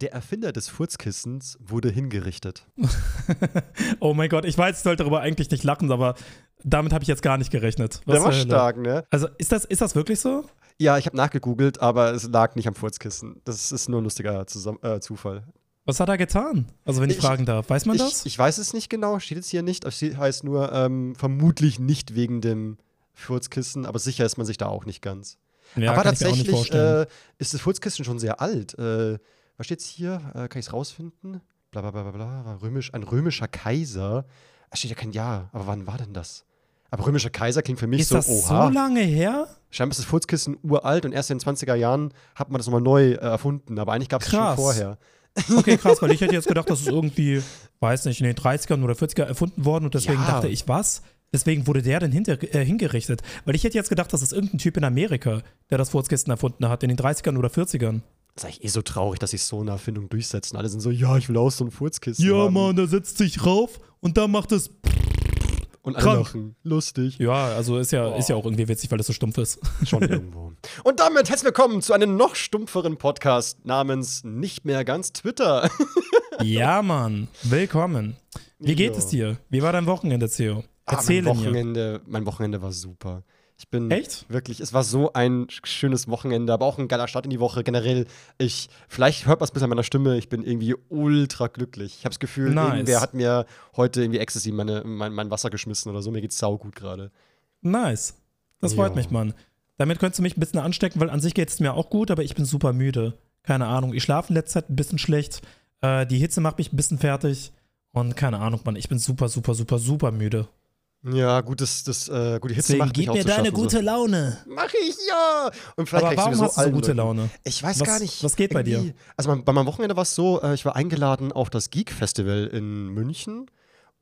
Der Erfinder des Furzkissens wurde hingerichtet. oh mein Gott, ich weiß, ich sollte darüber eigentlich nicht lachen, aber damit habe ich jetzt gar nicht gerechnet. Was Der war stark, ne? Also ist das, ist das wirklich so? Ja, ich habe nachgegoogelt, aber es lag nicht am Furzkissen. Das ist nur ein lustiger Zusam äh, Zufall. Was hat er getan? Also, wenn ich, ich fragen darf, weiß man ich, das? Ich weiß es nicht genau, steht jetzt hier nicht. Es heißt nur, ähm, vermutlich nicht wegen dem Furzkissen, aber sicher ist man sich da auch nicht ganz. Ja, aber tatsächlich äh, ist das Furzkissen schon sehr alt. Äh, was steht's hier? Äh, kann ich es rausfinden? Blablabla. Bla, bla, bla, Römisch, ein römischer Kaiser. Da steht ja kein Jahr. Aber wann war denn das? Aber römischer Kaiser klingt für mich ist so, das oha. so lange her? Scheinbar ist das Furzkissen uralt und erst in den 20er Jahren hat man das nochmal neu äh, erfunden. Aber eigentlich gab es schon vorher. Okay, krass, weil ich hätte jetzt gedacht, das ist irgendwie, weiß nicht, in den 30ern oder 40er erfunden worden und deswegen ja. dachte ich, was? Deswegen wurde der denn hinter, äh, hingerichtet. Weil ich hätte jetzt gedacht, das ist irgendein Typ in Amerika, der das Furzkissen erfunden hat, in den 30ern oder 40ern. Das ist eigentlich eh so traurig, dass sich so eine Erfindung durchsetzen. Alle sind so, ja, ich will auch so ein Furzkissen. Ja, haben. Mann, da setzt sich rauf und da macht es. Und alle lachen. Lustig. Ja, also ist ja, oh. ist ja auch irgendwie witzig, weil das so stumpf ist. Schon irgendwo. Und damit herzlich willkommen zu einem noch stumpferen Podcast namens Nicht mehr ganz Twitter. ja, Mann. Willkommen. Wie geht ja. es dir? Wie war dein Wochenende, Theo? Erzähle ah, mein Wochenende, mir. Mein Wochenende war super. Ich bin Echt? wirklich, es war so ein schönes Wochenende, aber auch ein geiler Start in die Woche. Generell, ich, vielleicht hört man es bis an meiner Stimme, ich bin irgendwie ultra glücklich. Ich habe das Gefühl, nice. irgendwer hat mir heute irgendwie Ecstasy meine, mein, mein Wasser geschmissen oder so. Mir geht's saugut gerade. Nice. Das freut ja. mich, Mann. Damit könntest du mich ein bisschen anstecken, weil an sich geht es mir auch gut, aber ich bin super müde. Keine Ahnung. Ich schlafe in letzter Zeit ein bisschen schlecht. Äh, die Hitze macht mich ein bisschen fertig. Und keine Ahnung, Mann. Ich bin super, super, super, super müde. Ja, gut, das, das, äh, gut, die Hitze Deswegen macht gib mir deine gute so. Laune. Mach ich, ja. Und vielleicht Aber warum so hast du so gute Laune? Ich weiß was, gar nicht. Was geht bei dir? Also bei meinem Wochenende war es so, äh, ich war eingeladen auf das Geek Festival in München.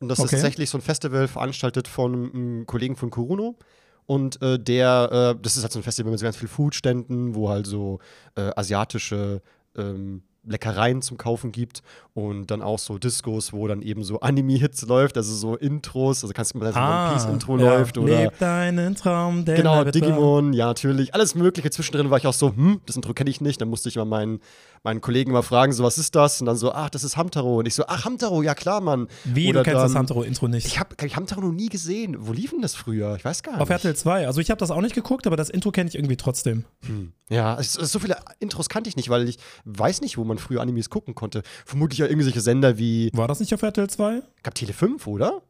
Und das okay. ist tatsächlich so ein Festival veranstaltet von einem Kollegen von Kuruno. Und äh, der, äh, das ist halt so ein Festival mit so ganz vielen Foodständen, wo halt so äh, asiatische ähm, Leckereien zum Kaufen gibt und dann auch so Discos, wo dann eben so Anime-Hits läuft, also so Intros, also kannst du mal ah, One Piece-Intro ja. läuft oder. Leb deinen Traum, der Genau, Digimon, ja, natürlich. Alles Mögliche. Zwischendrin war ich auch so, hm, das Intro kenne ich nicht. Dann musste ich mal meinen, meinen Kollegen mal fragen, so, was ist das? Und dann so, ach, das ist Hamtaro. Und ich so, ach, Hamtaro, ja klar, Mann. Wie, oder du kennst dann, das Hamtaro-Intro nicht? Ich habe ich Hamtaro noch nie gesehen. Wo lief denn das früher? Ich weiß gar nicht. Auf RTL 2. Also ich habe das auch nicht geguckt, aber das Intro kenne ich irgendwie trotzdem. Hm. Ja, so viele Intros kannte ich nicht, weil ich weiß nicht, wo man früher Animes gucken konnte. Vermutlich ja irgendwelche Sender wie. War das nicht auf RTL 2? Gab Tele 5, oder?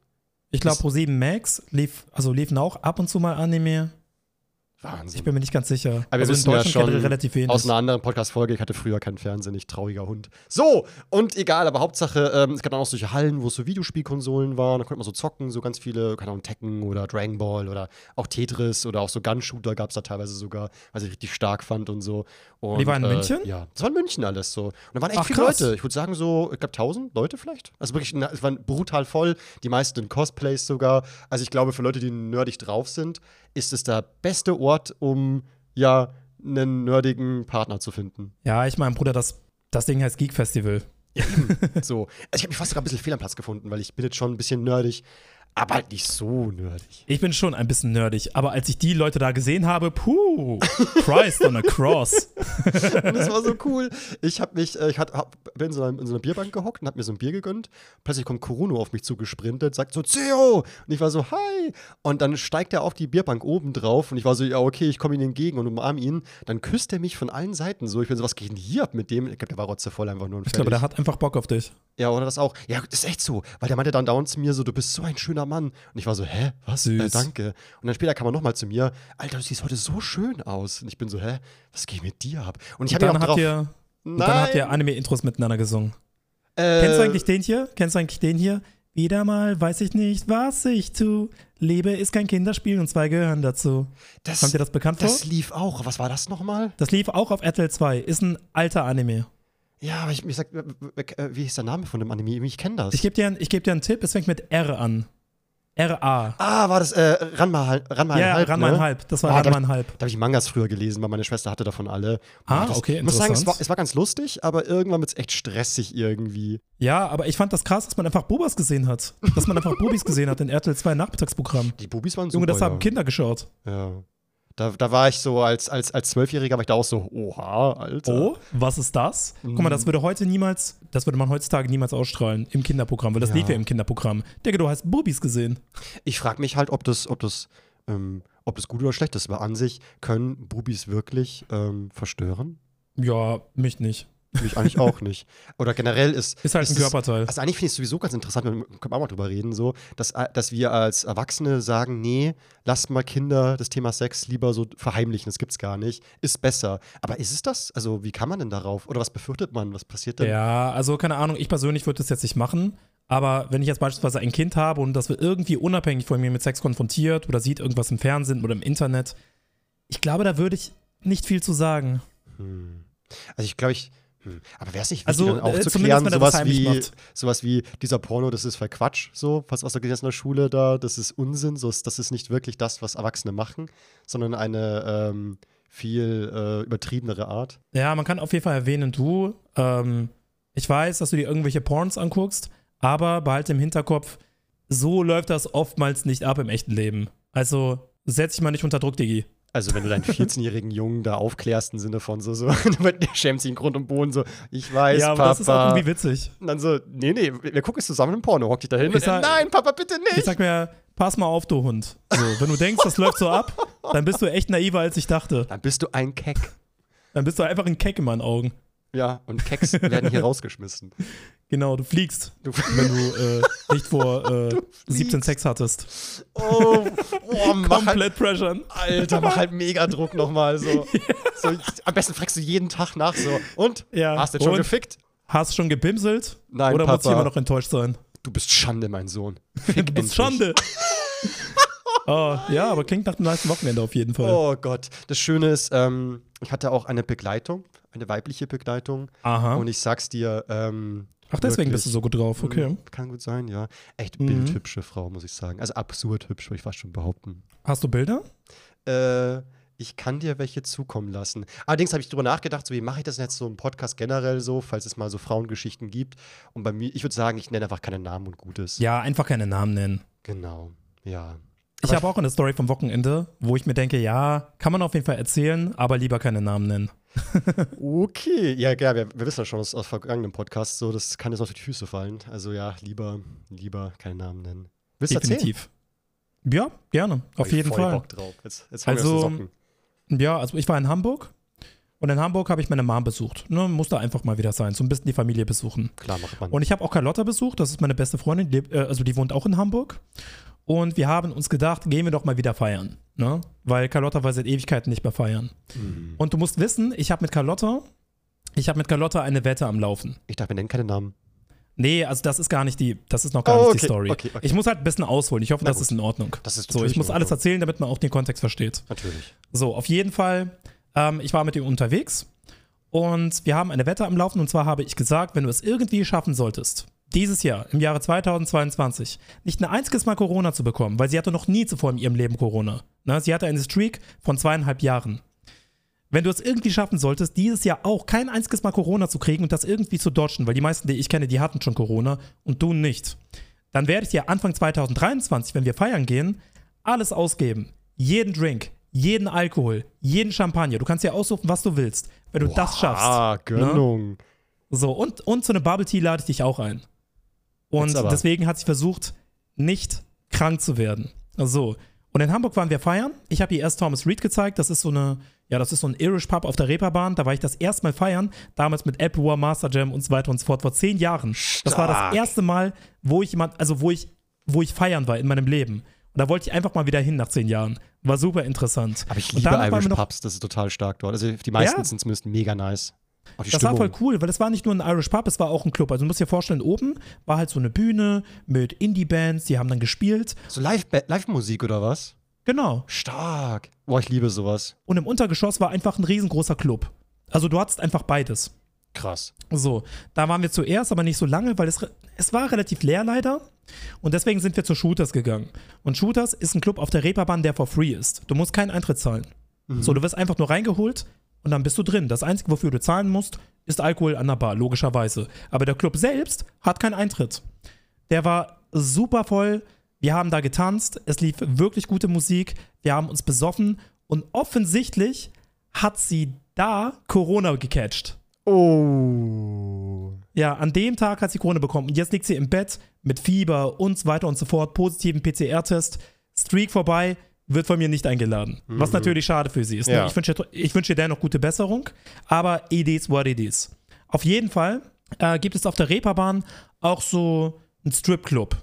Ich glaube, Pro7 Max lief, also liefen auch ab und zu mal Anime. Wahnsinn. Ich bin mir nicht ganz sicher. Aber wir also wissen ja schon relativ wenig. aus einer anderen Podcast-Folge, ich hatte früher keinen Fernsehen, ich trauriger Hund. So, und egal, aber Hauptsache, ähm, es gab dann auch solche Hallen, wo es so Videospielkonsolen waren, da konnte man so zocken, so ganz viele, keine Ahnung, Tekken oder Dragon Ball oder auch Tetris oder auch so Gun-Shooter gab es da teilweise sogar, was ich richtig stark fand und so. Und, Die waren in äh, München? Ja, das war in München alles so. Und da waren echt Ach, viele krass. Leute. Ich würde sagen so, ich glaube 1000 Leute vielleicht. Also wirklich, es waren brutal voll, die meisten in Cosplays sogar. Also ich glaube, für Leute, die nerdig drauf sind, ist es der beste Ort, um ja einen nerdigen Partner zu finden. Ja, ich meine, Bruder, das, das Ding heißt Geek Festival. so. Also ich habe mich fast sogar ein bisschen fehl am Platz gefunden, weil ich bin jetzt schon ein bisschen nerdig aber halt nicht so nerdig. Ich bin schon ein bisschen nerdig, aber als ich die Leute da gesehen habe, puh, Christ on a cross. das war so cool. Ich habe mich, äh, ich hat, hab, bin in so, einer, in so einer Bierbank gehockt und habe mir so ein Bier gegönnt. Plötzlich kommt Kuruno auf mich zugesprintet, sagt so, Zeo! Und ich war so, hi! Und dann steigt er auf die Bierbank oben drauf und ich war so, ja, okay, ich komme ihm entgegen und umarme ihn. Dann küsst er mich von allen Seiten so. Ich bin so, was geht denn hier ab mit dem? Ich glaube, der war rotzevoll einfach nur. Ich glaube, der hat einfach Bock auf dich. Ja, oder das auch. Ja, das ist echt so. Weil der meinte dann dauernd zu mir so, du bist so ein schöner Mann. Und ich war so, hä, was? Äh, danke. Und dann später kam er nochmal zu mir, Alter, du siehst heute so schön aus. Und ich bin so, hä, was geht mit dir ab? Und ich habe dann, drauf, ihr, und dann habt ihr Anime-Intros miteinander gesungen. Äh, Kennst du eigentlich den hier? Kennst du eigentlich den hier? Wieder mal weiß ich nicht, was ich tu. Liebe ist kein Kinderspiel und zwei gehören dazu. Das, Kommt dir das bekannt das vor? Das lief auch. Was war das nochmal? Das lief auch auf RTL 2. Ist ein alter Anime. Ja, aber ich, ich sag, wie ist der Name von dem Anime? Ich kenne das. Ich gebe dir, geb dir einen Tipp, es fängt mit R an. R-A. Ah, war das äh, Ranma, Ranma ja, halb? Ja, Ranma ne? halb. Das war ah, Ranma halb. Da habe ich Mangas früher gelesen, weil meine Schwester hatte davon alle. Ah, das, okay, Ich muss sagen, es war, es war, ganz lustig, aber irgendwann wird es echt stressig irgendwie. Ja, aber ich fand das krass, dass man einfach Bubas gesehen hat. Dass man einfach Bubis gesehen hat in RTL 2 Nachmittagsprogramm. Die Bubis waren super. Junge, das haben Kinder geschaut. Ja. Da, da war ich so als, als, als Zwölfjähriger, war ich da auch so, oha, Alter. Oh, was ist das? Guck mal, das mhm. würde heute niemals, das würde man heutzutage niemals ausstrahlen im Kinderprogramm, weil das ja. lief ja im Kinderprogramm. Digga, du hast Bubis gesehen. Ich frage mich halt, ob das, ob das, ähm, ob das gut oder schlecht ist, weil an sich können Bubis wirklich ähm, verstören. Ja, mich nicht. Mich eigentlich auch nicht. Oder generell ist. Ist halt ein Körperteil. also eigentlich finde ich es sowieso ganz interessant, wir können auch mal drüber reden, so, dass, äh, dass wir als Erwachsene sagen, nee, lasst mal Kinder das Thema Sex lieber so verheimlichen, das gibt's gar nicht. Ist besser. Aber ist es das? Also, wie kann man denn darauf? Oder was befürchtet man? Was passiert denn? Ja, also keine Ahnung, ich persönlich würde das jetzt nicht machen. Aber wenn ich jetzt beispielsweise ein Kind habe und das wird irgendwie unabhängig von mir mit Sex konfrontiert oder sieht irgendwas im Fernsehen oder im Internet, ich glaube, da würde ich nicht viel zu sagen. Hm. Also ich glaube, ich hm. Aber wäre es nicht wichtig, also, dann aufzuklären, äh, sowas wie, sowas wie dieser Porno, das ist Verquatsch, so, was, in der Schule da, das ist Unsinn, so, das ist nicht wirklich das, was Erwachsene machen, sondern eine ähm, viel äh, übertriebenere Art. Ja, man kann auf jeden Fall erwähnen, du, ähm, ich weiß, dass du dir irgendwelche Porns anguckst, aber behalte im Hinterkopf, so läuft das oftmals nicht ab im echten Leben. Also setz dich mal nicht unter Druck, Digi. Also, wenn du deinen 14-jährigen Jungen da aufklärst im Sinne von so, so, der schämt sich in Grund und Boden so, ich weiß, ja, aber Papa. das ist auch irgendwie witzig. Und dann so, nee, nee, wir gucken es zusammen im Porno, hock dich da hin. Nein, Papa, bitte nicht. Ich sag mir, pass mal auf, du Hund. So, wenn du denkst, das läuft so ab, dann bist du echt naiver, als ich dachte. Dann bist du ein Keck. Dann bist du einfach ein Keck in meinen Augen. Ja, und Kecks werden hier rausgeschmissen. Genau, du fliegst, du wenn du äh, nicht vor äh, 17 Sex hattest. Oh, oh Komplett halt, pressure. Alter, mach halt mega Druck nochmal. So. Ja. so. am besten fragst du jeden Tag nach so. Und? Ja. Hast du schon gefickt? Hast du schon gebimselt? Nein, Oder Papa. muss immer noch enttäuscht sein? Du bist Schande, mein Sohn. Fick du bist Schande. oh, ja, aber klingt nach dem nächsten Wochenende auf jeden Fall. Oh Gott. Das Schöne ist, ähm, ich hatte auch eine Begleitung, eine weibliche Begleitung. Aha. Und ich sag's dir, ähm, Ach, deswegen bist du so gut drauf, okay. Mhm, kann gut sein, ja. Echt mhm. bildhübsche Frau, muss ich sagen. Also absurd hübsch, würde ich fast schon behaupten. Hast du Bilder? Äh, ich kann dir welche zukommen lassen. Allerdings habe ich darüber nachgedacht, so wie mache ich das jetzt so im Podcast generell so, falls es mal so Frauengeschichten gibt. Und bei mir, ich würde sagen, ich nenne einfach keine Namen und Gutes. Ja, einfach keine Namen nennen. Genau, ja. Ich habe auch eine Story vom Wochenende, wo ich mir denke, ja, kann man auf jeden Fall erzählen, aber lieber keine Namen nennen. Okay, ja, ja wir, wir, wissen ja schon aus, aus vergangenen Podcasts, so, das kann jetzt auf die Füße fallen. Also ja, lieber, lieber keinen Namen nennen. Willst Definitiv. Ja, gerne, auf jeden voll Fall. Bock drauf. Jetzt, jetzt also, ja, also ich war in Hamburg und in Hamburg habe ich meine Mom besucht. Ne, musste einfach mal wieder sein, so ein bisschen die Familie besuchen. Klar, macht man. Und ich habe auch Carlotta besucht, das ist meine beste Freundin, die, äh, also die wohnt auch in Hamburg. Und wir haben uns gedacht, gehen wir doch mal wieder feiern. Ne? Weil Carlotta war seit Ewigkeiten nicht mehr feiern. Mhm. Und du musst wissen, ich habe mit Carlotta, ich habe mit Carlotta eine Wette am Laufen. Ich darf, wir nennen keine Namen. Nee, also das ist gar nicht die, das ist noch gar oh, nicht okay, die Story. Okay, okay. Ich muss halt ein bisschen ausholen. Ich hoffe, das ist in Ordnung. Das ist so, ich muss alles erzählen, damit man auch den Kontext versteht. Natürlich. So, auf jeden Fall, ähm, ich war mit ihm unterwegs und wir haben eine Wette am Laufen und zwar habe ich gesagt, wenn du es irgendwie schaffen solltest, dieses Jahr, im Jahre 2022, nicht ein einziges Mal Corona zu bekommen, weil sie hatte noch nie zuvor in ihrem Leben Corona. Na, sie hatte eine Streak von zweieinhalb Jahren. Wenn du es irgendwie schaffen solltest, dieses Jahr auch kein einziges Mal Corona zu kriegen und das irgendwie zu dodgen, weil die meisten, die ich kenne, die hatten schon Corona und du nicht, dann werde ich dir Anfang 2023, wenn wir feiern gehen, alles ausgeben. Jeden Drink, jeden Alkohol, jeden Champagner. Du kannst dir aussuchen, was du willst. Wenn du Boah, das schaffst. Ah, Gönnung. Ne? So, und, und zu einem Bubble Tea lade ich dich auch ein. Und deswegen hat sie versucht, nicht krank zu werden. So. Und in Hamburg waren wir feiern. Ich habe ihr erst Thomas Reed gezeigt. Das ist so eine, ja, das ist so ein Irish Pub auf der Reeperbahn. Da war ich das erste Mal feiern. Damals mit Apple War, Master Jam und so weiter und so fort. Vor zehn Jahren. Stark. Das war das erste Mal, wo ich jemand, also wo ich, wo ich feiern war in meinem Leben. Und da wollte ich einfach mal wieder hin nach zehn Jahren. War super interessant. Aber ich liebe Irish Pubs, das ist total stark dort. Also die meisten ja? sind zumindest mega nice das Stimmung. war voll cool, weil es war nicht nur ein Irish Pub, es war auch ein Club. Also du musst dir vorstellen, oben war halt so eine Bühne mit Indie-Bands, die haben dann gespielt. So Live-Musik Live oder was? Genau. Stark. Boah, ich liebe sowas. Und im Untergeschoss war einfach ein riesengroßer Club. Also du hattest einfach beides. Krass. So, da waren wir zuerst, aber nicht so lange, weil es, es war relativ leer leider. Und deswegen sind wir zu Shooters gegangen. Und Shooters ist ein Club auf der Reeperbahn, der for free ist. Du musst keinen Eintritt zahlen. Mhm. So, du wirst einfach nur reingeholt, und dann bist du drin. Das Einzige, wofür du zahlen musst, ist Alkohol an der Bar, logischerweise. Aber der Club selbst hat keinen Eintritt. Der war super voll. Wir haben da getanzt. Es lief wirklich gute Musik. Wir haben uns besoffen. Und offensichtlich hat sie da Corona gecatcht. Oh. Ja, an dem Tag hat sie Corona bekommen. Und jetzt liegt sie im Bett mit Fieber und so weiter und so fort, positiven PCR-Test, Streak vorbei, wird von mir nicht eingeladen. Mhm. Was natürlich schade für sie ist. Ne? Ja. Ich wünsche ich wünsch ihr dennoch gute Besserung, aber it is what it is. Auf jeden Fall äh, gibt es auf der Reeperbahn auch so einen Stripclub.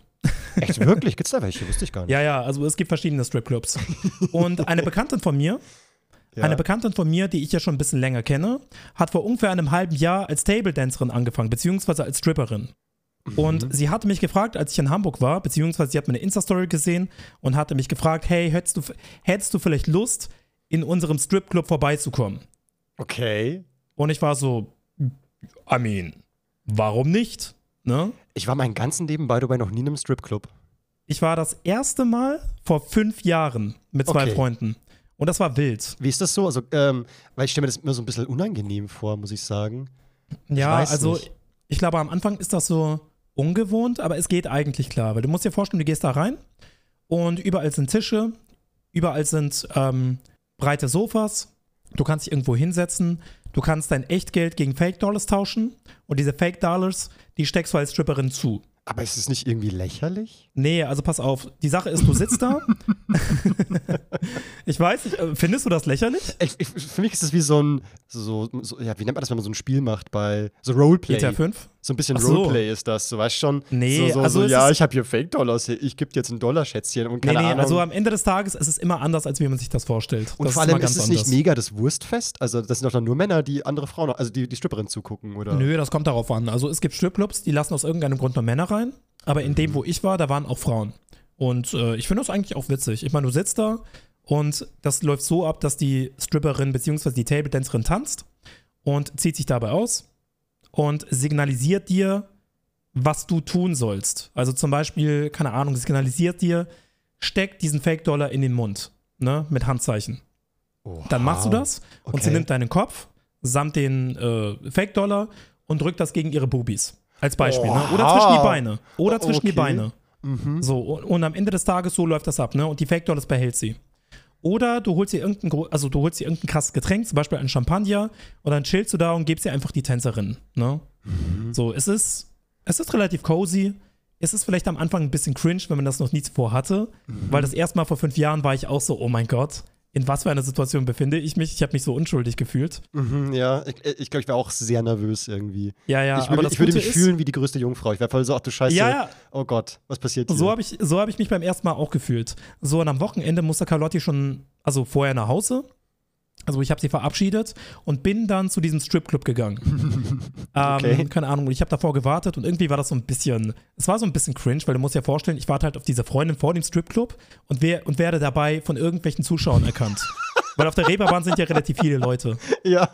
Echt, wirklich? Gibt es da welche? Wusste ich gar nicht. Ja, ja, also es gibt verschiedene Stripclubs. Und eine Bekanntin von mir, ja. eine Bekanntin von mir, die ich ja schon ein bisschen länger kenne, hat vor ungefähr einem halben Jahr als Table Dancerin angefangen, beziehungsweise als Stripperin. Und mhm. sie hatte mich gefragt, als ich in Hamburg war, beziehungsweise sie hat meine Insta-Story gesehen und hatte mich gefragt, hey, hättest du, hättest du vielleicht Lust, in unserem Stripclub vorbeizukommen? Okay. Und ich war so, I mean, warum nicht? Ne? Ich war mein ganzen Leben, the way, noch nie in einem Stripclub. Ich war das erste Mal vor fünf Jahren mit zwei okay. Freunden. Und das war wild. Wie ist das so? Also, ähm, weil ich stelle mir das immer so ein bisschen unangenehm vor, muss ich sagen. Ja, ich also nicht. ich glaube, am Anfang ist das so, ungewohnt, aber es geht eigentlich klar. Weil du musst dir vorstellen, du gehst da rein und überall sind Tische, überall sind ähm, breite Sofas. Du kannst dich irgendwo hinsetzen. Du kannst dein Echtgeld gegen Fake Dollars tauschen und diese Fake Dollars, die steckst du als Stripperin zu. Aber ist es nicht irgendwie lächerlich? Nee, also pass auf. Die Sache ist, du sitzt da. ich weiß nicht, äh, findest du das lächerlich? Ich, ich, für mich ist das wie so ein, so, so, ja, wie nennt man das, wenn man so ein Spiel macht bei, so Roleplay. GTA 5? So ein bisschen so. Roleplay ist das, du weißt schon. Nee, so, so, also so ja, ich habe hier Fake-Dollars, ich gebe dir jetzt ein Dollarschätzchen und keine nee, nee, Ahnung. also am Ende des Tages ist es immer anders, als wie man sich das vorstellt. Und das vor allem ist, ist es nicht mega das Wurstfest? Also das sind doch dann nur Männer, die andere Frauen, also die, die Stripperin zugucken, oder? Nö, das kommt darauf an. Also es gibt Stripclubs, die lassen aus irgendeinem Grund nur Männer rein. Aber in dem, wo ich war, da waren auch Frauen. Und äh, ich finde das eigentlich auch witzig. Ich meine, du sitzt da und das läuft so ab, dass die Stripperin bzw. die Table Dancerin tanzt und zieht sich dabei aus und signalisiert dir, was du tun sollst. Also zum Beispiel, keine Ahnung, signalisiert dir, steck diesen Fake-Dollar in den Mund, ne, mit Handzeichen. Wow. Dann machst du das okay. und sie nimmt deinen Kopf samt den äh, Fake-Dollar und drückt das gegen ihre Bubis. Als Beispiel, ne? Oder zwischen die Beine. Oder zwischen okay. die Beine. Mhm. So, und, und, am Ende des Tages so läuft das ab, ne? Und die Fake Dollars behält sie. Oder du holst dir irgendein, also du holst dir irgendein krasses Getränk, zum Beispiel ein Champagner, und dann chillst du da und gibst dir einfach die Tänzerin. Ne? Mhm. So, es ist, es ist relativ cozy. Es ist vielleicht am Anfang ein bisschen cringe, wenn man das noch nie zuvor hatte. Mhm. Weil das erste Mal vor fünf Jahren war ich auch so, oh mein Gott, in was für einer Situation befinde ich mich. Ich habe mich so unschuldig gefühlt. Mhm, ja, ich, ich glaube, ich wäre auch sehr nervös irgendwie. Ja, ja, ich, würde, ich würde mich ist, fühlen wie die größte Jungfrau. Ich wäre voll so, ach du Scheiße. Ja, ja. Oh Gott, was passiert hier? So habe ich, so hab ich mich beim ersten Mal auch gefühlt. So, und am Wochenende musste Carlotti schon, also vorher nach Hause. Also ich habe sie verabschiedet und bin dann zu diesem Stripclub gegangen. Okay. ähm, keine Ahnung, ich habe davor gewartet und irgendwie war das so ein bisschen, es war so ein bisschen cringe, weil du musst dir vorstellen, ich warte halt auf diese Freundin vor dem Stripclub und, wer, und werde dabei von irgendwelchen Zuschauern erkannt. weil auf der Reeperbahn sind ja relativ viele Leute. Ja,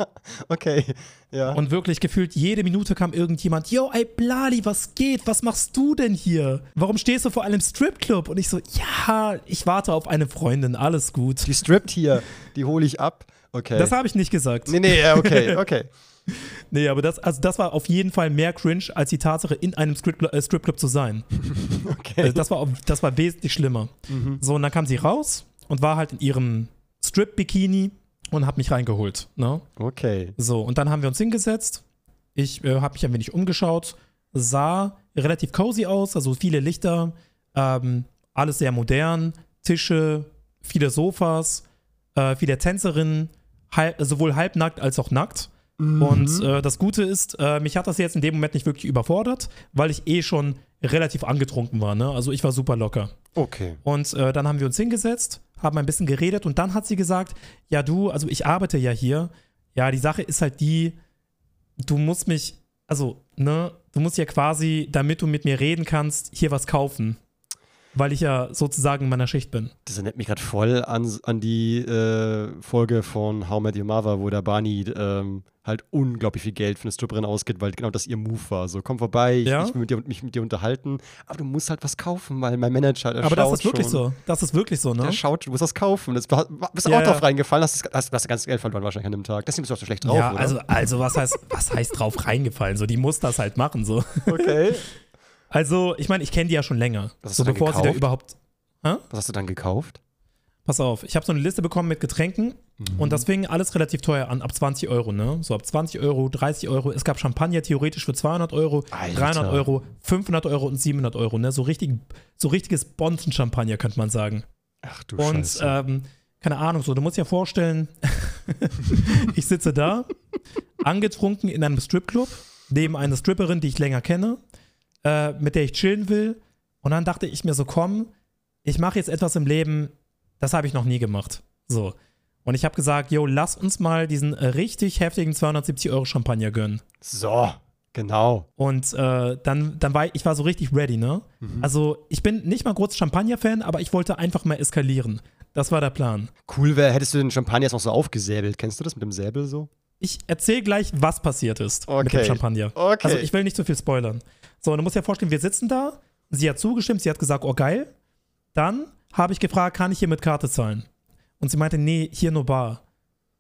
okay, ja. Und wirklich gefühlt jede Minute kam irgendjemand, yo, ey Blali, was geht? Was machst du denn hier? Warum stehst du vor einem Stripclub? Und ich so, ja, ich warte auf eine Freundin, alles gut. Die strippt hier, die hole ich ab. Okay. Das habe ich nicht gesagt. Nee, nee, okay, okay. nee, aber das, also das war auf jeden Fall mehr cringe, als die Tatsache, in einem Stripclub, äh, Stripclub zu sein. okay. Also das, war, das war wesentlich schlimmer. Mhm. So, und dann kam sie raus und war halt in ihrem Strip-Bikini und hat mich reingeholt. Ne? Okay. So, und dann haben wir uns hingesetzt. Ich äh, habe mich ein wenig umgeschaut, sah relativ cozy aus, also viele Lichter, ähm, alles sehr modern, Tische, viele Sofas, äh, viele Tänzerinnen, halb, sowohl halbnackt als auch nackt. Mhm. Und äh, das Gute ist, äh, mich hat das jetzt in dem Moment nicht wirklich überfordert, weil ich eh schon relativ angetrunken war. Ne? Also ich war super locker. Okay. Und äh, dann haben wir uns hingesetzt, haben ein bisschen geredet und dann hat sie gesagt, ja du, also ich arbeite ja hier. Ja, die Sache ist halt die, du musst mich, also, ne, du musst ja quasi, damit du mit mir reden kannst, hier was kaufen weil ich ja sozusagen in meiner Schicht bin. Das erinnert mich gerade voll an, an die äh, Folge von How Met Your Mother, wo der Barney ähm, halt unglaublich viel Geld für eine Stripperin ausgibt, weil genau das ihr Move war. So, komm vorbei, ich, ja? ich will mit dir, mich mit dir unterhalten, aber du musst halt was kaufen, weil mein Manager, der Aber das ist wirklich schon. so. Das ist wirklich so, ne? Der schaut, du musst was kaufen. Das bist ja, auch drauf reingefallen, hast, hast, hast ganz Geld verloren wahrscheinlich an dem Tag. Deswegen bist du auch so schlecht drauf, ja, oder? Also, also was heißt, was heißt drauf reingefallen? So, die muss das halt machen, so. Okay. Also, ich meine, ich kenne die ja schon länger. Was hast so du bevor gekauft? sie da überhaupt. Hä? Was hast du dann gekauft? Pass auf, ich habe so eine Liste bekommen mit Getränken mhm. und das fing alles relativ teuer an, ab 20 Euro, ne? So ab 20 Euro, 30 Euro. Es gab Champagner theoretisch für 200 Euro, Alter. 300 Euro, 500 Euro und 700 Euro, ne? So, richtig, so richtiges Bonzen-Champagner, könnte man sagen. Ach du und, Scheiße. Ähm, keine Ahnung, so, du musst dir vorstellen, ich sitze da, angetrunken in einem Stripclub, neben einer Stripperin, die ich länger kenne, äh, mit der ich chillen will. Und dann dachte ich mir so, komm, ich mache jetzt etwas im Leben, das habe ich noch nie gemacht. So. Und ich habe gesagt, yo, lass uns mal diesen richtig heftigen 270 Euro Champagner gönnen. So, genau. Und äh, dann, dann war ich, ich war so richtig ready, ne? Mhm. Also ich bin nicht mal groß Champagner-Fan, aber ich wollte einfach mal eskalieren. Das war der Plan. Cool wäre, hättest du den Champagner jetzt noch so aufgesäbelt. Kennst du das mit dem Säbel so? Ich erzähle gleich, was passiert ist okay. mit dem Champagner. Okay. Also ich will nicht zu viel spoilern. So, du musst dir vorstellen, wir sitzen da, sie hat zugestimmt, sie hat gesagt, oh geil. Dann habe ich gefragt, kann ich hier mit Karte zahlen? Und sie meinte, nee, hier nur bar.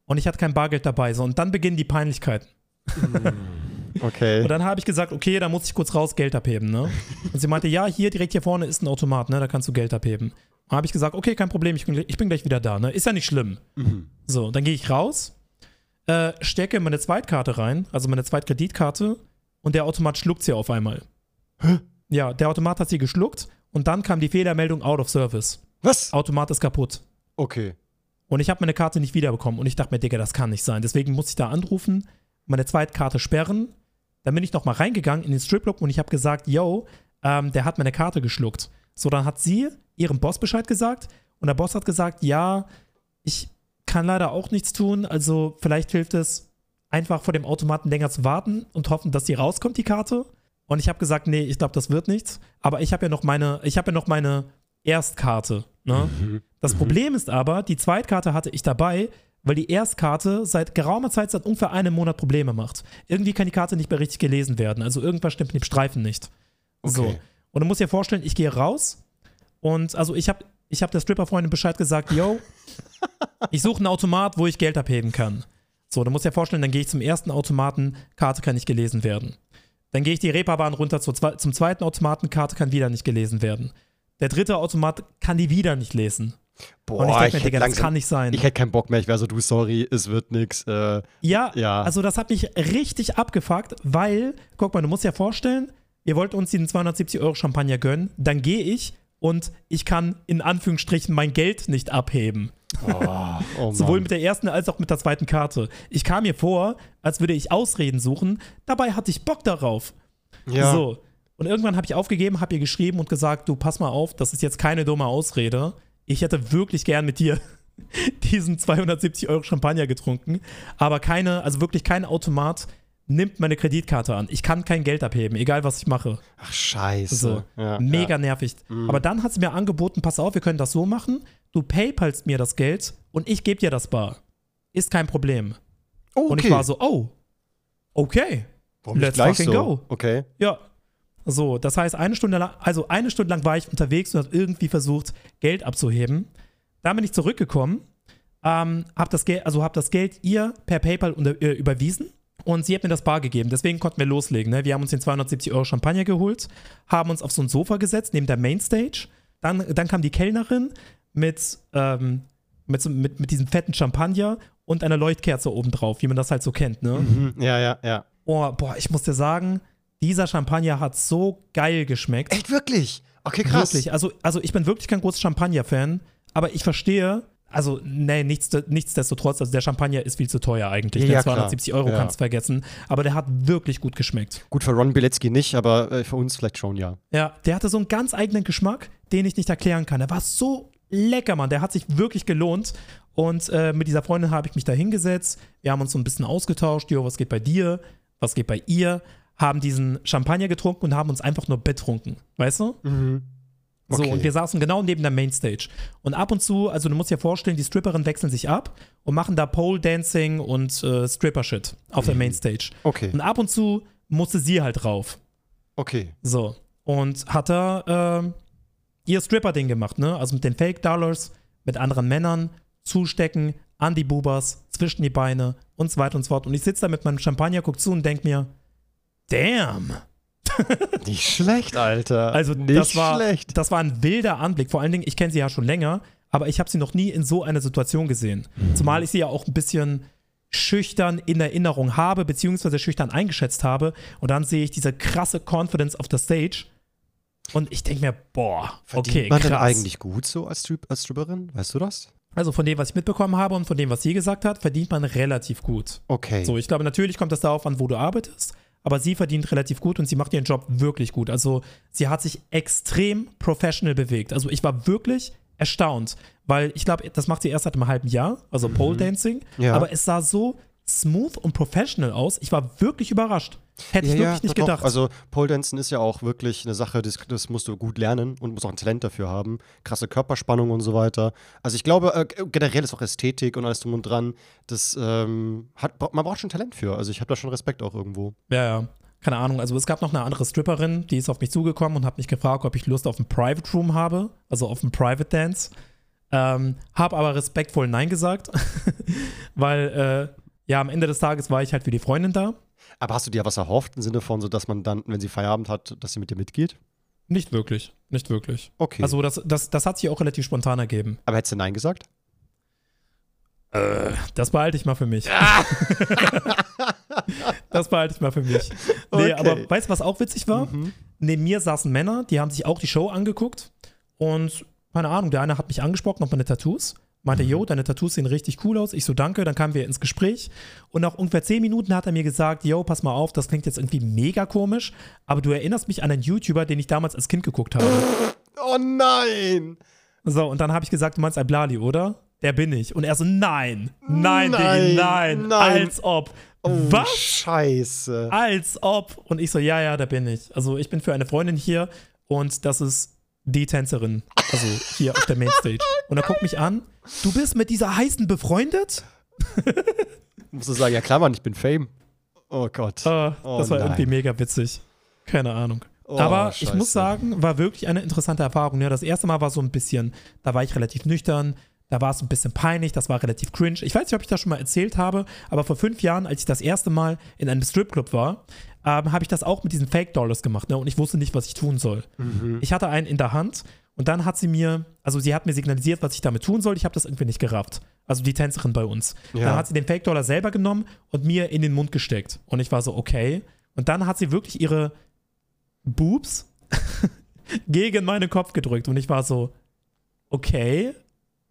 Und ich hatte kein Bargeld dabei. So, und dann beginnen die Peinlichkeiten. Okay. Und dann habe ich gesagt, okay, da muss ich kurz raus Geld abheben, ne? Und sie meinte, ja, hier direkt hier vorne ist ein Automat, ne? Da kannst du Geld abheben habe ich gesagt, okay, kein Problem, ich bin, ich bin gleich wieder da. Ne? Ist ja nicht schlimm. Mhm. So, dann gehe ich raus, äh, stecke meine Zweitkarte rein, also meine Zweitkreditkarte, und der Automat schluckt sie auf einmal. Hä? Ja, der Automat hat sie geschluckt und dann kam die Fehlermeldung out of service. Was? Automat ist kaputt. Okay. Und ich habe meine Karte nicht wiederbekommen und ich dachte mir, Digga, das kann nicht sein. Deswegen musste ich da anrufen, meine Zweitkarte sperren. Dann bin ich nochmal reingegangen in den Stripclub und ich habe gesagt, yo, ähm, der hat meine Karte geschluckt. So, dann hat sie ihrem Boss Bescheid gesagt und der Boss hat gesagt, ja, ich kann leider auch nichts tun, also vielleicht hilft es, einfach vor dem Automaten länger zu warten und hoffen, dass die rauskommt, die Karte. Und ich habe gesagt, nee, ich glaube, das wird nichts. Aber ich habe ja noch meine, ich habe ja noch meine Erstkarte. Ne? Mhm. Das mhm. Problem ist aber, die Zweitkarte hatte ich dabei, weil die Erstkarte seit geraumer Zeit, seit ungefähr einem Monat Probleme macht. Irgendwie kann die Karte nicht mehr richtig gelesen werden. Also irgendwas stimmt mit dem Streifen nicht. Okay. So. Und du musst dir vorstellen, ich gehe raus, und also ich habe ich hab der Stripper-Freundin Bescheid gesagt, yo, ich suche einen Automat, wo ich Geld abheben kann. So, du musst dir vorstellen, dann gehe ich zum ersten Automaten, Karte kann nicht gelesen werden. Dann gehe ich die Reeperbahn runter zum zweiten Automaten, Karte kann wieder nicht gelesen werden. Der dritte Automat kann die wieder nicht lesen. Boah, und ich denke mir, Digga, das kann nicht sein. Ich hätte keinen Bock mehr, ich wäre so, du, sorry, es wird nix. Äh, ja, ja, also das hat mich richtig abgefuckt, weil, guck mal, du musst dir vorstellen, ihr wollt uns den 270 Euro Champagner gönnen, dann gehe ich und ich kann in Anführungsstrichen mein Geld nicht abheben. Oh, oh Sowohl mit der ersten als auch mit der zweiten Karte. Ich kam mir vor, als würde ich Ausreden suchen, dabei hatte ich Bock darauf. Ja. So. Und irgendwann habe ich aufgegeben, habe ihr geschrieben und gesagt, du pass mal auf, das ist jetzt keine dumme Ausrede. Ich hätte wirklich gern mit dir diesen 270 Euro Champagner getrunken, aber keine, also wirklich kein Automat nimmt meine Kreditkarte an. Ich kann kein Geld abheben, egal was ich mache. Ach, scheiße. So, ja, mega ja. nervig. Mhm. Aber dann hat sie mir angeboten, pass auf, wir können das so machen. Du paypalst mir das Geld und ich gebe dir das bar. Ist kein Problem. okay. Und ich war so, oh, okay. Warum Let's fucking so? go. Okay. Ja. So, das heißt, eine Stunde lang, also eine Stunde lang war ich unterwegs und habe irgendwie versucht, Geld abzuheben. Dann bin ich zurückgekommen, ähm, habe das, Geld, also hab das Geld ihr per PayPal unter, äh, überwiesen und sie hat mir das Bar gegeben. Deswegen konnten wir loslegen. Ne? Wir haben uns den 270 Euro Champagner geholt, haben uns auf so ein Sofa gesetzt neben der Mainstage. Dann, dann kam die Kellnerin mit, ähm, mit, so, mit, mit diesem fetten Champagner und einer Leuchtkerze obendrauf, wie man das halt so kennt. Ne? Mhm. Ja, ja, ja. Oh, boah, ich muss dir sagen, dieser Champagner hat so geil geschmeckt. Echt wirklich? Okay, krass. Wirklich. Also, also ich bin wirklich kein großer Champagner-Fan, aber ich verstehe, also, nee, nichts, nichtsdestotrotz, also der Champagner ist viel zu teuer eigentlich. Ja, der 270 klar. Euro ja. kannst du vergessen. Aber der hat wirklich gut geschmeckt. Gut, für Ron Bilecki nicht, aber äh, für uns vielleicht schon, ja. Ja, der hatte so einen ganz eigenen Geschmack, den ich nicht erklären kann. Der war so lecker, Mann. Der hat sich wirklich gelohnt. Und äh, mit dieser Freundin habe ich mich da hingesetzt. Wir haben uns so ein bisschen ausgetauscht. Jo, was geht bei dir? Was geht bei ihr? Haben diesen Champagner getrunken und haben uns einfach nur betrunken. Weißt du? Mhm. So, okay. und wir saßen genau neben der Mainstage. Und ab und zu, also du musst dir vorstellen, die Stripperinnen wechseln sich ab und machen da Pole Dancing und äh, Stripper-Shit auf der mhm. Mainstage. Okay. Und ab und zu musste sie halt drauf. Okay. So. Und hat da äh, ihr Stripper-Ding gemacht, ne? Also mit den Fake-Dollars, mit anderen Männern, zustecken, an die Bubas, zwischen die Beine und so weiter und so fort. Und ich sitze da mit meinem Champagner, guck zu und denk mir, damn. Nicht schlecht, Alter. Also Nicht das war, schlecht. das war ein wilder Anblick. Vor allen Dingen, ich kenne sie ja schon länger, aber ich habe sie noch nie in so einer Situation gesehen. Mhm. Zumal ich sie ja auch ein bisschen schüchtern in Erinnerung habe, beziehungsweise schüchtern eingeschätzt habe. Und dann sehe ich diese krasse Confidence auf der Stage. Und ich denke mir, boah, Verdient okay, man krass. denn eigentlich gut so als, Strip als Stripperin? Weißt du das? Also von dem, was ich mitbekommen habe und von dem, was sie gesagt hat, verdient man relativ gut. Okay. So, ich glaube, natürlich kommt das darauf an, wo du arbeitest, aber sie verdient relativ gut und sie macht ihren Job wirklich gut. Also sie hat sich extrem professional bewegt. Also ich war wirklich erstaunt, weil ich glaube, das macht sie erst seit einem halben Jahr, also mhm. Pole Dancing, ja. aber es sah so smooth und professional aus. Ich war wirklich überrascht. Hätte ich ja, wirklich ja, nicht gedacht. Also Pole Dancen ist ja auch wirklich eine Sache, das, das, musst du gut lernen und musst auch ein Talent dafür haben. Krasse Körperspannung und so weiter. Also ich glaube, äh, generell ist auch Ästhetik und alles drum und dran. Das ähm, hat, man braucht schon Talent für. Also ich habe da schon Respekt auch irgendwo. Ja, ja. Keine Ahnung. Also es gab noch eine andere Stripperin, die ist auf mich zugekommen und hat mich gefragt, ob ich Lust auf ein Private Room habe, also auf ein Private Dance. Ähm, hab aber respektvoll Nein gesagt, weil äh, ja, am Ende des Tages war ich halt für die Freundin da. Aber hast du dir was erhofft im Sinne von, so dass man dann, wenn sie Feierabend hat, dass sie mit dir mitgeht? Nicht wirklich, nicht wirklich. Okay. Also das, das, das hat sich auch relativ spontan ergeben. Aber hättest du Nein gesagt? Äh, das behalte ich mal für mich. das behalte ich mal für mich. Nee, okay. aber weißt du, was auch witzig war? Mhm. Neben mir saßen Männer, die haben sich auch die Show angeguckt und keine Ahnung, der eine hat mich angesprochen auf meine Tattoos meinte, mhm. yo, deine Tattoos sehen richtig cool aus. Ich so, danke. Dann kamen wir ins Gespräch. Und nach ungefähr zehn Minuten hat er mir gesagt, yo, pass mal auf, das klingt jetzt irgendwie mega komisch, aber du erinnerst mich an einen YouTuber, den ich damals als Kind geguckt habe. Oh nein! So, und dann habe ich gesagt, du meinst Iblali, oder? Der bin ich. Und er so, nein, nein, nein, Diggi, nein, nein, als ob. Oh, Was? Scheiße. Als ob. Und ich so, ja, ja, da bin ich. Also ich bin für eine Freundin hier und das ist die Tänzerin, also hier auf der Mainstage. Und er guckt mich an, du bist mit dieser heißen befreundet? Musst du sagen, ja klar, Mann, ich bin Fame. Oh Gott. Uh, oh, das war nein. irgendwie mega witzig. Keine Ahnung. Oh, Aber Scheiße. ich muss sagen, war wirklich eine interessante Erfahrung. Ja, das erste Mal war so ein bisschen, da war ich relativ nüchtern, da war es ein bisschen peinlich, das war relativ cringe. Ich weiß nicht, ob ich das schon mal erzählt habe, aber vor fünf Jahren, als ich das erste Mal in einem Stripclub war, ähm, habe ich das auch mit diesen Fake Dollars gemacht. Ne? Und ich wusste nicht, was ich tun soll. Mhm. Ich hatte einen in der Hand und dann hat sie mir, also sie hat mir signalisiert, was ich damit tun soll. Ich habe das irgendwie nicht gerafft. Also die Tänzerin bei uns. Ja. Dann hat sie den Fake Dollar selber genommen und mir in den Mund gesteckt. Und ich war so, okay. Und dann hat sie wirklich ihre Boobs gegen meinen Kopf gedrückt. Und ich war so, okay,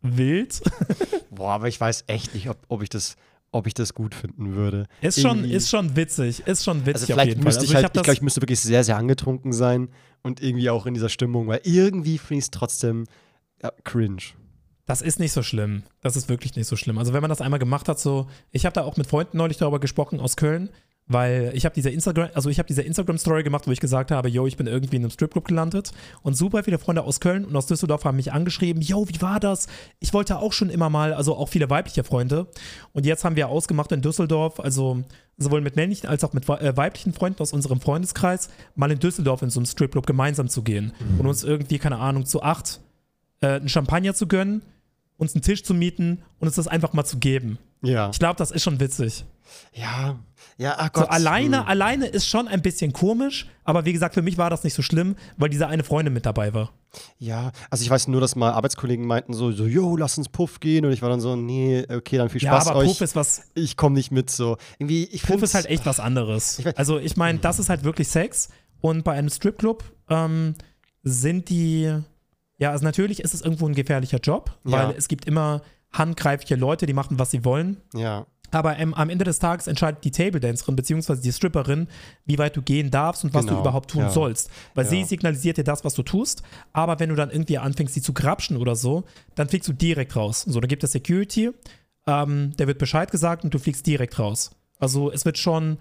wild. Boah, aber ich weiß echt nicht, ob, ob ich das ob ich das gut finden würde. Ist schon, ist schon witzig, ist schon witzig also auf jeden müsste Fall. Also ich, halt, ich glaube, ich müsste wirklich sehr, sehr angetrunken sein und irgendwie auch in dieser Stimmung, weil irgendwie finde ich es trotzdem ja, cringe. Das ist nicht so schlimm. Das ist wirklich nicht so schlimm. Also wenn man das einmal gemacht hat, so, ich habe da auch mit Freunden neulich darüber gesprochen aus Köln, weil ich habe diese Instagram, also ich habe diese Instagram Story gemacht, wo ich gesagt habe, yo, ich bin irgendwie in einem Stripclub gelandet und super viele Freunde aus Köln und aus Düsseldorf haben mich angeschrieben, yo, wie war das? Ich wollte auch schon immer mal, also auch viele weibliche Freunde und jetzt haben wir ausgemacht in Düsseldorf, also sowohl mit männlichen als auch mit äh, weiblichen Freunden aus unserem Freundeskreis, mal in Düsseldorf in so einem Stripclub gemeinsam zu gehen mhm. und uns irgendwie keine Ahnung zu acht äh, einen Champagner zu gönnen, uns einen Tisch zu mieten und uns das einfach mal zu geben. Ja. Ich glaube, das ist schon witzig. Ja, ja, ach Gott. So alleine, hm. alleine ist schon ein bisschen komisch, aber wie gesagt, für mich war das nicht so schlimm, weil diese eine Freundin mit dabei war. Ja, also ich weiß nur, dass mal Arbeitskollegen meinten so, so, yo, lass uns Puff gehen und ich war dann so, nee, okay, dann viel Spaß ja, aber euch. Puff ist was. Ich komme nicht mit so. Irgendwie, ich Puff ist halt echt was anderes. Ich also ich meine, das ist halt wirklich Sex und bei einem Stripclub ähm, sind die, ja, also natürlich ist es irgendwo ein gefährlicher Job, weil ja. es gibt immer handgreifliche Leute, die machen, was sie wollen. Ja. Aber ähm, am Ende des Tages entscheidet die Table Dancerin bzw. die Stripperin, wie weit du gehen darfst und was genau. du überhaupt tun ja. sollst. Weil ja. sie signalisiert dir das, was du tust. Aber wenn du dann irgendwie anfängst, sie zu grapschen oder so, dann fliegst du direkt raus. So, dann gibt es Security, ähm, der wird Bescheid gesagt und du fliegst direkt raus. Also es wird schon,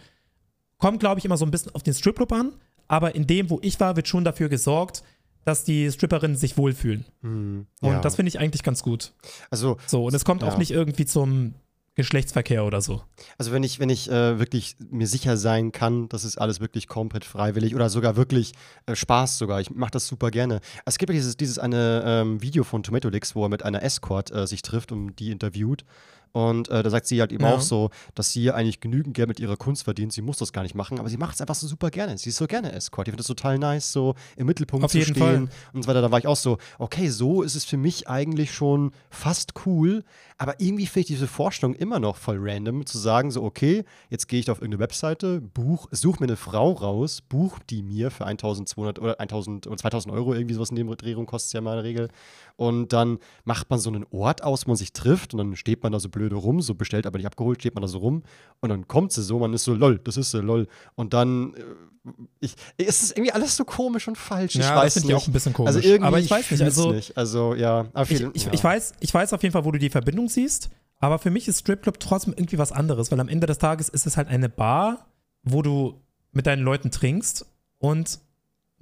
kommt glaube ich immer so ein bisschen auf den Stripclub an, aber in dem, wo ich war, wird schon dafür gesorgt, dass die Stripperinnen sich wohlfühlen. Mhm, ja. Und das finde ich eigentlich ganz gut. Also so und es kommt auch nicht irgendwie zum Geschlechtsverkehr oder so. Also wenn ich, wenn ich äh, wirklich mir sicher sein kann, das ist alles wirklich komplett freiwillig oder sogar wirklich äh, Spaß sogar. Ich mache das super gerne. Es gibt ja dieses, dieses eine ähm, Video von Tomato Licks, wo er mit einer Escort äh, sich trifft und die interviewt. Und äh, da sagt sie halt eben ja. auch so, dass sie eigentlich genügend Geld mit ihrer Kunst verdient. Sie muss das gar nicht machen, aber sie macht es einfach so super gerne. Sie ist so gerne Escort. Ich finde das total nice, so im Mittelpunkt Auf zu stehen Fall. und so weiter. Da war ich auch so, okay, so ist es für mich eigentlich schon fast cool. Aber irgendwie finde ich diese Vorstellung immer noch voll random, zu sagen, so, okay, jetzt gehe ich auf irgendeine Webseite, buch, suche mir eine Frau raus, buch die mir für 1200 oder 1000 oder 2000 Euro, irgendwie sowas in dem Drehung kostet es ja mal in der Regel. Und dann macht man so einen Ort aus, wo man sich trifft und dann steht man da so blöde rum, so bestellt, aber nicht abgeholt, steht man da so rum und dann kommt sie so, man ist so, lol, das ist so, lol. Und dann, äh, ich, es ist irgendwie alles so komisch und falsch. Ja, ich weiß das finde ich auch ein bisschen komisch. Also irgendwie, aber ich weiß nicht, also, nicht. also ja. Viel, ich, ich, ja. ich, weiß, ich weiß auf jeden Fall, wo du die Verbindung siehst, aber für mich ist Stripclub trotzdem irgendwie was anderes, weil am Ende des Tages ist es halt eine Bar, wo du mit deinen Leuten trinkst und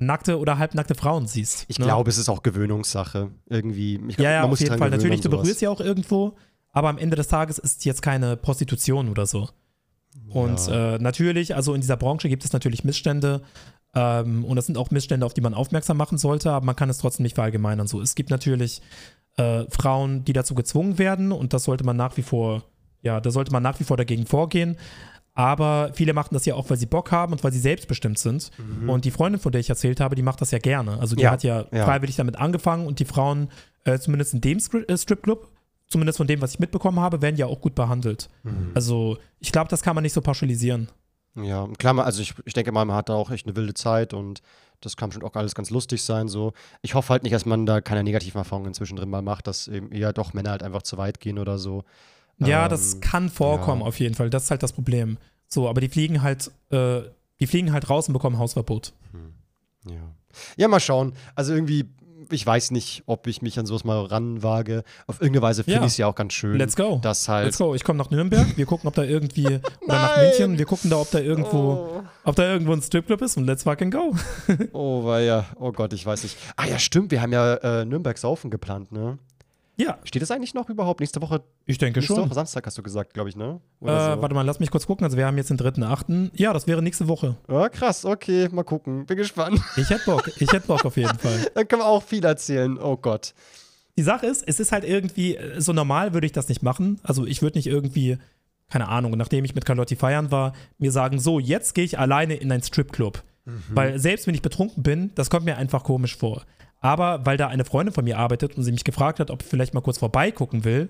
nackte oder halbnackte Frauen siehst. Ich ne? glaube, es ist auch Gewöhnungssache. Irgendwie. Ich glaub, ja, ja, auf jeden Fall. Natürlich, du berührst sie auch irgendwo, aber am Ende des Tages ist jetzt keine Prostitution oder so. Und ja. äh, natürlich, also in dieser Branche gibt es natürlich Missstände. Ähm, und das sind auch Missstände, auf die man aufmerksam machen sollte, aber man kann es trotzdem nicht verallgemeinern. So, es gibt natürlich äh, Frauen, die dazu gezwungen werden und das sollte man nach wie vor, ja, da sollte man nach wie vor dagegen vorgehen. Aber viele machen das ja auch, weil sie Bock haben und weil sie selbstbestimmt sind. Mhm. Und die Freundin, von der ich erzählt habe, die macht das ja gerne. Also die ja, hat ja, ja, freiwillig damit angefangen und die Frauen, äh, zumindest in dem äh, Stripclub, zumindest von dem, was ich mitbekommen habe, werden ja auch gut behandelt. Mhm. Also ich glaube, das kann man nicht so pauschalisieren. Ja, klar, also ich, ich denke mal, man hat da auch echt eine wilde Zeit und das kann schon auch alles ganz lustig sein. So. Ich hoffe halt nicht, dass man da keine negativen Erfahrungen zwischendrin mal macht, dass eben eher doch Männer halt einfach zu weit gehen oder so. Ja, ähm, das kann vorkommen ja. auf jeden Fall. Das ist halt das Problem. So, aber die fliegen halt, äh, die fliegen halt raus und bekommen Hausverbot. Hm. Ja. Ja, mal schauen. Also irgendwie, ich weiß nicht, ob ich mich an sowas mal ranwage. Auf irgendeine Weise finde ja. ich es ja auch ganz schön. Let's go. Dass halt Let's go. Ich komme nach Nürnberg. Wir gucken, ob da irgendwie oder nach München. Wir gucken da, ob da irgendwo, oh. ob da irgendwo ein Stripclub ist und let's fucking go. oh, weil ja. Oh Gott, ich weiß nicht. Ah ja, stimmt. Wir haben ja äh, Nürnberg saufen geplant, ne? Ja. Steht das eigentlich noch überhaupt? Nächste Woche? Ich denke nächste schon. Woche Samstag hast du gesagt, glaube ich, ne? Äh, so. Warte mal, lass mich kurz gucken. Also wir haben jetzt den 3.8. Ja, das wäre nächste Woche. Ja, krass, okay, mal gucken. Bin gespannt. Ich hätte Bock, ich hätte Bock auf jeden Fall. Dann können wir auch viel erzählen. Oh Gott. Die Sache ist, es ist halt irgendwie, so normal würde ich das nicht machen. Also ich würde nicht irgendwie, keine Ahnung, nachdem ich mit Carlotti feiern war, mir sagen, so, jetzt gehe ich alleine in einen Stripclub. Mhm. Weil selbst wenn ich betrunken bin, das kommt mir einfach komisch vor. Aber weil da eine Freundin von mir arbeitet und sie mich gefragt hat, ob ich vielleicht mal kurz vorbeigucken will,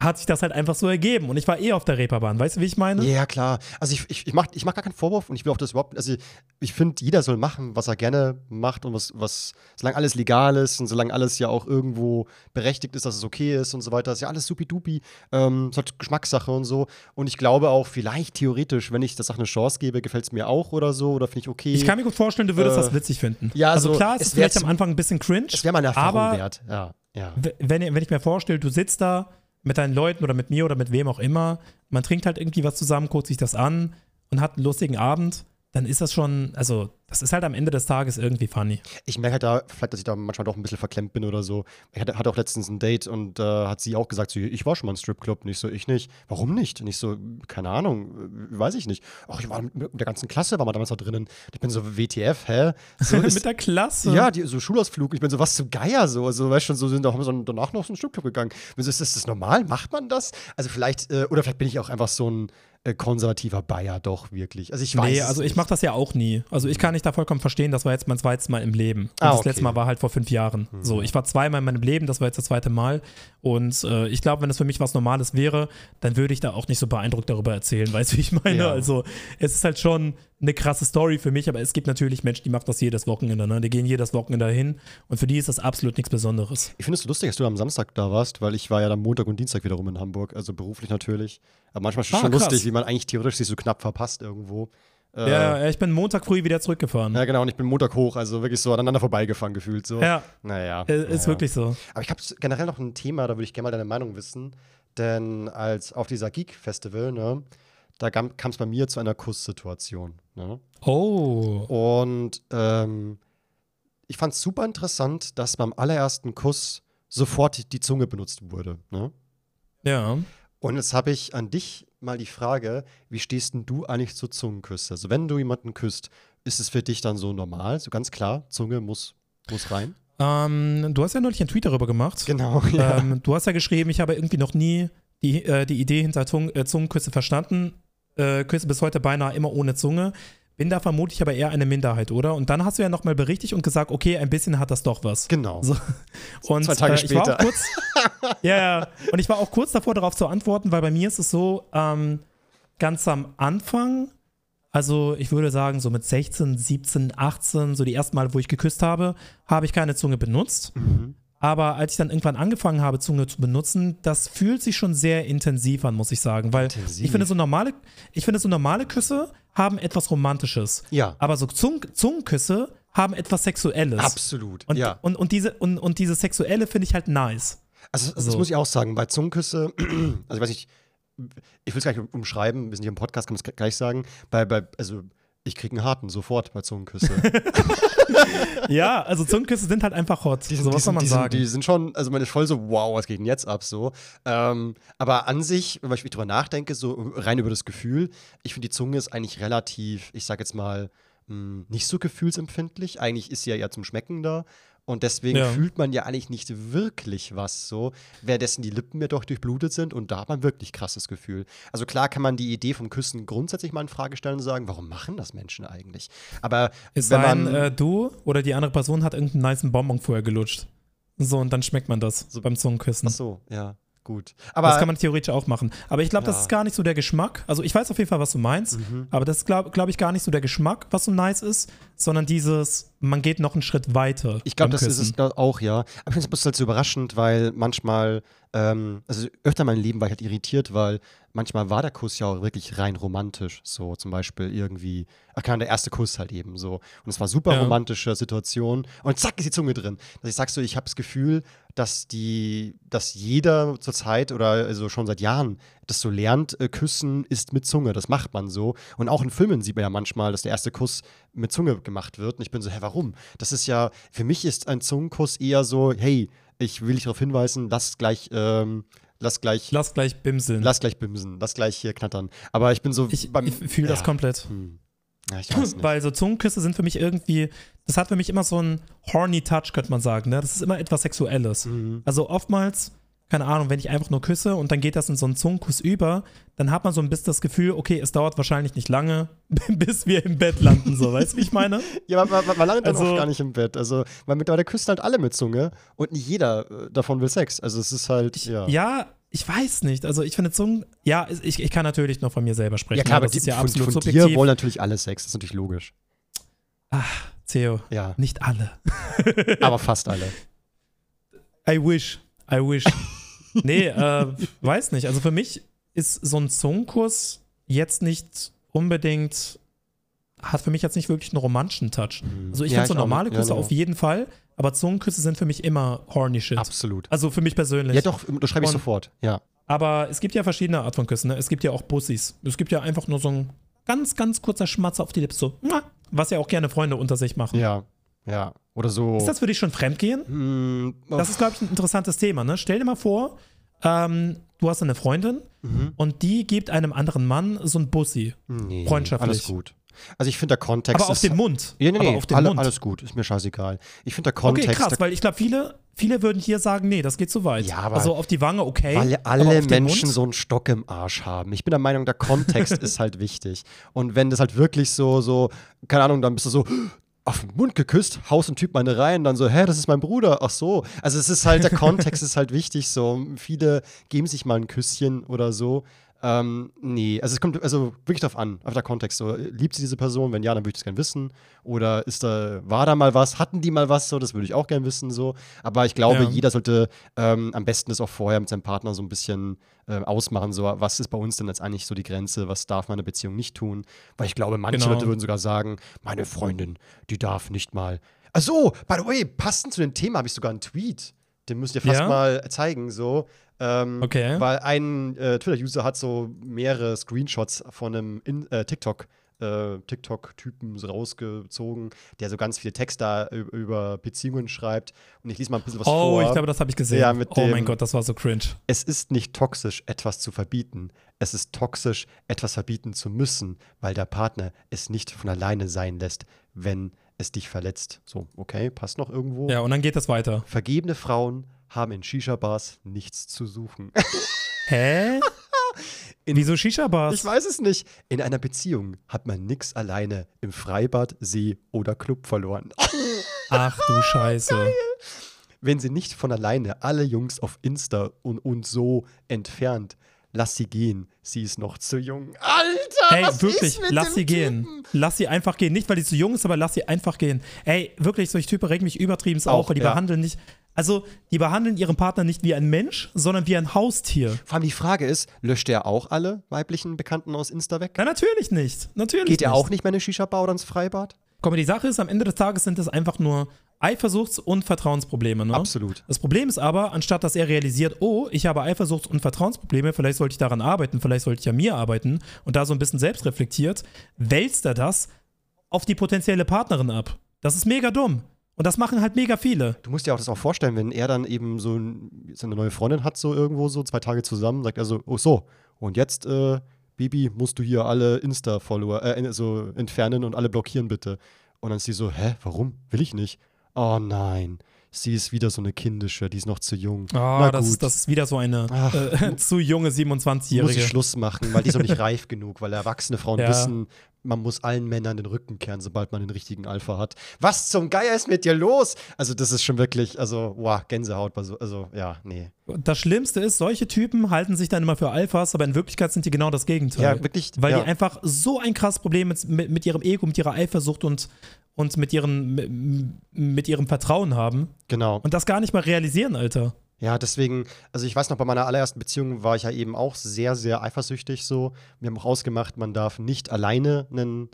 hat sich das halt einfach so ergeben. Und ich war eh auf der Reeperbahn. Weißt du, wie ich meine? Ja, klar. Also ich, ich, ich mache ich mach gar keinen Vorwurf und ich will auch das überhaupt. Also ich finde, jeder soll machen, was er gerne macht und was, was, solange alles legal ist und solange alles ja auch irgendwo berechtigt ist, dass es okay ist und so weiter, ist ja alles supi-dupi. Ähm, ist halt Geschmackssache und so. Und ich glaube auch, vielleicht theoretisch, wenn ich der Sache eine Chance gebe, gefällt es mir auch oder so oder finde ich okay. Ich kann mir gut vorstellen, du würdest äh, das witzig finden. Ja, also, also klar, es ist vielleicht am Anfang ein bisschen cringe. Es wäre mal eine Erfahrung aber wert. Ja, ja. Wenn, wenn ich mir vorstelle, du sitzt da mit deinen Leuten oder mit mir oder mit wem auch immer. Man trinkt halt irgendwie was zusammen, guckt sich das an und hat einen lustigen Abend dann ist das schon, also das ist halt am Ende des Tages irgendwie funny. Ich merke halt da, vielleicht, dass ich da manchmal doch ein bisschen verklemmt bin oder so. Ich hatte, hatte auch letztens ein Date und äh, hat sie auch gesagt, so, ich war schon mal im Stripclub. Nicht so, ich nicht. Warum nicht? Nicht so, keine Ahnung, weiß ich nicht. Ach, ich war mit der ganzen Klasse, war mal damals da drinnen. Ich bin so, WTF, hä? So ist, mit der Klasse? Ja, die, so Schulausflug. Ich bin so, was zu Geier so. Also, weißt schon, so sind auch so danach noch so ein Stripclub gegangen. So, ist das normal? Macht man das? Also, vielleicht, äh, oder vielleicht bin ich auch einfach so ein konservativer Bayer doch wirklich. Also ich weiß. Nee, also ich mache das ja auch nie. Also ich kann nicht da vollkommen verstehen, das war jetzt mein zweites Mal im Leben. Und ah, okay. das letzte Mal war halt vor fünf Jahren. Mhm. So, ich war zweimal in meinem Leben, das war jetzt das zweite Mal. Und äh, ich glaube, wenn das für mich was Normales wäre, dann würde ich da auch nicht so beeindruckt darüber erzählen. Weißt du, wie ich meine? Ja. Also es ist halt schon eine krasse Story für mich, aber es gibt natürlich Menschen, die machen das jedes Wochenende. Ne? Die gehen jedes Wochenende dahin und für die ist das absolut nichts Besonderes. Ich finde es so lustig, dass du am Samstag da warst, weil ich war ja am Montag und Dienstag wiederum in Hamburg, also beruflich natürlich. Aber manchmal ist es ah, schon krass. lustig, wie man eigentlich theoretisch sich so knapp verpasst irgendwo. Äh, ja, ich bin Montag früh wieder zurückgefahren. Ja, genau, und ich bin Montag hoch, also wirklich so aneinander vorbeigefahren gefühlt. So. Ja. Naja. Ist naja. wirklich so. Aber ich habe generell noch ein Thema, da würde ich gerne mal deine Meinung wissen. Denn als auf dieser Geek-Festival, ne, da kam es bei mir zu einer Kusssituation. Ne? Oh. Und ähm, ich fand es super interessant, dass beim allerersten Kuss sofort die Zunge benutzt wurde. Ne? Ja. Und jetzt habe ich an dich mal die Frage, wie stehst denn du eigentlich zu Zungenküsse? Also wenn du jemanden küsst, ist es für dich dann so normal, so ganz klar, Zunge muss, muss rein? Ähm, du hast ja neulich einen Tweet darüber gemacht. Genau, ja. Ähm, du hast ja geschrieben, ich habe irgendwie noch nie die, äh, die Idee hinter Zung, äh, Zungenküsse verstanden. Äh, Küsse bis heute beinahe immer ohne Zunge. Bin da vermutlich aber eher eine Minderheit, oder? Und dann hast du ja nochmal berichtigt und gesagt, okay, ein bisschen hat das doch was. Genau. So. Und Zwei Tage äh, später. Ich war auch kurz, ja, ja. Und ich war auch kurz davor, darauf zu antworten, weil bei mir ist es so, ähm, ganz am Anfang, also ich würde sagen, so mit 16, 17, 18, so die ersten Male, wo ich geküsst habe, habe ich keine Zunge benutzt. Mhm. Aber als ich dann irgendwann angefangen habe, Zunge zu benutzen, das fühlt sich schon sehr intensiv an, muss ich sagen. Weil Intensiv? ich finde, so normale, ich finde, so normale Küsse haben etwas Romantisches. Ja. Aber so Zung Zungenküsse haben etwas Sexuelles. Absolut. Und, ja. und, und, diese, und, und diese Sexuelle finde ich halt nice. Also, das So. muss ich auch sagen, bei Zungenküsse, also ich weiß nicht, ich will es gleich umschreiben, wir sind hier im Podcast, kann man es gleich sagen. Bei, bei, also ich kriege einen harten sofort bei Zungenküsse. Ja, also Zungenküsse sind halt einfach hot. Die sind, so was soll man die, sagen. sind, die sind schon, also man ist voll so, wow, was geht denn jetzt ab so. Ähm, aber an sich, wenn ich drüber nachdenke, so rein über das Gefühl, ich finde die Zunge ist eigentlich relativ, ich sag jetzt mal, mh, nicht so gefühlsempfindlich. Eigentlich ist sie ja eher zum Schmecken da. Und deswegen Ja. fühlt man ja eigentlich nicht wirklich was so, währenddessen die Lippen ja doch durchblutet sind und da hat man wirklich krasses Gefühl. Also klar kann man die Idee vom Küssen grundsätzlich mal in Frage stellen und sagen, warum machen das Menschen eigentlich? Aber Es wenn man äh, du oder die andere Person hat irgendeinen niceen Bonbon vorher gelutscht. So, und dann schmeckt man das so beim Zungenküssen. Ach so, ja, gut. Aber das kann man theoretisch auch machen. Aber ich glaube, das Ja. ist gar nicht so der Geschmack. Also ich weiß auf jeden Fall, was du meinst, Mhm. aber das ist, glaube glaub ich, gar nicht so der Geschmack, was so nice ist, sondern dieses, man geht noch einen Schritt weiter. Ich glaube, das ist Küssen. es glaub, auch, ja. Aber ich finde es halt so überraschend, weil manchmal, ähm, also öfter in meinem Leben war ich halt irritiert, weil manchmal war der Kuss ja auch wirklich rein romantisch. So zum Beispiel irgendwie, ach Ahnung, der erste Kuss halt eben so. Und es war super Ja. romantische Situation. Und zack ist die Zunge drin. Dass ich sag so, ich habe das Gefühl, dass die, dass jeder zur Zeit oder also schon seit Jahren das so lernt, äh, Küssen ist mit Zunge. Das macht man so. Und auch in Filmen sieht man ja manchmal, dass der erste Kuss mit Zunge gemacht wird. Und ich bin so, hä, warum? Das ist ja, für mich ist ein Zungenkuss eher so, hey, ich will dich darauf hinweisen, lass gleich, ähm, lass gleich, Lass gleich bimseln. lass gleich bimsen, lass gleich hier knattern. Aber ich bin so, ich ich fühle das ja. komplett. Hm. Ja. Weil so Zungenküsse sind für mich irgendwie, das hat für mich immer so einen horny Touch, könnte man sagen. Ne? Das ist immer etwas Sexuelles. Mhm. Also oftmals, keine Ahnung, wenn ich einfach nur küsse und dann geht das in so einen Zungenkuss über, dann hat man so ein bisschen das Gefühl, okay, es dauert wahrscheinlich nicht lange, bis wir im Bett landen, so, weißt du, wie ich meine? Ja, aber man, man landet dann Also- auch gar nicht im Bett. Also, weil mittlerweile küssen halt alle mit Zunge und nicht jeder äh, davon will Sex. Also, es ist halt, Ich, ja. ja. ich weiß nicht. Also ich finde Zungen, ja, ich, ich kann natürlich nur von mir selber sprechen. Ja, klar, ne? aber das die, ist ja von, absolut von dir subjektiv. wollen natürlich alle Sex. Das ist natürlich logisch. Theo, Ja, nicht alle. aber fast alle. I wish, I wish. Nee, äh, weiß nicht. Also für mich ist so ein Zungenkuss jetzt nicht unbedingt, hat für mich jetzt nicht wirklich einen romantischen Touch. Also ich Ja, finde so normale. Ja, Küsse nee. auf jeden Fall, aber Zungenküsse sind für mich immer horny shit. Absolut. Also für mich persönlich. Ja, doch, das schreibe ich Und- sofort. Ja. Aber es gibt ja verschiedene Art von Küssen. Ne? Es gibt ja auch Bussis. Es gibt ja einfach nur so ein ganz, ganz kurzer Schmatzer auf die Lippen, so, was ja auch gerne Freunde unter sich machen. Ja. Ja. Oder so. Ist das für dich schon Fremdgehen? Hm, Das ist, glaube ich, ein interessantes Thema. Ne? Stell dir mal vor, ähm, du hast eine Freundin Mhm. und die gibt einem anderen Mann so ein Bussi. nee, freundschaftlich. Alles gut. Also, ich finde, der Kontext Aber auf den Mund. Ja, nee, nee, auf den alle, Mund. alles gut. Ist mir scheißegal. Ich finde, der okay, Kontext. krass, weil ich glaube, viele, viele würden hier sagen, nee, das geht zu weit. Ja, aber- also auf die Wange, okay. Weil alle Menschen so einen Stock im Arsch haben. Ich bin der Meinung, der Kontext ist halt wichtig. Und wenn das halt wirklich so, so, keine Ahnung, dann bist du so auf den Mund geküsst, haust ein Typ meine rein, dann so, hä, das ist mein Bruder, ach so. Also es ist halt, der Kontext ist halt wichtig so. Viele geben sich mal ein Küsschen oder so. Ähm, nee, also es kommt also wirklich darauf an, auf der Kontext. So, liebt sie diese Person? Wenn ja, dann würde ich das gerne wissen. Oder ist da, war da mal was? Hatten die mal was? So, das würde ich auch gerne wissen. So. Aber ich glaube, Ja. jeder sollte ähm, am besten das auch vorher mit seinem Partner so ein bisschen äh, ausmachen. So, was ist bei uns denn jetzt eigentlich so die Grenze? Was darf meine Beziehung nicht tun? Weil ich glaube, manche Genau. Leute würden sogar sagen, meine Freundin, die darf nicht mal. Ach so, by the way, passend zu dem Thema habe ich sogar einen Tweet. Den müsst ihr fast Ja? mal zeigen. So. Ähm, Okay. Weil ein äh, Twitter-User hat so mehrere Screenshots von einem In äh, TikTok. Äh, TikTok-Typen so rausgezogen, der so ganz viele Texte da über Beziehungen schreibt. Und ich lese mal ein bisschen was Oh, vor. ich glaube, das habe ich gesehen. Ja, oh mein dem- Gott, das war so cringe. es ist nicht toxisch, etwas zu verbieten. Es ist toxisch, etwas verbieten zu müssen, weil der Partner es nicht von alleine sein lässt, wenn es dich verletzt. So, okay, passt noch irgendwo. Ja, und dann geht das weiter. Vergebene Frauen haben in Shisha-Bars nichts zu suchen. Hä? In, Wieso Shisha-Bars? Ich weiß es nicht. In einer Beziehung hat man nix alleine im Freibad, See oder Club verloren. Ach du Scheiße. Geil. Wenn sie nicht von alleine alle Jungs auf Insta und, und so entfernt, lass sie gehen. Sie ist noch zu jung. Alter, Ey, wirklich, lass sie Typen? gehen. Lass sie einfach gehen. Nicht, weil sie zu jung ist, aber lass sie einfach gehen. Ey, wirklich, solche Typen regen mich übertrieben auf, weil die ja. behandeln nicht. Also, die behandeln ihren Partner nicht wie ein Mensch, sondern wie ein Haustier. Vor allem die Frage ist, löscht er auch alle weiblichen Bekannten aus Insta weg? Na, natürlich nicht. Natürlich Geht er auch nicht mehr in eine Shisha-Bar oder ins Freibad? Komm, die Sache ist, am Ende des Tages sind das einfach nur Eifersuchts- und Vertrauensprobleme. Ne? Absolut. Das Problem ist aber, anstatt dass er realisiert, oh, ich habe Eifersuchts- und Vertrauensprobleme, vielleicht sollte ich daran arbeiten, vielleicht sollte ich an mir arbeiten und da so ein bisschen selbst reflektiert, wälzt er das auf die potenzielle Partnerin ab. Das ist mega dumm. Und das machen halt mega viele. Du musst dir auch das auch vorstellen, wenn er dann eben so, so eine neue Freundin hat, so irgendwo so zwei Tage zusammen, sagt er so, oh so, und jetzt, äh, Bibi, musst du hier alle Insta-Follower äh, so entfernen und alle blockieren bitte. Und dann ist sie so, hä, warum? Will ich nicht oh nein, sie ist wieder so eine kindische, die ist noch zu jung. Oh, das, ist, das ist wieder so eine Ach, äh, zu junge 27-Jährige. Muss ich Schluss machen, weil die ist noch nicht reif genug, weil erwachsene Frauen ja. wissen, man muss allen Männern den Rücken kehren, sobald man den richtigen Alpha hat. Was zum Geier ist mit dir los? Also, das ist schon wirklich, also, wow, Gänsehaut. Also, also ja, nee. Das Schlimmste ist, solche Typen halten sich dann immer für Alphas, aber in Wirklichkeit sind die genau das Gegenteil. Ja, wirklich. Weil ja. die einfach so ein krasses Problem mit, mit, mit ihrem Ego, mit ihrer Eifersucht und, und mit, ihren, mit, mit ihrem Vertrauen haben. Genau. Und das gar nicht mal realisieren, Alter. Ja, deswegen, also ich weiß noch, bei meiner allerersten Beziehung war ich ja eben auch sehr, sehr eifersüchtig so. Wir haben auch ausgemacht, man darf nicht alleine einen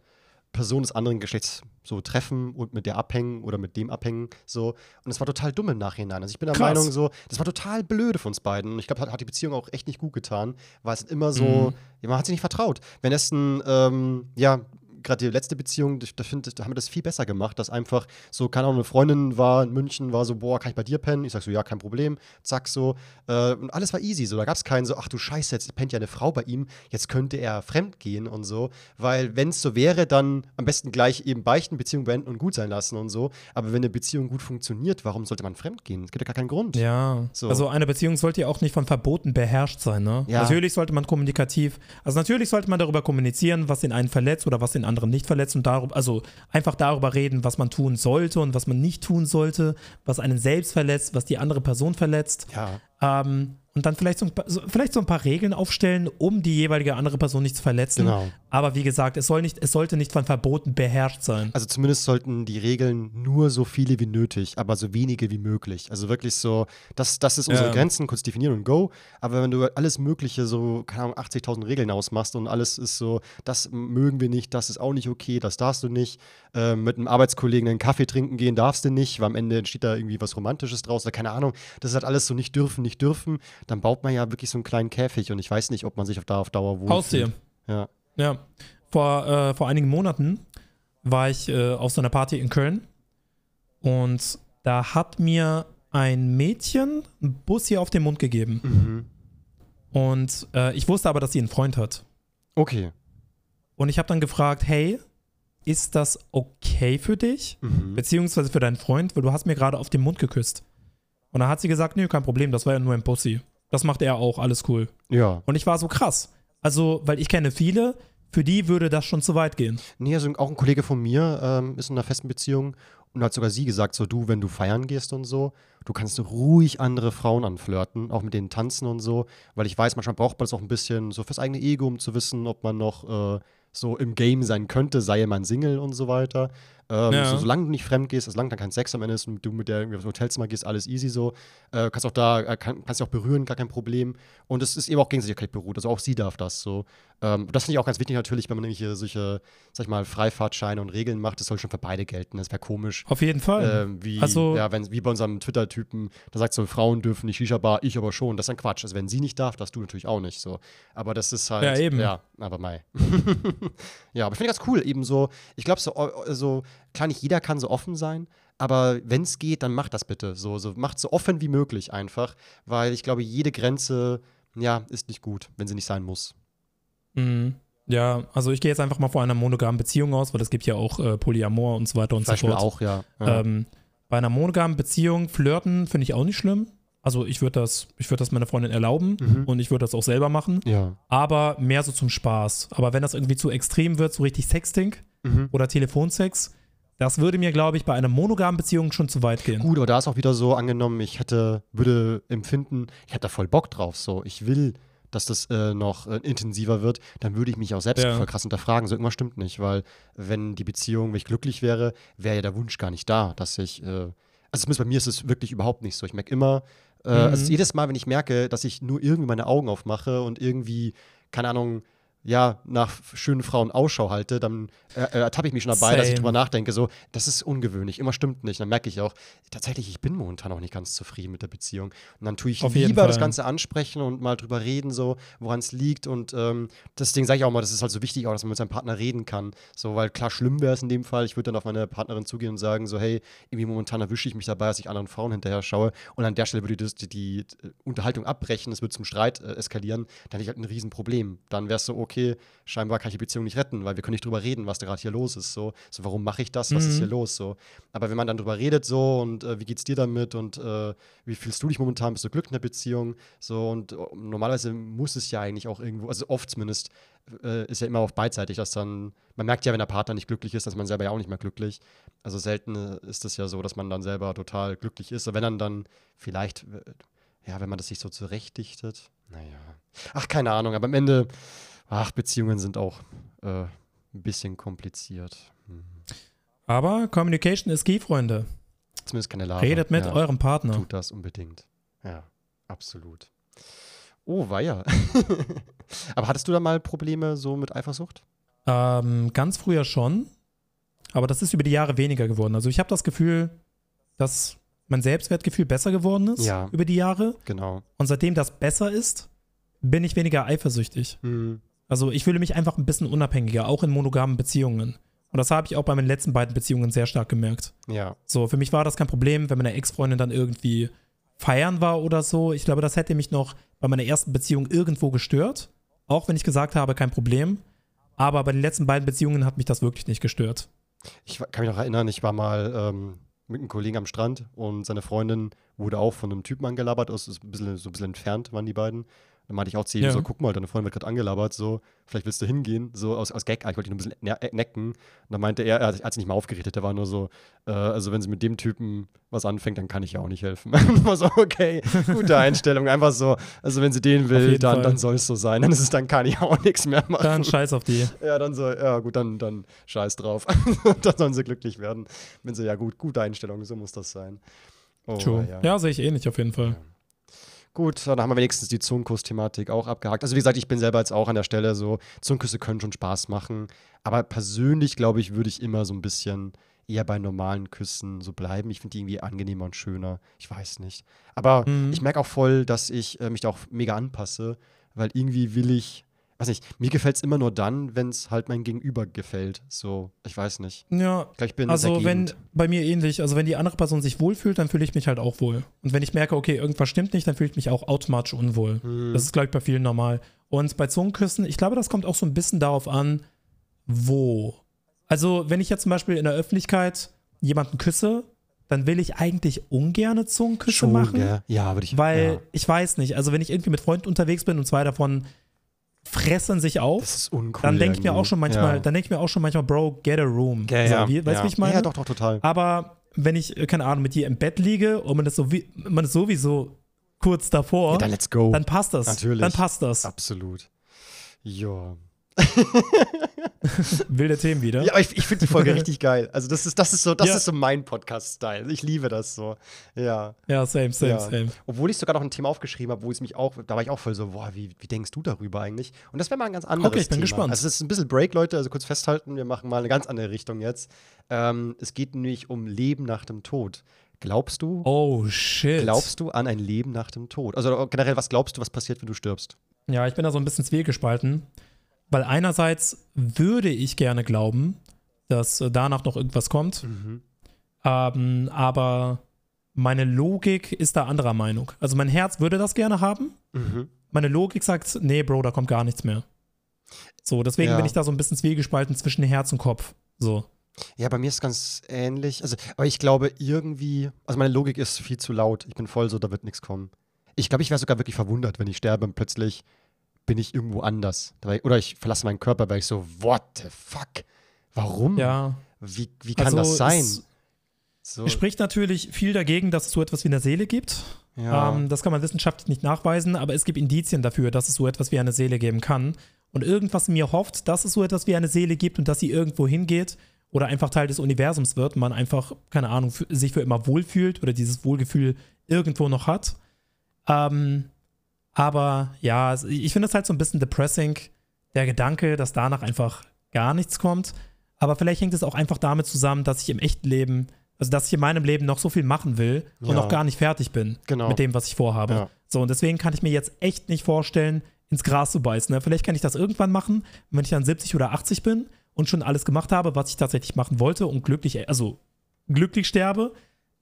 Person des anderen Geschlechts so treffen und mit der abhängen oder mit dem abhängen so und es war total dumm im Nachhinein. Also ich bin der Krass. Meinung so, das war total blöde von uns beiden und ich glaube, hat, hat die Beziehung auch echt nicht gut getan, weil es immer so, mhm. man hat sich nicht vertraut. Wenn es ein ähm, ja gerade die letzte Beziehung, da, find, da haben wir das viel besser gemacht, dass einfach so, keine Ahnung, eine Freundin war in München, war so, boah, kann ich bei dir pennen? Ich sag so, ja, kein Problem, zack, so. Äh, und alles war easy, so. Da gab es keinen so, ach du Scheiße, jetzt pennt ja eine Frau bei ihm, jetzt könnte er fremd gehen und so. Weil, wenn es so wäre, dann am besten gleich eben beichten, Beziehung beenden und gut sein lassen und so. Aber wenn eine Beziehung gut funktioniert, warum sollte man fremd gehen? Es gibt ja gar keinen Grund. Ja. So. Also, eine Beziehung sollte ja auch nicht von Verboten beherrscht sein, ne? Ja. Natürlich sollte man kommunikativ, also natürlich sollte man darüber kommunizieren, was den einen verletzt oder was den anderen nicht verletzt und da darüber, also einfach darüber reden, was man tun sollte und was man nicht tun sollte, was einen selbst verletzt, was die andere Person verletzt. Ja. Ähm, und dann vielleicht so, vielleicht so ein paar Regeln aufstellen, um die jeweilige andere Person nicht zu verletzen. Genau. Aber wie gesagt, es, soll nicht, es sollte nicht von Verboten beherrscht sein. Also zumindest sollten die Regeln nur so viele wie nötig, aber so wenige wie möglich. Also wirklich so, das, das ist unsere ja. Grenzen, kurz definieren und go. Aber wenn du alles Mögliche, so, keine Ahnung, 80.000 Regeln ausmachst und alles ist so, das mögen wir nicht, das ist auch nicht okay, das darfst du nicht. Äh, mit einem Arbeitskollegen einen Kaffee trinken gehen darfst du nicht, weil am Ende entsteht da irgendwie was Romantisches draus oder keine Ahnung. Das ist halt alles so nicht dürfen, nicht dürfen dann baut man ja wirklich so einen kleinen Käfig und ich weiß nicht, ob man sich da auf Dauer wohlfühlt. Haustier. Ja. Ja. Vor, äh, vor einigen Monaten war ich äh, auf so einer Party in Köln und da hat mir ein Mädchen einen Bus hier auf den Mund gegeben. Mhm. Und äh, ich wusste aber, dass sie einen Freund hat. Okay. Und ich habe dann gefragt, hey, ist das okay für dich? Mhm. Beziehungsweise für deinen Freund, weil du hast mir gerade auf den Mund geküsst. Und dann hat sie gesagt, nö, kein Problem, das war ja nur ein Pussy. Das macht er auch, alles cool. Ja. Und ich war so krass. Also, weil ich kenne viele, für die würde das schon zu weit gehen. Nee, also auch ein Kollege von mir ähm, ist in einer festen Beziehung und hat sogar sie gesagt, so du, wenn du feiern gehst und so, du kannst ruhig andere Frauen anflirten, auch mit denen tanzen und so, weil ich weiß, manchmal braucht man das auch ein bisschen so fürs eigene Ego, um zu wissen, ob man noch äh, so im Game sein könnte, sei man Single und so weiter. Ähm, ja. so, solange du nicht fremd gehst, solange dann kein Sex am Ende ist und du mit der irgendwie aufs Hotelzimmer gehst, alles easy so. Äh, kannst auch da, äh, kann, kannst dich auch berühren, gar kein Problem. Und es ist eben auch Gegenseitigkeit beruht. Also auch sie darf das so. Ähm, das finde ich auch ganz wichtig natürlich, wenn man irgendwelche solche, sag ich mal, Freifahrtscheine und Regeln macht, das soll schon für beide gelten. Das wäre komisch. Auf jeden Fall. Äh, wie, also, ja, wenn, wie bei unserem Twitter-Typen, da sagt so, Frauen dürfen nicht Shisha-Bar, ich aber schon. Das ist dann Quatsch. Also wenn sie nicht darf, darfst du natürlich auch nicht so. Aber das ist halt. Ja, eben. Ja, aber mei. ja, aber ich finde ganz cool, eben so, ich glaube, so, so, klar, nicht jeder kann so offen sein, aber wenn es geht, dann macht das bitte. So, so, macht so offen wie möglich einfach, weil ich glaube, jede Grenze, ja, ist nicht gut, wenn sie nicht sein muss. Mhm. Ja, also ich gehe jetzt einfach mal vor einer monogamen Beziehung aus, weil es gibt ja auch äh, Polyamor und so weiter und Zum so fort. auch, ja. ja. Ähm, bei einer monogamen Beziehung flirten finde ich auch nicht schlimm. Also ich würde das, ich würde das meiner Freundin erlauben Mhm. und ich würde das auch selber machen, Ja. aber mehr so zum Spaß. Aber wenn das irgendwie zu extrem wird, so richtig Sexting Mhm. oder Telefonsex, das würde mir, glaube ich, bei einer monogamen Beziehung schon zu weit gehen. Gut, aber da ist auch wieder so angenommen, ich hätte, würde empfinden, ich hätte da voll Bock drauf, so. Ich will, dass das äh, noch äh, intensiver wird, dann würde ich mich auch selbst Ja. voll krass hinterfragen. So irgendwas stimmt nicht, weil wenn die Beziehung, wenn ich glücklich wäre, wäre ja der Wunsch gar nicht da, dass ich, äh, also zumindest bei mir ist es wirklich überhaupt nicht so. Ich merke immer, äh, also Mhm. jedes Mal, wenn ich merke, dass ich nur irgendwie meine Augen aufmache und irgendwie, keine Ahnung, ja, nach schönen Frauen Ausschau halte, dann äh, äh, ertappe ich mich schon dabei, dass ich Same. drüber nachdenke, so, das ist ungewöhnlich, immer stimmt nicht. Dann merke ich auch, tatsächlich, ich bin momentan auch nicht ganz zufrieden mit der Beziehung. Und dann tue ich Auf lieber das. Ganze ansprechen und mal drüber reden, so, woran es liegt. Und ähm, deswegen sage ich auch mal, das ist halt so wichtig, auch, dass man mit seinem Partner reden kann. So, weil klar, schlimm wäre es in dem Fall, ich würde dann auf meine Partnerin zugehen und sagen, so, hey, irgendwie momentan erwische ich mich dabei, dass ich anderen Frauen hinterher schaue. Und an der Stelle würde die, die, die Unterhaltung abbrechen, es würde zum Streit äh, eskalieren, dann hätte ich halt ein Riesenproblem. Dann wäre es so, okay, scheinbar kann ich die Beziehung nicht retten, weil wir können nicht drüber reden, was da gerade hier los ist. So, so warum mache ich das? Was ist Mhm. hier los? So. Aber wenn man dann drüber redet, so und äh, wie geht's dir damit und äh, wie fühlst du dich momentan? Bist du glücklich in der Beziehung? So und äh, normalerweise muss es ja eigentlich auch irgendwo, also oft zumindest, äh, ist ja immer auch beidseitig, dass dann, man merkt ja, wenn der Partner nicht glücklich ist, dass man selber ja auch nicht mehr glücklich. Also selten äh, ist es ja so, dass man dann selber total glücklich ist. Und wenn dann dann vielleicht, ja, wenn man das sich so zurechtdichtet, naja. Ach, keine Ahnung, aber am Ende, ach, Beziehungen sind auch äh, ein bisschen kompliziert. Hm. Aber Communication ist key, Freunde. Zumindest keine Lava. Redet mit ja, eurem Partner. Tut das unbedingt. Ja, absolut. Oh, weia. aber hattest du da mal Probleme so mit Eifersucht? Ähm, ganz früher schon, aber das ist über die Jahre weniger geworden. Also ich habe das Gefühl, dass mein Selbstwertgefühl besser geworden ist Ja. über die Jahre. Genau. Und seitdem das besser ist, bin ich weniger eifersüchtig. Hm. Also ich fühle mich einfach ein bisschen unabhängiger, auch in monogamen Beziehungen. Und das habe ich auch bei meinen letzten beiden Beziehungen sehr stark gemerkt. Ja. So, für mich war das kein Problem, wenn meine Ex-Freundin dann irgendwie feiern war oder so. Ich glaube, das hätte mich noch bei meiner ersten Beziehung irgendwo gestört. Auch wenn ich gesagt habe, kein Problem. Aber bei den letzten beiden Beziehungen hat mich das wirklich nicht gestört. Ich kann mich noch erinnern, ich war mal ähm, mit einem Kollegen am Strand und seine Freundin wurde auch von einem Typen angelabert, aus, ist ein bisschen, so ein bisschen entfernt waren die beiden. Dann meinte ich auch zu ihm Ja. so, guck mal, deine Freundin wird gerade angelabert, so, vielleicht willst du hingehen, so aus, aus Gag, ich wollte ihn nur ein bisschen ne äh, necken. Und dann meinte er, er hat, er hat sich nicht mal aufgerichtet, der war nur so, äh, also wenn sie mit dem Typen was anfängt, dann kann ich ja auch nicht helfen. War so, okay, gute Einstellung, einfach so, also wenn sie den will, dann, Fall. dann soll es so sein, dann ist es, dann kann ich auch nichts mehr machen. Dann scheiß auf die. Ja, dann so, ja gut, dann, dann scheiß drauf. dann sollen sie glücklich werden. Wenn sie, ja gut, gute Einstellung, so muss das sein. Oh, True. ja. Ja, sehe ich ähnlich auf jeden Fall. Gut, dann haben wir wenigstens die Zungenkuss-Thematik auch abgehakt. Also wie gesagt, ich bin selber jetzt auch an der Stelle so, Zungenküsse können schon Spaß machen. Aber persönlich, glaube ich, würde ich immer so ein bisschen eher bei normalen Küssen so bleiben. Ich finde die irgendwie angenehmer und schöner. Ich weiß nicht. Aber Mhm. ich merke auch voll, dass ich äh, mich da auch mega anpasse, weil irgendwie will ich, weiß nicht, mir gefällt es immer nur dann, wenn es halt mein Gegenüber gefällt. So, ich weiß nicht. Ja, Ich bin also wenn, bei mir ähnlich, also wenn die andere Person sich wohlfühlt, dann fühle ich mich halt auch wohl. Und wenn ich merke, okay, irgendwas stimmt nicht, dann fühle ich mich auch automatisch unwohl. Hm. Das ist, glaube ich, bei vielen normal. Und bei Zungenküssen, ich glaube, das kommt auch so ein bisschen darauf an, wo. Also, wenn ich jetzt zum Beispiel in der Öffentlichkeit jemanden küsse, dann will ich eigentlich ungerne Zungenküsse Schon, machen. gell? Ja, würde ich. Weil ja. ich weiß nicht, also wenn ich irgendwie mit Freunden unterwegs bin und zwei davon fressen sich auf, Das ist uncool. dann denke ich mir auch schon manchmal, Ja. dann denke ich mir auch schon manchmal, Bro, get a room. Ja, so, ja, wie, weißt du, ja. wie ich meine? Ja, doch, doch, total. Aber wenn ich, äh, keine Ahnung, mit dir im Bett liege und man ist, so wie, man ist sowieso kurz davor, Ja, dann let's go. dann passt das. Natürlich. Dann passt das. Absolut. Ja. Wilde Themen wieder. Ja, aber ich, ich finde die Folge richtig geil. Also das ist, das ist so, das Ja. ist so mein Podcast-Style. Ich liebe das so. Ja. Ja, same, same, ja. same. Obwohl ich sogar noch ein Thema aufgeschrieben habe, wo es mich auch, da war ich auch voll so, boah, wie, wie denkst du darüber eigentlich? Und das wäre mal ein ganz anderes Okay, ich bin Thema. gespannt. Also es ist ein bisschen Break, Leute, also kurz festhalten, wir machen mal eine ganz andere Richtung jetzt. Ähm, es geht nämlich um Leben nach dem Tod. Glaubst du, Oh, shit. glaubst du an ein Leben nach dem Tod? Also generell, was glaubst du, was passiert, wenn du stirbst? Ja, ich bin da so ein bisschen zwiegespalten, weil einerseits würde ich gerne glauben, dass äh, danach noch irgendwas kommt, Mhm. ähm, aber meine Logik ist da anderer Meinung. Also mein Herz würde das gerne haben, Mhm. meine Logik sagt, nee, Bro, da kommt gar nichts mehr. So, deswegen Ja. bin ich da so ein bisschen zwiegespalten zwischen Herz und Kopf. So. Ja, bei mir ist es ganz ähnlich. Also, aber ich glaube irgendwie, also meine Logik ist viel zu laut. Ich bin voll so, da wird nichts kommen. Ich glaube, ich wäre sogar wirklich verwundert, wenn ich sterbe und plötzlich bin ich irgendwo anders. Oder ich verlasse meinen Körper, weil ich so, what the fuck? Warum? Ja. Wie, wie kann also das sein? So. Es spricht natürlich viel dagegen, dass es so etwas wie eine Seele gibt. Ja. Ähm, das kann man wissenschaftlich nicht nachweisen, aber es gibt Indizien dafür, dass es so etwas wie eine Seele geben kann. Und irgendwas in mir hofft, dass es so etwas wie eine Seele gibt und dass sie irgendwo hingeht oder einfach Teil des Universums wird und man einfach, keine Ahnung, sich für immer wohlfühlt oder dieses Wohlgefühl irgendwo noch hat. Ähm, aber ja, ich finde es halt so ein bisschen depressing, der Gedanke, dass danach einfach gar nichts kommt. Aber vielleicht hängt es auch einfach damit zusammen, dass ich im echten Leben, also dass ich in meinem Leben noch so viel machen will und ja. noch gar nicht fertig bin genau. mit dem, was ich vorhabe. Ja. So, und deswegen kann ich mir jetzt echt nicht vorstellen, ins Gras zu beißen. Ne? Vielleicht kann ich das irgendwann machen, wenn ich dann 70 oder 80 bin und schon alles gemacht habe, was ich tatsächlich machen wollte und glücklich, also glücklich sterbe,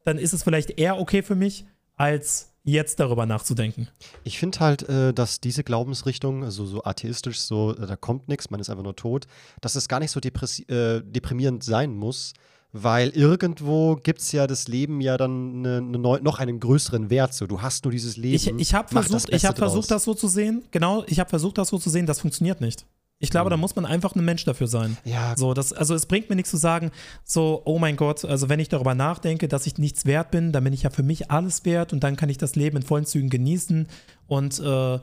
dann ist es vielleicht eher okay für mich, als jetzt darüber nachzudenken. Ich finde halt, äh, dass diese Glaubensrichtung, also so atheistisch, so äh, da kommt nichts, man ist einfach nur tot, dass es gar nicht so äh, deprimierend sein muss, weil irgendwo gibt es ja das Leben ja dann eine neu, noch einen größeren Wert. So, du hast nur dieses Leben. Ich, ich habe versucht, ich hab versucht, das so zu sehen. Genau, ich habe versucht, das so zu sehen. Das funktioniert nicht. Ich glaube, mhm. da muss man einfach ein Mensch dafür sein. Ja. So, das, also es bringt mir nichts zu sagen, so, oh mein Gott, also wenn ich darüber nachdenke, dass ich nichts wert bin, dann bin ich ja für mich alles wert und dann kann ich das Leben in vollen Zügen genießen und, äh,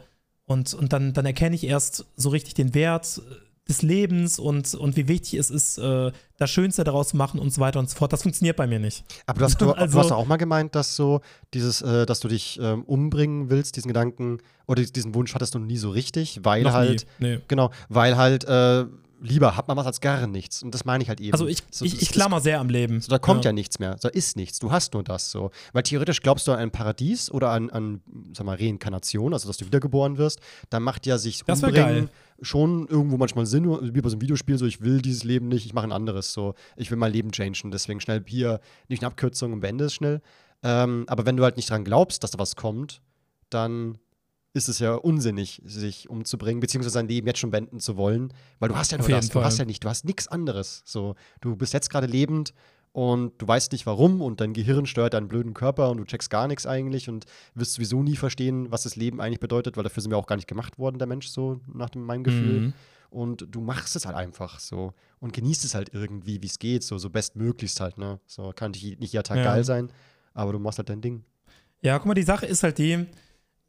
und, und dann, dann erkenne ich erst so richtig den Wert des Lebens und, und wie wichtig es ist, äh, das Schönste daraus zu machen und so weiter und so fort. Das funktioniert bei mir nicht. Aber du hast, du, also, du hast auch mal gemeint, dass so dieses, äh, dass du dich ähm, umbringen willst, diesen Gedanken oder diesen Wunsch hattest du nie so richtig, weil halt, nee. genau, weil halt äh, lieber hat man was als gar nichts. Und das meine ich halt eben. Also ich, so, ich, ich klammer sehr am Leben. So, da kommt ja. ja. nichts mehr. Da ist nichts. Du hast nur das so. Weil theoretisch glaubst du an ein Paradies oder an, an sag mal, Reinkarnation, also dass du wiedergeboren wirst. Da macht ja sich das umbringen schon irgendwo manchmal Sinn, wie bei so einem Videospiel, so ich will dieses Leben nicht, ich mache ein anderes. So, ich will mein Leben changen. Deswegen schnell hier nicht eine Abkürzung und beende es schnell. Ähm, aber wenn du halt nicht dran glaubst, dass da was kommt, dann ist es ja unsinnig, sich umzubringen, beziehungsweise sein Leben jetzt schon beenden zu wollen, weil du hast ja nur das, du hast ja nicht, du hast nichts anderes. So, du bist jetzt gerade lebend und du weißt nicht warum und dein Gehirn steuert deinen blöden Körper und du checkst gar nichts eigentlich und wirst sowieso nie verstehen, was das Leben eigentlich bedeutet, weil dafür sind wir auch gar nicht gemacht worden, der Mensch, so nach dem, meinem Gefühl. Mhm. Und du machst es halt einfach so und genießt es halt irgendwie, wie es geht, so, so bestmöglichst halt, ne? So kann nicht jeder Tag ja. geil sein, aber du machst halt dein Ding. Ja, guck mal, die Sache ist halt die,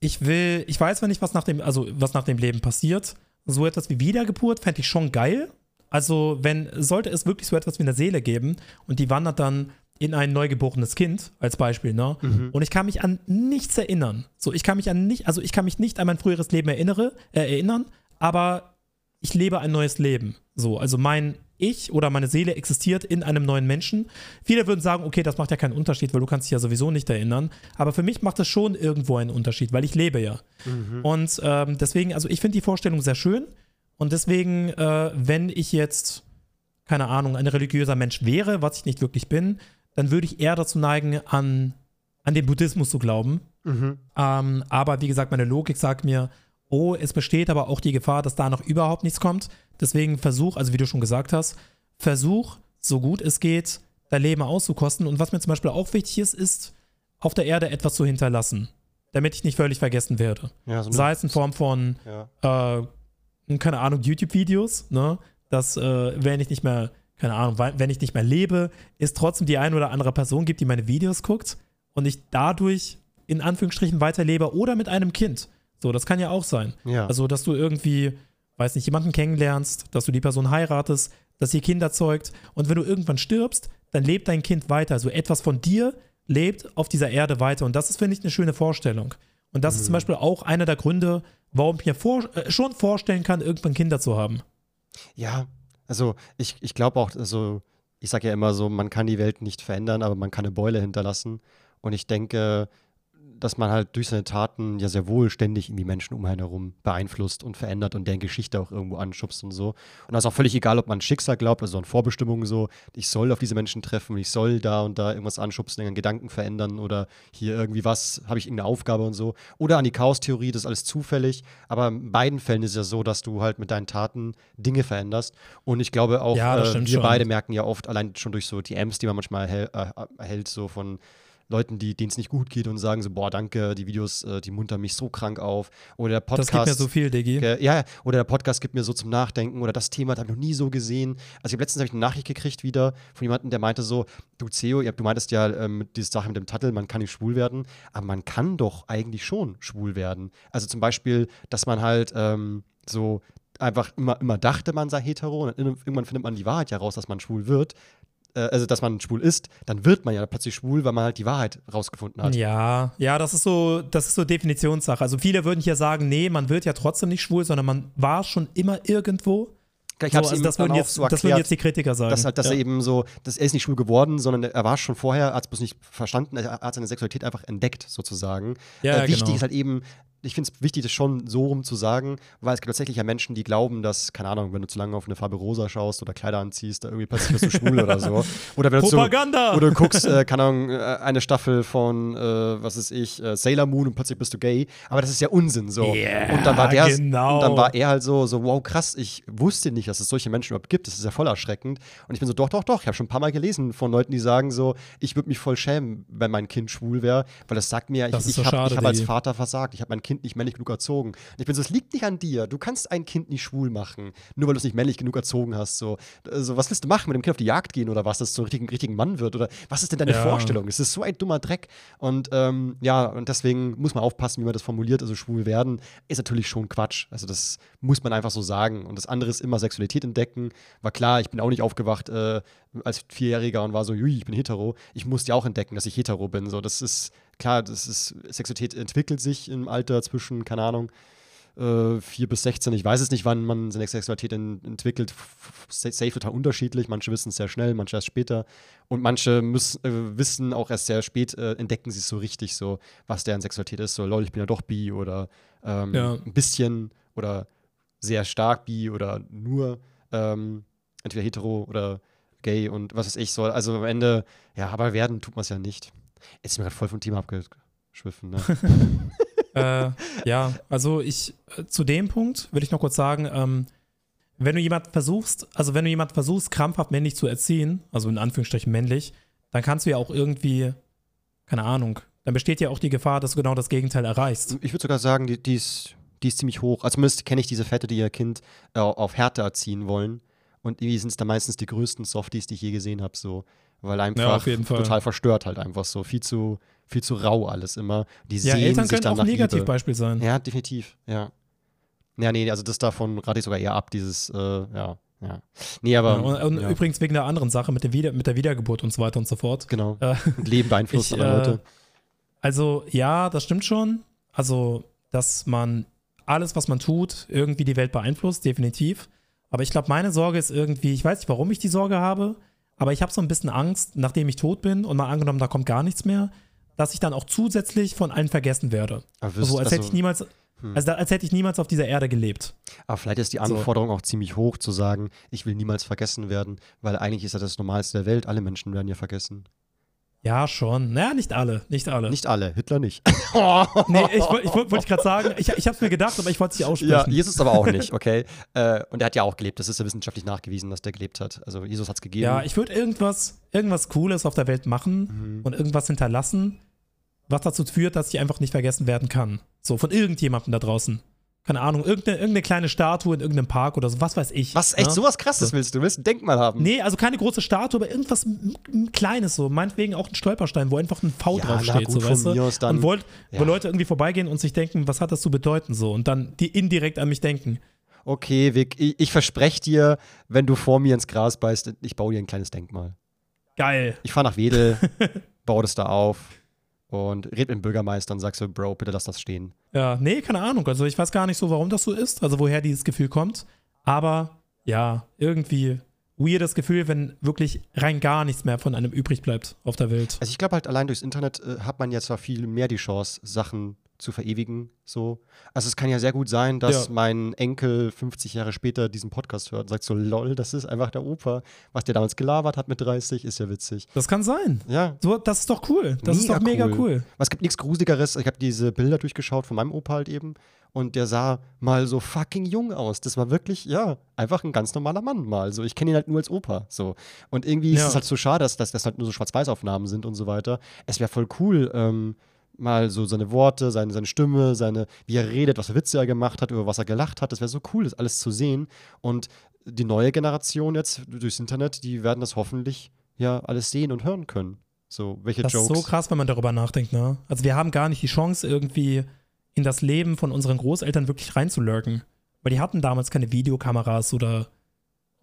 ich will, ich weiß zwar nicht, was nach dem, also was nach dem Leben passiert. So etwas wie Wiedergeburt fände ich schon geil. Also, wenn, sollte es wirklich so etwas wie eine Seele geben und die wandert dann in ein neugeborenes Kind, als Beispiel, ne? Mhm. Und ich kann mich an nichts erinnern. So, ich kann mich an nicht, also ich kann mich nicht an mein früheres Leben erinnere, äh, erinnern, aber ich lebe ein neues Leben. So, also mein ich oder meine Seele existiert in einem neuen Menschen. Viele würden sagen, okay, das macht ja keinen Unterschied, weil du kannst dich ja sowieso nicht erinnern. Aber für mich macht das schon irgendwo einen Unterschied, weil ich lebe ja. Mhm. Und ähm, deswegen, also ich finde die Vorstellung sehr schön. Und deswegen, äh, wenn ich jetzt, keine Ahnung, ein religiöser Mensch wäre, was ich nicht wirklich bin, dann würde ich eher dazu neigen, an, an den Buddhismus zu glauben. Mhm. Ähm, aber wie gesagt, meine Logik sagt mir, oh, es besteht aber auch die Gefahr, dass da noch überhaupt nichts kommt. Deswegen versuch, also wie du schon gesagt hast, versuch, so gut es geht, dein Leben auszukosten. Und was mir zum Beispiel auch wichtig ist, ist, auf der Erde etwas zu hinterlassen, damit ich nicht völlig vergessen werde. Ja, so Sei es in Form von, ja. äh, keine Ahnung, YouTube-Videos, ne? dass, äh, wenn ich nicht mehr, keine Ahnung, wenn ich nicht mehr lebe, es trotzdem die eine oder andere Person gibt, die meine Videos guckt und ich dadurch in Anführungsstrichen weiterlebe oder mit einem Kind. So, das kann ja auch sein. Ja. Also, dass du irgendwie, weiß nicht, jemanden kennenlernst, dass du die Person heiratest, dass ihr Kinder zeugt und wenn du irgendwann stirbst, dann lebt dein Kind weiter. Also etwas von dir lebt auf dieser Erde weiter und das ist, finde ich, eine schöne Vorstellung. Und das mhm. ist zum mhm. Beispiel auch einer der Gründe, warum ich mir vor, äh, schon vorstellen kann, irgendwann Kinder zu haben. Ja, also ich, ich glaube auch, also ich sage ja immer so, man kann die Welt nicht verändern, aber man kann eine Beule hinterlassen. Und ich denke, dass man halt durch seine Taten ja sehr wohl ständig irgendwie Menschen um einen herum beeinflusst und verändert und deren Geschichte auch irgendwo anschubst und so. Und das ist auch völlig egal, ob man Schicksal glaubt, also an Vorbestimmungen so, ich soll auf diese Menschen treffen, ich soll da und da irgendwas anschubsen, einen Gedanken verändern oder hier irgendwie was, habe ich irgendeine Aufgabe und so. Oder an die Chaos-Theorie, das ist alles zufällig. Aber in beiden Fällen ist es ja so, dass du halt mit deinen Taten Dinge veränderst. Und ich glaube auch, ja, äh, wir schon. beide merken ja oft, allein schon durch so DMs, die man manchmal erhält, äh, erhält so von Leuten, die denen es nicht gut geht und sagen so, boah, danke, die Videos, äh, die muntern mich so krank auf. Oder der Podcast. Das gibt mir so viel, Diggi. Äh, ja, oder der Podcast gibt mir so zum Nachdenken. Oder das Thema habe ich noch nie so gesehen. Also ich habe letztens hab ich eine Nachricht gekriegt wieder von jemandem, der meinte so, du Ceo, du meintest ja ähm, diese Sache mit dem Tattel, man kann nicht schwul werden, aber man kann doch eigentlich schon schwul werden. Also zum Beispiel, dass man halt ähm, so einfach immer, immer dachte, man sei hetero und irgendwann findet man die Wahrheit ja raus, dass man schwul wird äh, also dass man schwul ist, dann wird man ja plötzlich schwul, weil man halt die Wahrheit rausgefunden hat. Ja, ja, das ist so, das ist so Definitionssache. Also viele würden ja sagen, nee, man wird ja trotzdem nicht schwul, sondern man war schon immer irgendwo. Ich so, also das, würden jetzt, so erklärt, das würden jetzt die Kritiker sagen. Dass, halt, dass ja. er eben so, dass er ist nicht schwul geworden, sondern er war schon vorher, hat es bloß nicht verstanden, er hat seine Sexualität einfach entdeckt, sozusagen. Ja, äh, wichtig genau. ist halt eben, ich finde es wichtig, das schon so rum zu sagen, weil es gibt tatsächlich ja Menschen, die glauben, dass, keine Ahnung, wenn du zu lange auf eine Farbe rosa schaust oder Kleider anziehst, da irgendwie plötzlich bist du schwul oder so. Oder wenn du Propaganda! So, oder du guckst, äh, keine Ahnung, äh, eine Staffel von, äh, was ist ich, äh, Sailor Moon und plötzlich bist du gay. Aber das ist ja Unsinn so. Yeah, und dann war der, genau. und dann war er halt so, so, wow, krass, ich wusste nicht, dass es solche Menschen überhaupt gibt. Das ist ja voll erschreckend. Und ich bin so, doch, doch, doch. Ich habe schon ein paar Mal gelesen von Leuten, die sagen so, ich würde mich voll schämen, wenn mein Kind schwul wäre, weil das sagt mir, ich, ich habe hab als Vater versagt. Ich habe mein Kind nicht männlich genug erzogen. Und ich bin so, es liegt nicht an dir. Du kannst ein Kind nicht schwul machen, nur weil du es nicht männlich genug erzogen hast. So, also, was willst du machen? Mit dem Kind auf die Jagd gehen oder was, dass es so ein richtigen, richtigen Mann wird? Oder was ist denn deine ja. Vorstellung? Es ist so ein dummer Dreck. Und ähm, ja, und deswegen muss man aufpassen, wie man das formuliert. Also schwul werden ist natürlich schon Quatsch. Also das muss man einfach so sagen. Und das andere ist immer Sexualität entdecken. War klar, ich bin auch nicht aufgewacht äh, als Vierjähriger und war so, ich bin hetero. Ich musste ja auch entdecken, dass ich hetero bin. So, das ist klar, das ist, Sexualität entwickelt sich im Alter zwischen, keine Ahnung, äh, 4 bis 16. Ich weiß es nicht, wann man seine Sexualität in, entwickelt. Safe total unterschiedlich. Manche wissen es sehr schnell, manche erst später. Und manche müssen, äh, wissen auch erst sehr spät, äh, entdecken sie es so richtig, so, was deren Sexualität ist. So, lol, ich bin ja doch bi oder ähm, ja. ein bisschen oder sehr stark bi oder nur ähm, entweder hetero oder gay und was weiß ich soll. Also am Ende, ja, aber werden tut man es ja nicht. Jetzt sind wir gerade voll vom Thema abgeschwiffen, ne? äh, ja, also ich, äh, zu dem Punkt würde ich noch kurz sagen, ähm, wenn du jemand versuchst, also wenn du jemand versuchst, krampfhaft männlich zu erziehen, also in Anführungsstrichen männlich, dann kannst du ja auch irgendwie, keine Ahnung, dann besteht ja auch die Gefahr, dass du genau das Gegenteil erreichst. Ich würde sogar sagen, die, die, ist, die ist ziemlich hoch. Also zumindest kenne ich diese Fette, die ihr Kind äh, auf Härte erziehen wollen. Und irgendwie sind es da meistens die größten Softies, die ich je gesehen habe. So weil einfach ja, total verstört halt einfach so. Viel zu, viel zu rau alles immer. Die ja, sehen Eltern sich dann auch ein Negativbeispiel sein. Ja, definitiv, ja. Ja, nee, also das davon rate ich sogar eher ab, dieses, äh, ja, ja. Nee, aber. Ja, und, und ja. übrigens wegen der anderen Sache mit der, Wieder mit der Wiedergeburt und so weiter und so fort. Genau. Äh, Leben beeinflusst ich, andere Leute. Äh, also, ja, das stimmt schon. Also, dass man alles, was man tut, irgendwie die Welt beeinflusst, definitiv. Aber ich glaube, meine Sorge ist irgendwie, ich weiß nicht, warum ich die Sorge habe, aber ich habe so ein bisschen Angst, nachdem ich tot bin und mal angenommen, da kommt gar nichts mehr, dass ich dann auch zusätzlich von allen vergessen werde. Aber also, als also, hätte ich niemals. Hm. Also als hätte ich niemals auf dieser Erde gelebt. Aber vielleicht ist die Anforderung so. auch ziemlich hoch zu sagen, ich will niemals vergessen werden, weil eigentlich ist ja das Normalste der Welt, alle Menschen werden ja vergessen. Ja, schon. Naja, nicht alle. Nicht alle. Nicht alle. Hitler nicht. nee, ich, ich wollte wollt gerade sagen, ich, ich habe es mir gedacht, aber ich wollte es nicht aussprechen. Ja, Jesus aber auch nicht, okay. äh, und er hat ja auch gelebt. Das ist ja wissenschaftlich nachgewiesen, dass der gelebt hat. Also Jesus hat es gegeben. Ja, ich würde irgendwas, irgendwas Cooles auf der Welt machen mhm. und irgendwas hinterlassen, was dazu führt, dass ich einfach nicht vergessen werden kann. So, von irgendjemandem da draußen keine Ahnung, irgendeine, irgendeine kleine Statue in irgendeinem Park oder so, was weiß ich. Was, echt, ja? sowas krasses willst du? Du willst ein Denkmal haben? Nee, also keine große Statue, aber irgendwas Kleines so. Meinetwegen auch ein Stolperstein, wo einfach ein V ja, draufsteht, so, weißt du? Dann, und wollt, ja. wo Leute irgendwie vorbeigehen und sich denken, was hat das zu bedeuten, so. Und dann die indirekt an mich denken. Okay, Vic, ich, ich verspreche dir, wenn du vor mir ins Gras beißt, ich baue dir ein kleines Denkmal. Geil. Ich fahre nach Wedel, baue das da auf und red mit dem Bürgermeister und sagst so, Bro, bitte lass das stehen. Ja, nee, keine Ahnung. Also ich weiß gar nicht so, warum das so ist, also woher dieses Gefühl kommt. Aber ja, irgendwie weirdes Gefühl, wenn wirklich rein gar nichts mehr von einem übrig bleibt auf der Welt. Also ich glaube halt allein durchs Internet äh, hat man jetzt zwar viel mehr die Chance, Sachen zu verewigen. So. Also es kann ja sehr gut sein, dass ja. mein Enkel 50 Jahre später diesen Podcast hört und sagt so, lol, das ist einfach der Opa. Was der damals gelabert hat mit 30, ist ja witzig. Das kann sein. Ja. So, das ist doch cool. Das mega ist doch mega cool. cool. Es gibt nichts Gruseligeres. Ich habe diese Bilder durchgeschaut von meinem Opa halt eben und der sah mal so fucking jung aus. Das war wirklich, ja, einfach ein ganz normaler Mann mal. So, ich kenne ihn halt nur als Opa. So. Und irgendwie ja. ist es halt so schade, dass, dass das halt nur so Schwarz-Weiß-Aufnahmen sind und so weiter. Es wäre voll cool, ähm, mal so seine Worte, seine, seine Stimme, seine, wie er redet, was für Witze er gemacht hat, über was er gelacht hat. Das wäre so cool, das alles zu sehen. Und die neue Generation jetzt durchs Internet, die werden das hoffentlich ja alles sehen und hören können. So, welche das Jokes. Das ist so krass, wenn man darüber nachdenkt, ne? Also wir haben gar nicht die Chance, irgendwie in das Leben von unseren Großeltern wirklich reinzulurken. Weil die hatten damals keine Videokameras oder,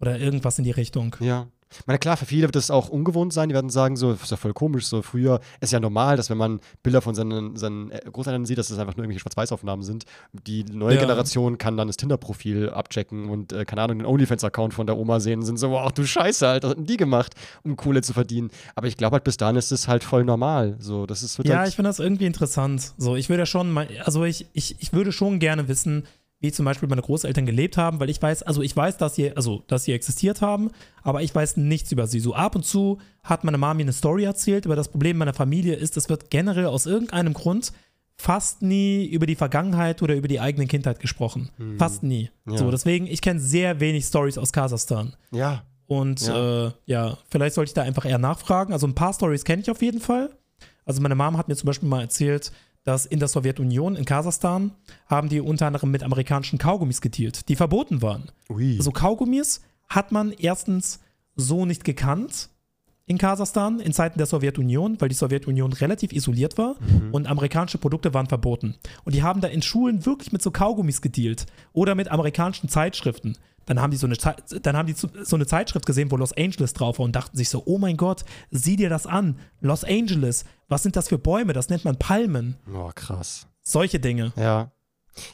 oder irgendwas in die Richtung. Ja. Ich meine, klar, für viele wird das auch ungewohnt sein. Die werden sagen, so, ist ja voll komisch. So, früher ist ja normal, dass wenn man Bilder von seinen, seinen äh, Großeltern sieht, dass das einfach nur irgendwelche Schwarz-Weiß-Aufnahmen sind. Die neue ja. Generation kann dann das Tinder-Profil abchecken und, äh, keine Ahnung, den OnlyFans-Account von der Oma sehen und sind so, ach du Scheiße, halt, was hatten die gemacht, um Kohle zu verdienen. Aber ich glaube halt, bis dahin ist es halt voll normal. So, das ist, ja, halt ich finde das irgendwie interessant. So, ich würde schon, mal, also ich, ich, ich würde schon gerne wissen, wie zum Beispiel meine Großeltern gelebt haben, weil ich weiß, also ich weiß, dass sie, also, dass sie existiert haben, aber ich weiß nichts über sie. So ab und zu hat meine Mami eine Story erzählt, aber das Problem meiner Familie ist, es wird generell aus irgendeinem Grund fast nie über die Vergangenheit oder über die eigene Kindheit gesprochen. Hm. Fast nie. Ja. So, deswegen, ich kenne sehr wenig Stories aus Kasachstan. Ja. Und ja. Äh, ja, vielleicht sollte ich da einfach eher nachfragen. Also ein paar Stories kenne ich auf jeden Fall. Also meine Mom hat mir zum Beispiel mal erzählt, dass in der Sowjetunion, in Kasachstan, haben die unter anderem mit amerikanischen Kaugummis gedealt, die verboten waren. Ui. Also Kaugummis hat man erstens so nicht gekannt in Kasachstan in Zeiten der Sowjetunion, weil die Sowjetunion relativ isoliert war mhm. und amerikanische Produkte waren verboten. Und die haben da in Schulen wirklich mit so Kaugummis gedealt oder mit amerikanischen Zeitschriften. Dann haben die so eine, dann haben die so eine Zeitschrift gesehen, wo Los Angeles drauf war und dachten sich so, oh mein Gott, sieh dir das an. Los Angeles, was sind das für Bäume? Das nennt man Palmen. Oh, krass. Solche Dinge. Ja.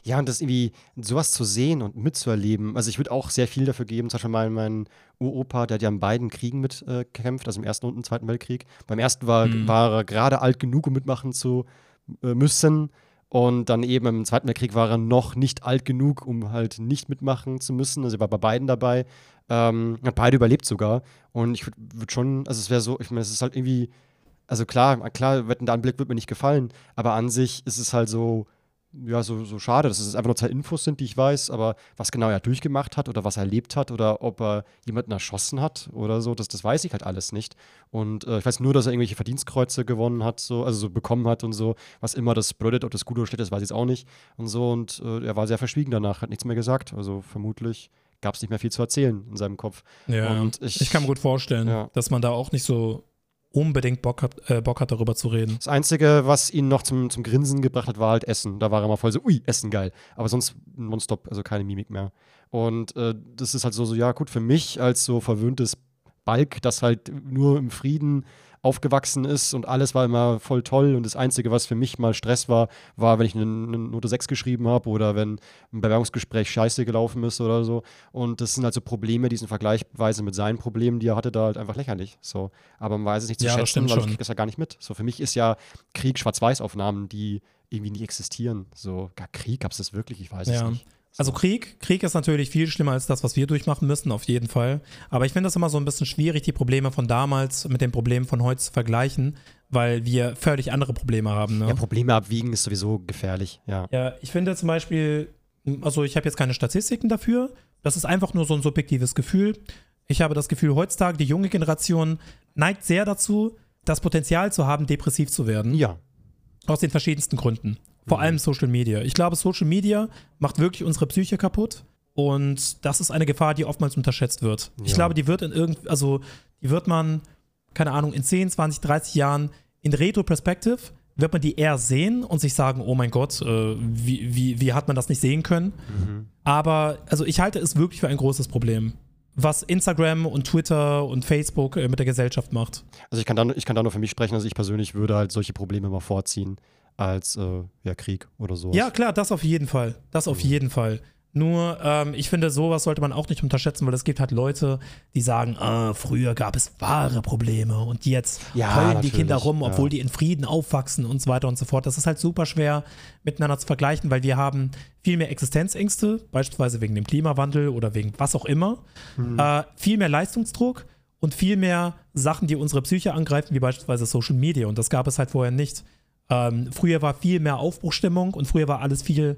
Ja, und das irgendwie sowas zu sehen und mitzuerleben. Also ich würde auch sehr viel dafür geben. Zum Beispiel mein, mein Uropa, der hat ja in beiden Kriegen mitgekämpft, äh, also im Ersten und im Zweiten Weltkrieg. Beim ersten war, mhm. war er gerade alt genug, um mitmachen zu äh, müssen. Und dann eben im Zweiten Weltkrieg war er noch nicht alt genug, um halt nicht mitmachen zu müssen. Also er war bei beiden dabei. Ähm, hat beide überlebt sogar. Und ich würde schon, also es wäre so, ich meine, es ist halt irgendwie, also klar, klar, wetten, der Anblick wird mir nicht gefallen, aber an sich ist es halt so, ja, so, so schade, dass es einfach nur zwei Infos sind, die ich weiß, aber was genau er durchgemacht hat oder was er erlebt hat oder ob er jemanden erschossen hat oder so, das, das weiß ich halt alles nicht. Und äh, ich weiß nur, dass er irgendwelche Verdienstkreuze gewonnen hat, so, also so bekommen hat und so. Was immer das bedeutet, ob das gut oder schlecht ist, weiß ich jetzt auch nicht. Und so, und äh, er war sehr verschwiegen danach, hat nichts mehr gesagt. Also vermutlich gab es nicht mehr viel zu erzählen in seinem Kopf. Ja, und ich, ich kann mir gut vorstellen, ja. dass man da auch nicht so unbedingt Bock hat, äh, Bock hat, darüber zu reden. Das Einzige, was ihn noch zum, zum Grinsen gebracht hat, war halt Essen. Da war er mal voll so, ui, Essen geil. Aber sonst nonstop, also keine Mimik mehr. Und äh, das ist halt so, so, ja, gut, für mich als so verwöhntes Balk, das halt nur im Frieden aufgewachsen ist und alles war immer voll toll und das Einzige, was für mich mal Stress war, war, wenn ich eine, eine Note 6 geschrieben habe oder wenn ein Bewerbungsgespräch scheiße gelaufen ist oder so. Und das sind halt so Probleme, die sind vergleichsweise mit seinen Problemen, die er hatte, da halt einfach lächerlich. So. Aber man weiß es nicht zu ja, schätzen, weil ich kriege das ja gar nicht mit. So, für mich ist ja Krieg Schwarz-Weiß-Aufnahmen, die irgendwie nie existieren. So, gar Krieg gab es das wirklich, ich weiß ja. es nicht. Also Krieg, Krieg ist natürlich viel schlimmer als das, was wir durchmachen müssen, auf jeden Fall. Aber ich finde das immer so ein bisschen schwierig, die Probleme von damals mit den Problemen von heute zu vergleichen, weil wir völlig andere Probleme haben. Ne? Ja, Probleme abwiegen ist sowieso gefährlich, ja. Ja, ich finde zum Beispiel, also ich habe jetzt keine Statistiken dafür, das ist einfach nur so ein subjektives Gefühl. Ich habe das Gefühl, heutzutage die junge Generation neigt sehr dazu, das Potenzial zu haben, depressiv zu werden. Ja. Aus den verschiedensten Gründen. Vor allem Social Media. Ich glaube, Social Media macht wirklich unsere Psyche kaputt. Und das ist eine Gefahr, die oftmals unterschätzt wird. Ja. Ich glaube, die wird in irgend, also die wird man, keine Ahnung, in 10, 20, 30 Jahren in Retro-Perspective wird man die eher sehen und sich sagen, oh mein Gott, äh, wie, wie, wie hat man das nicht sehen können? Mhm. Aber also ich halte es wirklich für ein großes Problem, was Instagram und Twitter und Facebook äh, mit der Gesellschaft macht. Also ich kann, da, ich kann da nur für mich sprechen, also ich persönlich würde halt solche Probleme mal vorziehen als äh, ja, Krieg oder so. Ja, klar, das auf jeden Fall. Das auf jeden Fall. Nur, ähm, ich finde, sowas sollte man auch nicht unterschätzen, weil es gibt halt Leute, die sagen, ah, früher gab es wahre Probleme und jetzt ja, heulen die Kinder rum, obwohl ja. die in Frieden aufwachsen und so weiter und so fort. Das ist halt super schwer miteinander zu vergleichen, weil wir haben viel mehr Existenzängste, beispielsweise wegen dem Klimawandel oder wegen was auch immer, mhm. äh, viel mehr Leistungsdruck und viel mehr Sachen, die unsere Psyche angreifen, wie beispielsweise Social Media. Und das gab es halt vorher nicht. Ähm, früher war viel mehr Aufbruchstimmung und früher war alles viel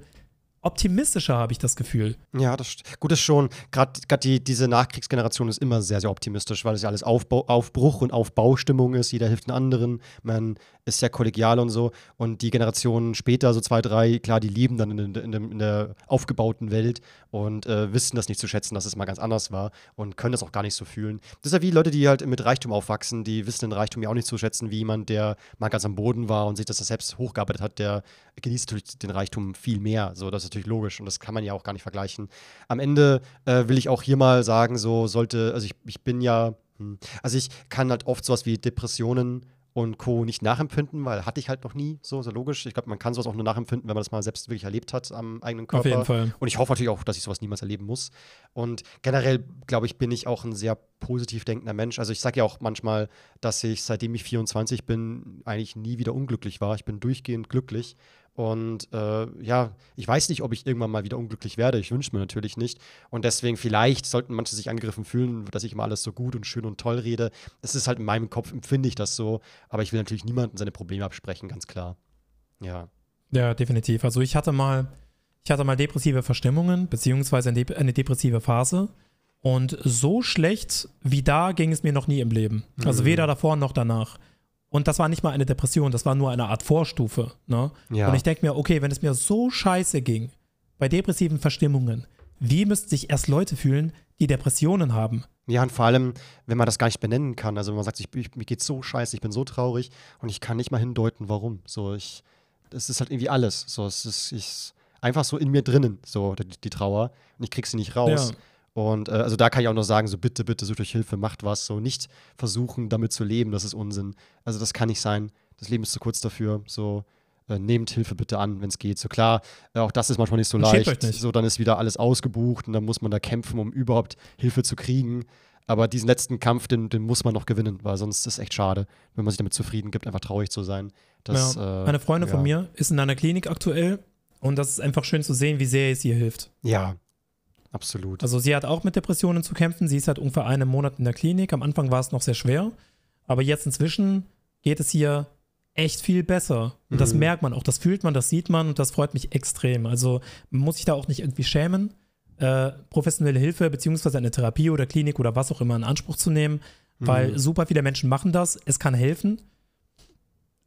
optimistischer, habe ich das Gefühl. Ja, das gut ist schon. Gerade die, diese Nachkriegsgeneration ist immer sehr, sehr optimistisch, weil es ja alles Aufbau, Aufbruch und Aufbaustimmung ist. Jeder hilft den anderen. Man ist ja kollegial und so. Und die Generationen später, so zwei, drei, klar, die leben dann in, in, in der aufgebauten Welt und äh, wissen das nicht zu schätzen, dass es mal ganz anders war und können das auch gar nicht so fühlen. Das ist ja wie Leute, die halt mit Reichtum aufwachsen, die wissen den Reichtum ja auch nicht zu schätzen, wie jemand, der mal ganz am Boden war und sich das selbst hochgearbeitet hat, der genießt natürlich den Reichtum viel mehr. So, das ist natürlich logisch und das kann man ja auch gar nicht vergleichen. Am Ende äh, will ich auch hier mal sagen, so sollte, also ich, ich bin ja, hm, also ich kann halt oft sowas wie Depressionen und Co. nicht nachempfinden, weil hatte ich halt noch nie, so, so logisch. Ich glaube, man kann sowas auch nur nachempfinden, wenn man das mal selbst wirklich erlebt hat am eigenen Körper. Auf jeden Fall. Und ich hoffe natürlich auch, dass ich sowas niemals erleben muss. Und generell, glaube ich, bin ich auch ein sehr positiv denkender Mensch. Also ich sage ja auch manchmal, dass ich, seitdem ich 24 bin, eigentlich nie wieder unglücklich war. Ich bin durchgehend glücklich. Und äh, ja, ich weiß nicht, ob ich irgendwann mal wieder unglücklich werde. Ich wünsche mir natürlich nicht. Und deswegen, vielleicht sollten manche sich angegriffen fühlen, dass ich immer alles so gut und schön und toll rede. Es ist halt in meinem Kopf, empfinde ich das so. Aber ich will natürlich niemandem seine Probleme absprechen, ganz klar. Ja. Ja, definitiv. Also ich hatte mal, ich hatte mal depressive Verstimmungen, beziehungsweise eine, eine depressive Phase. Und so schlecht wie da ging es mir noch nie im Leben. Also mhm. weder davor noch danach. Und das war nicht mal eine Depression, das war nur eine Art Vorstufe. Ne? Ja. Und ich denke mir, okay, wenn es mir so scheiße ging, bei depressiven Verstimmungen, wie müssten sich erst Leute fühlen, die Depressionen haben? Ja, und vor allem, wenn man das gar nicht benennen kann. Also wenn man sagt, ich, ich, mir geht's so scheiße, ich bin so traurig und ich kann nicht mal hindeuten, warum. So, ich, das ist halt irgendwie alles. So, es ist ich, einfach so in mir drinnen, so die, die Trauer. Und ich krieg sie nicht raus. Ja. Und äh, also da kann ich auch noch sagen, so bitte, bitte sucht euch Hilfe, macht was. So nicht versuchen, damit zu leben, das ist Unsinn. Also das kann nicht sein. Das Leben ist zu kurz dafür. So äh, nehmt Hilfe bitte an, wenn es geht. So klar, äh, auch das ist manchmal nicht so leicht. Nicht. So dann ist wieder alles ausgebucht und dann muss man da kämpfen, um überhaupt Hilfe zu kriegen. Aber diesen letzten Kampf, den, den muss man noch gewinnen, weil sonst ist es echt schade, wenn man sich damit zufrieden gibt, einfach traurig zu sein. Das, ja. Äh, Eine Freundin ja. von mir ist in einer Klinik aktuell und das ist einfach schön zu sehen, wie sehr es ihr hilft. Ja, Absolut. Also sie hat auch mit Depressionen zu kämpfen. Sie ist halt ungefähr einen Monat in der Klinik. Am Anfang war es noch sehr schwer. Aber jetzt inzwischen geht es hier echt viel besser. Und mhm. das merkt man auch, das fühlt man, das sieht man und das freut mich extrem. Also man muss sich da auch nicht irgendwie schämen, äh, professionelle Hilfe beziehungsweise eine Therapie oder Klinik oder was auch immer in Anspruch zu nehmen, mhm. weil super viele Menschen machen das. Es kann helfen.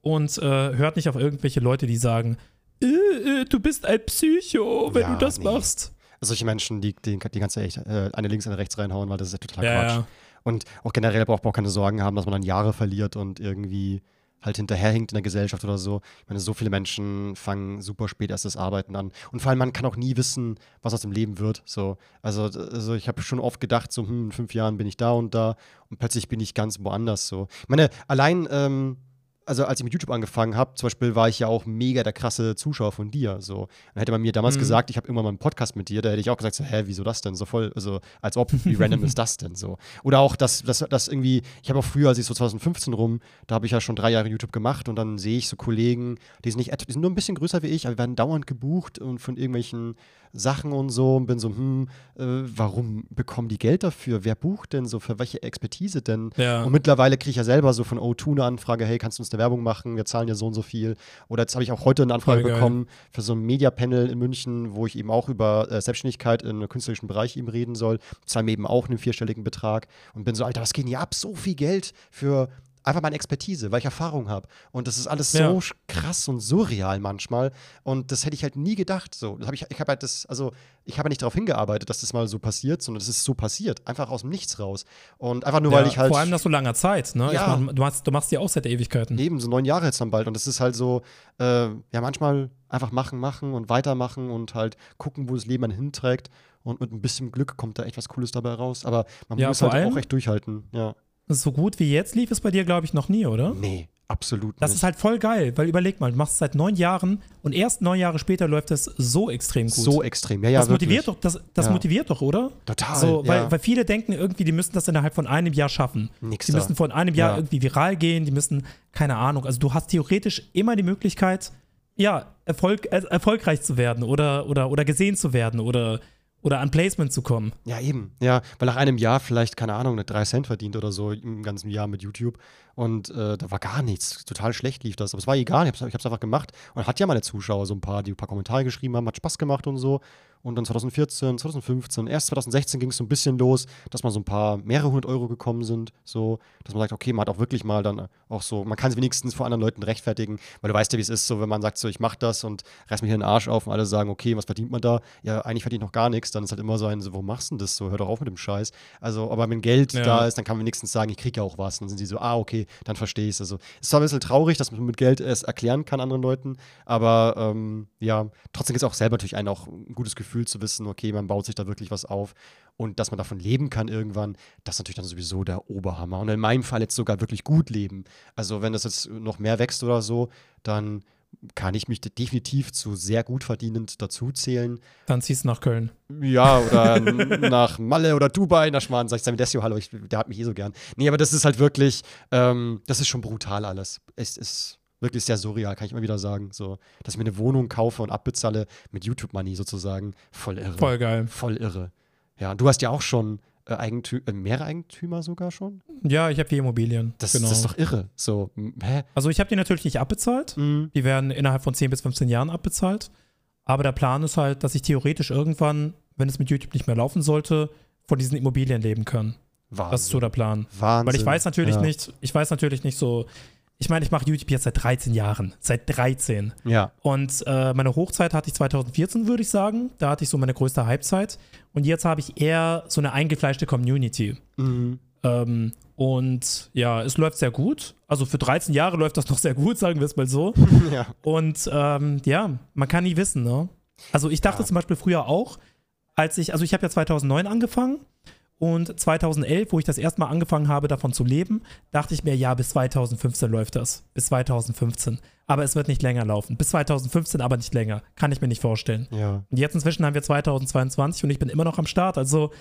Und äh, hört nicht auf irgendwelche Leute, die sagen, äh, äh du bist ein Psycho, wenn ja, du das nee. machst solche Menschen, die, die, die kannst du echt äh, eine links, eine rechts reinhauen, weil das ist ja total ja, Quatsch. Ja. Und auch generell braucht man auch keine Sorgen haben, dass man dann Jahre verliert und irgendwie halt hinterherhinkt in der Gesellschaft oder so. Ich meine, so viele Menschen fangen super spät erst das Arbeiten an. Und vor allem, man kann auch nie wissen, was aus dem Leben wird. So, also, also ich habe schon oft gedacht, so, hm, in fünf Jahren bin ich da und da und plötzlich bin ich ganz woanders. So. Ich meine, allein ähm, also als ich mit YouTube angefangen habe, zum Beispiel war ich ja auch mega der krasse Zuschauer von dir. So. Dann hätte man mir damals mhm. gesagt, ich habe irgendwann mal einen Podcast mit dir, da hätte ich auch gesagt, so, hä, wieso das denn? So voll, also als ob, wie random ist das denn so? Oder auch, dass das, das irgendwie, ich habe auch früher, als ich so 2015 rum, da habe ich ja schon drei Jahre YouTube gemacht und dann sehe ich so Kollegen, die sind nicht, die sind nur ein bisschen größer wie ich, aber werden dauernd gebucht und von irgendwelchen Sachen und so und bin so, hm, äh, warum bekommen die Geld dafür? Wer bucht denn so? Für welche Expertise denn? Ja. Und mittlerweile kriege ich ja selber so von O2 eine Anfrage, hey, kannst du uns eine Werbung machen? Wir zahlen ja so und so viel. Oder jetzt habe ich auch heute eine Anfrage bekommen für so ein Media-Panel in München, wo ich eben auch über äh, Selbstständigkeit in einem künstlerischen Bereich eben reden soll. Zahle mir eben auch einen vierstelligen Betrag und bin so, Alter, was geht denn hier ab? So viel Geld für einfach meine Expertise, weil ich Erfahrung habe. Und das ist alles so ja. krass und surreal manchmal. Und das hätte ich halt nie gedacht. So, das hab ich, ich habe halt das, also ich habe nicht darauf hingearbeitet, dass das mal so passiert, sondern es ist so passiert, einfach aus dem Nichts raus. Und einfach nur, ja, weil ich halt. Vor allem nach so langer Zeit, ne? Ja. Meine, du, machst, du machst die auch seit Ewigkeiten. Eben, so neun Jahre jetzt dann bald. Und das ist halt so, äh, ja, manchmal einfach machen, machen und weitermachen und halt gucken, wo das Leben einen hinträgt. Und mit ein bisschen Glück kommt da echt was Cooles dabei raus. Aber man ja, muss halt allem, auch echt durchhalten, ja so gut wie jetzt lief es bei dir, glaube ich, noch nie, oder? Nee, absolut Das ist halt voll geil, weil überleg mal, du machst es seit neun Jahren und erst neun Jahre später läuft es so extrem gut. So extrem, ja, ja. das motiviert doch, das, das Ja. motiviert doch, oder? Total. So, weil, ja. weil viele denken irgendwie, die müssen das innerhalb von einem Jahr schaffen. Nix die da. müssen von einem Jahr Ja. irgendwie viral gehen, die müssen, keine Ahnung. Also du hast theoretisch immer die Möglichkeit, ja, Erfolg, äh, erfolgreich zu werden oder, oder, oder gesehen zu werden oder, oder an Placement zu kommen. Ja, eben. Ja, weil nach einem Jahr vielleicht, keine Ahnung, eine 3 Cent verdient oder so im ganzen Jahr mit YouTube. Und äh, da war gar nichts. Total schlecht lief das. Aber es war egal. Ich ich hab's einfach gemacht. Und hat ja meine Zuschauer so ein paar, die ein paar Kommentare geschrieben haben, hat Spaß gemacht und so. Und dann 2014, 2015, erst 2016 ging es so ein bisschen los, dass mal so ein paar mehrere hundert Euro gekommen sind. So, dass man sagt, okay, man hat auch wirklich mal dann auch so, man kann es wenigstens vor anderen Leuten rechtfertigen, weil du weißt ja, wie es ist, so wenn man sagt, so ich mach das und reiß mir hier den Arsch auf und alle sagen, okay, was verdient man da? Ja, eigentlich verdient noch gar nichts, dann ist halt immer so ein, so, warum machst du denn das so? Hör doch auf mit dem Scheiß. Also, aber wenn Geld Ja. da ist, dann kann man wenigstens sagen, ich kriege ja auch was. Und dann sind sie so, ah, okay, dann verstehe ich es. Also, es ist zwar ein bisschen traurig, dass man mit Geld es erklären kann anderen Leuten, aber ähm, ja, trotzdem ist auch selber natürlich ein auch ein gutes Gefühl zu wissen, okay, man baut sich da wirklich was auf und dass man davon leben kann irgendwann, das ist natürlich dann sowieso der Oberhammer. Und in meinem Fall jetzt sogar wirklich gut leben. Also, wenn das jetzt noch mehr wächst oder so, dann kann ich mich definitiv zu sehr gut verdienend dazu zählen. Dann ziehst du nach Köln. Ja, oder nach Malle oder Dubai, nach Schmarrn, sag ich Samidessio, hallo, ich, der hat mich eh so gern. Nee, aber das ist halt wirklich, ähm, das ist schon brutal alles. Es ist wirklich sehr surreal, kann ich immer wieder sagen. So, dass ich mir eine Wohnung kaufe und abbezahle mit YouTube-Money sozusagen. Voll irre. Voll geil. Voll irre. Ja, und du hast ja auch schon äh, Eigentü äh, mehrere Eigentümer sogar schon. Ja, ich habe vier Immobilien. Das, genau. das ist doch irre. So, hä? also ich habe die natürlich nicht abbezahlt. Mhm. Die werden innerhalb von 10 bis 15 Jahren abbezahlt. Aber der Plan ist halt, dass ich theoretisch irgendwann, wenn es mit YouTube nicht mehr laufen sollte, von diesen Immobilien leben kann. Wahnsinn. Das ist so der Plan. Wahnsinn. Weil ich weiß natürlich ja. nicht, ich weiß natürlich nicht so, ich meine, ich mache YouTube jetzt seit 13 Jahren. Seit 13. Ja. Und äh, meine Hochzeit hatte ich 2014, würde ich sagen. Da hatte ich so meine größte Halbzeit. Und jetzt habe ich eher so eine eingefleischte Community. Mhm. Ähm, und ja, es läuft sehr gut. Also für 13 Jahre läuft das noch sehr gut, sagen wir es mal so. ja. Und ähm, ja, man kann nie wissen, ne? Also ich dachte Ja. zum Beispiel früher auch, als ich, also ich habe ja 2009 angefangen und 2011, wo ich das erste Mal angefangen habe, davon zu leben, dachte ich mir, ja, bis 2015 läuft das. Bis 2015. Aber es wird nicht länger laufen. Bis 2015 aber nicht länger. Kann ich mir nicht vorstellen. Ja. Und jetzt inzwischen haben wir 2022 und ich bin immer noch am Start. Also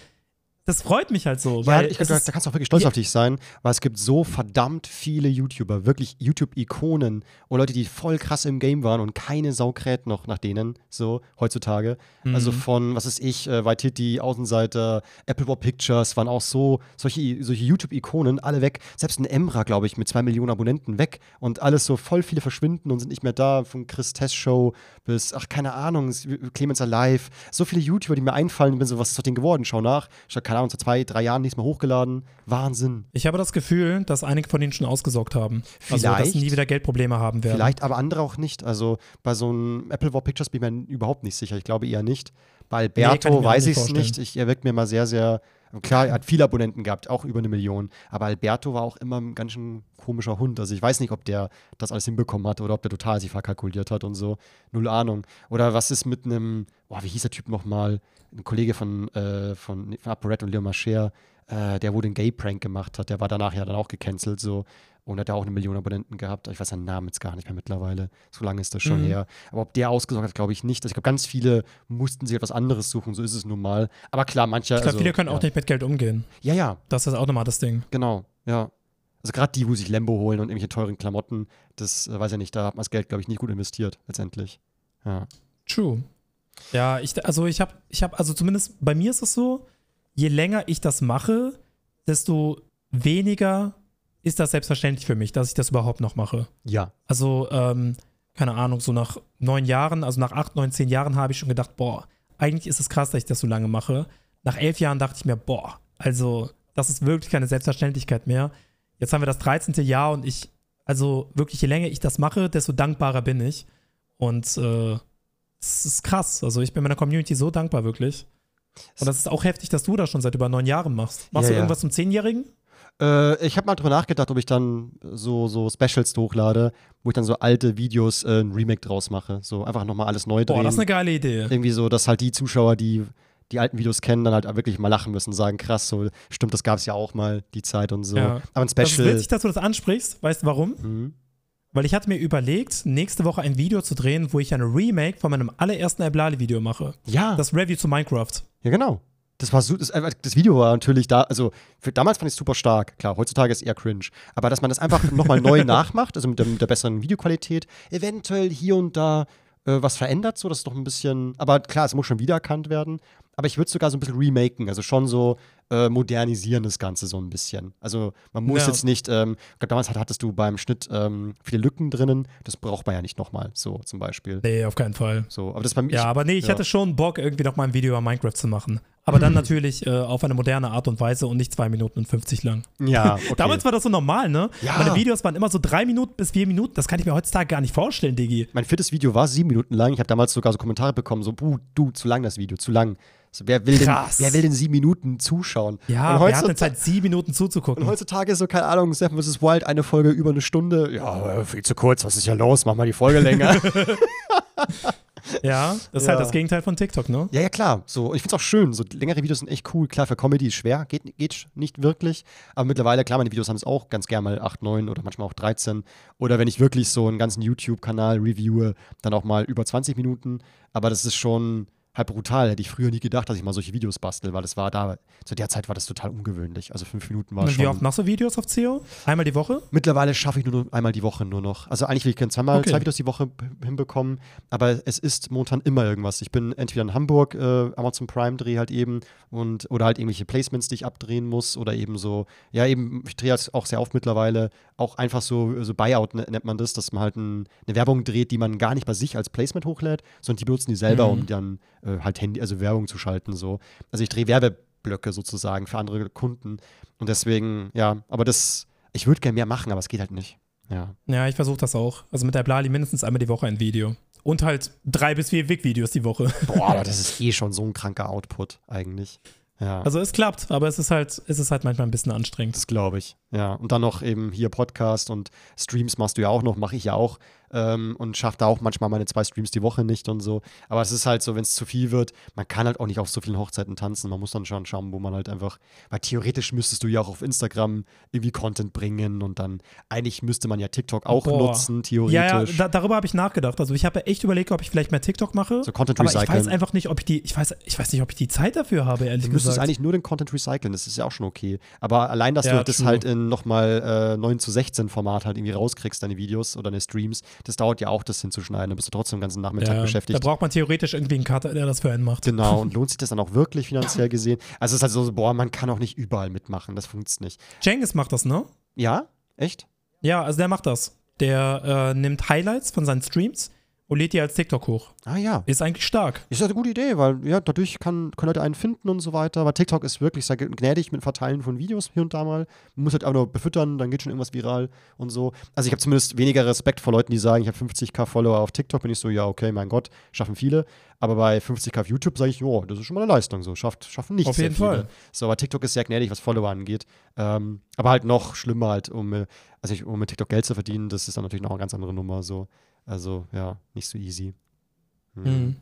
das freut mich halt so. Ja, weil ich, da, da kannst du auch wirklich stolz Ja. auf dich sein, weil es gibt so verdammt viele YouTuber, wirklich YouTube-Ikonen und Leute, die voll krass im Game waren und keine Sau kräht noch nach denen, so heutzutage. Also Mhm. von, was ist ich, äh, Waititi, Außenseiter, Apple War Pictures waren auch so, solche, solche YouTube-Ikonen, alle weg. Selbst ein Emra, glaube ich, mit zwei Millionen Abonnenten weg und alles so voll viele verschwinden und sind nicht mehr da, von Chris Test Show bis, ach, keine Ahnung, Clemens Alive. So viele YouTuber, die mir einfallen, ich bin so, was ist aus denen geworden? Schau nach. Ich hab, keine Ahnung, seit zwei, drei Jahren nichts mehr hochgeladen. Wahnsinn. Ich habe das Gefühl, dass einige von ihnen schon ausgesorgt haben. Also, dass Vielleicht. sie nie wieder Geldprobleme haben werden. Vielleicht, aber andere auch nicht. Also bei so einem Apple War Pictures bin ich mir überhaupt nicht sicher. Ich glaube eher nicht. Bei ich Alberto auch weiß nicht ich es nicht. Ich, er wirkt mir mal sehr, sehr. Klar, er hat viele Abonnenten gehabt, auch über eine Million. Aber Alberto war auch immer ein ganz schön komischer Hund. Also ich weiß nicht, ob der das alles hinbekommen hat oder ob der total sich verkalkuliert hat und so. Null Ahnung. Oder was ist mit einem, boah, wie hieß der Typ nochmal? Ein Kollege von, äh, von, von ApoRed und Leo Mascher, äh, der wo den Gay-Prank gemacht hat, der war danach ja dann auch gecancelt so und hat ja auch eine Million Abonnenten gehabt. Ich weiß seinen Namen jetzt gar nicht mehr mittlerweile. So lange ist das schon Mhm. her. Aber ob der ausgesorgt hat, glaube ich nicht. Also ich glaube, ganz viele mussten sich etwas anderes suchen, so ist es nun mal. Aber klar, manche. ich glaube, also, viele können ja. auch nicht mit Geld umgehen. Ja, ja, Das ist auch nochmal das Ding. genau, ja. Also gerade die, wo sich Lambo holen und irgendwelche teuren Klamotten, das äh, weiß ich nicht, da hat man das Geld, glaube ich, nicht gut investiert, letztendlich. Ja. True. Ja, ich, also ich habe, ich habe, also zumindest bei mir ist es so, je länger ich das mache, desto weniger ist das selbstverständlich für mich, dass ich das überhaupt noch mache. Ja. Also, ähm, keine Ahnung, so nach neun Jahren, also nach acht, neun, zehn Jahren habe ich schon gedacht, boah, eigentlich ist es krass, dass ich das so lange mache. Nach elf Jahren dachte ich mir, boah, also das ist wirklich keine Selbstverständlichkeit mehr. Jetzt haben wir das 13. Jahr und ich, also wirklich, je länger ich das mache, desto dankbarer bin ich. Und äh, es ist krass. Also ich bin meiner Community so dankbar, wirklich. Und das ist auch heftig, dass du das schon seit über neun Jahren machst. Machst Ja, du ja. irgendwas zum Zehnjährigen? Äh, ich habe mal drüber nachgedacht, ob ich dann so, so Specials hochlade, wo ich dann so alte Videos äh, ein Remake draus mache. So einfach nochmal alles neu drehen. Boah, das ist eine geile Idee. irgendwie so, dass halt die Zuschauer, die, die alten Videos kennen, dann halt wirklich mal lachen müssen, sagen, krass, so stimmt, das gab es ja auch mal, die Zeit und so. Ja. Aber ein Special. Das ist witzig, dass du das ansprichst. Weißt du warum? Mhm. Weil ich hatte mir überlegt, nächste Woche ein Video zu drehen, wo ich ein Remake von meinem allerersten Ablali-Video mache. Ja. Das Review zu Minecraft. Ja, genau. Das war so, das, das, Video war natürlich da, also für, damals fand ich es super stark. Klar, heutzutage ist es eher cringe. Aber dass man das einfach nochmal neu nachmacht, also mit der, mit der, besseren Videoqualität, eventuell hier und da äh, was verändert, so, das ist doch ein bisschen, aber klar, es muss schon wiedererkannt werden. Aber ich würde es sogar so ein bisschen remaken, also schon so äh, modernisieren das Ganze so ein bisschen. Also man muss ja. jetzt nicht, ähm, ich glaube, damals hattest du beim Schnitt ähm, viele Lücken drinnen, das braucht man ja nicht nochmal, so zum Beispiel. Nee, auf keinen Fall. So, aber das bei mir. Ja, aber nee, ich ja. hatte schon Bock, irgendwie nochmal ein Video über Minecraft zu machen. Aber dann natürlich äh, auf eine moderne Art und Weise und nicht 2 Minuten und 50 lang. Ja, okay. Damals war das so normal, ne? Ja. Meine Videos waren immer so 3 Minuten bis 4 Minuten. Das kann ich mir heutzutage gar nicht vorstellen, Digi. Mein viertes Video war 7 Minuten lang. Ich habe damals sogar so Kommentare bekommen, so, buh, du, zu lang das Video, zu lang. So, wer, will denn, wer will denn sieben Minuten zuschauen? Ja, und wer hat denn Zeit, sieben Minuten zuzugucken? Und heutzutage ist so, keine Ahnung, Seven vs. Wild, eine Folge über eine Stunde. Ja, viel zu kurz, was ist ja los? Mach mal die Folge länger. ja, das ist ja. halt das Gegenteil von TikTok, ne? Ja, ja, klar. So, ich finde es auch schön. So längere Videos sind echt cool. Klar, für Comedy ist schwer, geht, geht nicht wirklich. Aber mittlerweile, klar, meine Videos haben es auch ganz gerne mal 8, 9 oder manchmal auch 13. Oder wenn ich wirklich so einen ganzen YouTube-Kanal reviewe, dann auch mal über 20 Minuten. Aber das ist schon halt brutal. Hätte ich früher nie gedacht, dass ich mal solche Videos bastel, weil das war da, zu der Zeit war das total ungewöhnlich. Also fünf Minuten war Und schon. Wie oft machst du Videos auf CEO? Einmal die Woche? Mittlerweile schaffe ich nur einmal die Woche nur noch. Also eigentlich will ich gerne zweimal okay. zwei Videos die Woche hinbekommen, aber es ist momentan immer irgendwas. Ich bin entweder in Hamburg, äh, Amazon Prime drehe halt eben und oder halt irgendwelche Placements, die ich abdrehen muss oder eben so, ja eben, ich drehe halt auch sehr oft mittlerweile, auch einfach so, so Buyout ne, nennt man das, dass man halt ein, eine Werbung dreht, die man gar nicht bei sich als Placement hochlädt, sondern die benutzen die selber, mhm. um dann äh, halt Handy, also Werbung zu schalten. So. Also ich drehe Werbeblöcke sozusagen für andere Kunden. Und deswegen, ja, aber das, ich würde gerne mehr machen, aber es geht halt nicht. Ja, ja ich versuche das auch. Also mit der Blali mindestens einmal die Woche ein Video. Und halt drei bis vier Wig-Videos die Woche. Boah, aber das ist eh schon so ein kranker Output eigentlich. Ja. Also es klappt, aber es ist halt, es ist halt manchmal ein bisschen anstrengend. Das glaube ich. Ja. Und dann noch eben hier Podcast und Streams machst du ja auch noch, mache ich ja auch ähm, und schaffe da auch manchmal meine zwei Streams die Woche nicht und so. Aber es ist halt so, wenn es zu viel wird, man kann halt auch nicht auf so vielen Hochzeiten tanzen. Man muss dann schon schauen, wo man halt einfach, weil theoretisch müsstest du ja auch auf Instagram irgendwie Content bringen und dann eigentlich müsste man ja TikTok auch Boah. nutzen, theoretisch. Ja, ja da, darüber habe ich nachgedacht. Also ich habe echt überlegt, ob ich vielleicht mehr TikTok mache. So Content Recycling. Aber ich weiß einfach nicht, ob ich die, ich weiß, ich weiß nicht, ob ich die Zeit dafür habe, ehrlich du gesagt. Du müsstest eigentlich nur den Content recyceln, das ist ja auch schon okay. Aber allein, dass ja, du das halt in nochmal äh, 9 zu 16 Format halt irgendwie rauskriegst, deine Videos oder deine Streams, das dauert ja auch das hinzuschneiden. Dann bist du trotzdem den ganzen Nachmittag ja, beschäftigt. Da braucht man theoretisch irgendwie einen Cutter, der das für einen macht. Genau, und lohnt sich das dann auch wirklich finanziell gesehen? Also es ist halt so, boah, man kann auch nicht überall mitmachen, das funktioniert nicht. Cengiz macht das, ne? Ja? Echt? Ja, also der macht das. Der äh, nimmt Highlights von seinen Streams und lädt die als TikTok hoch. Ah ja. Ist eigentlich stark. Ist ja eine gute Idee, weil ja, dadurch kann, können Leute einen finden und so weiter. Aber TikTok ist wirklich sehr gnädig mit Verteilen von Videos hier und da mal. Man muss halt auch nur befüttern, dann geht schon irgendwas viral und so. Also ich habe zumindest weniger Respekt vor Leuten, die sagen, ich habe 50k Follower auf TikTok, bin ich so, ja, okay, mein Gott, schaffen viele. Aber bei 50k auf YouTube sage ich, oh, das ist schon mal eine Leistung. So, schafft, schaffen nicht Auf jeden viele. Fall. So, aber TikTok ist sehr gnädig, was Follower angeht. Ähm, aber halt noch schlimmer halt, um, also ich, um mit TikTok Geld zu verdienen, das ist dann natürlich noch eine ganz andere Nummer. So. Also, ja, nicht so easy. Mhm.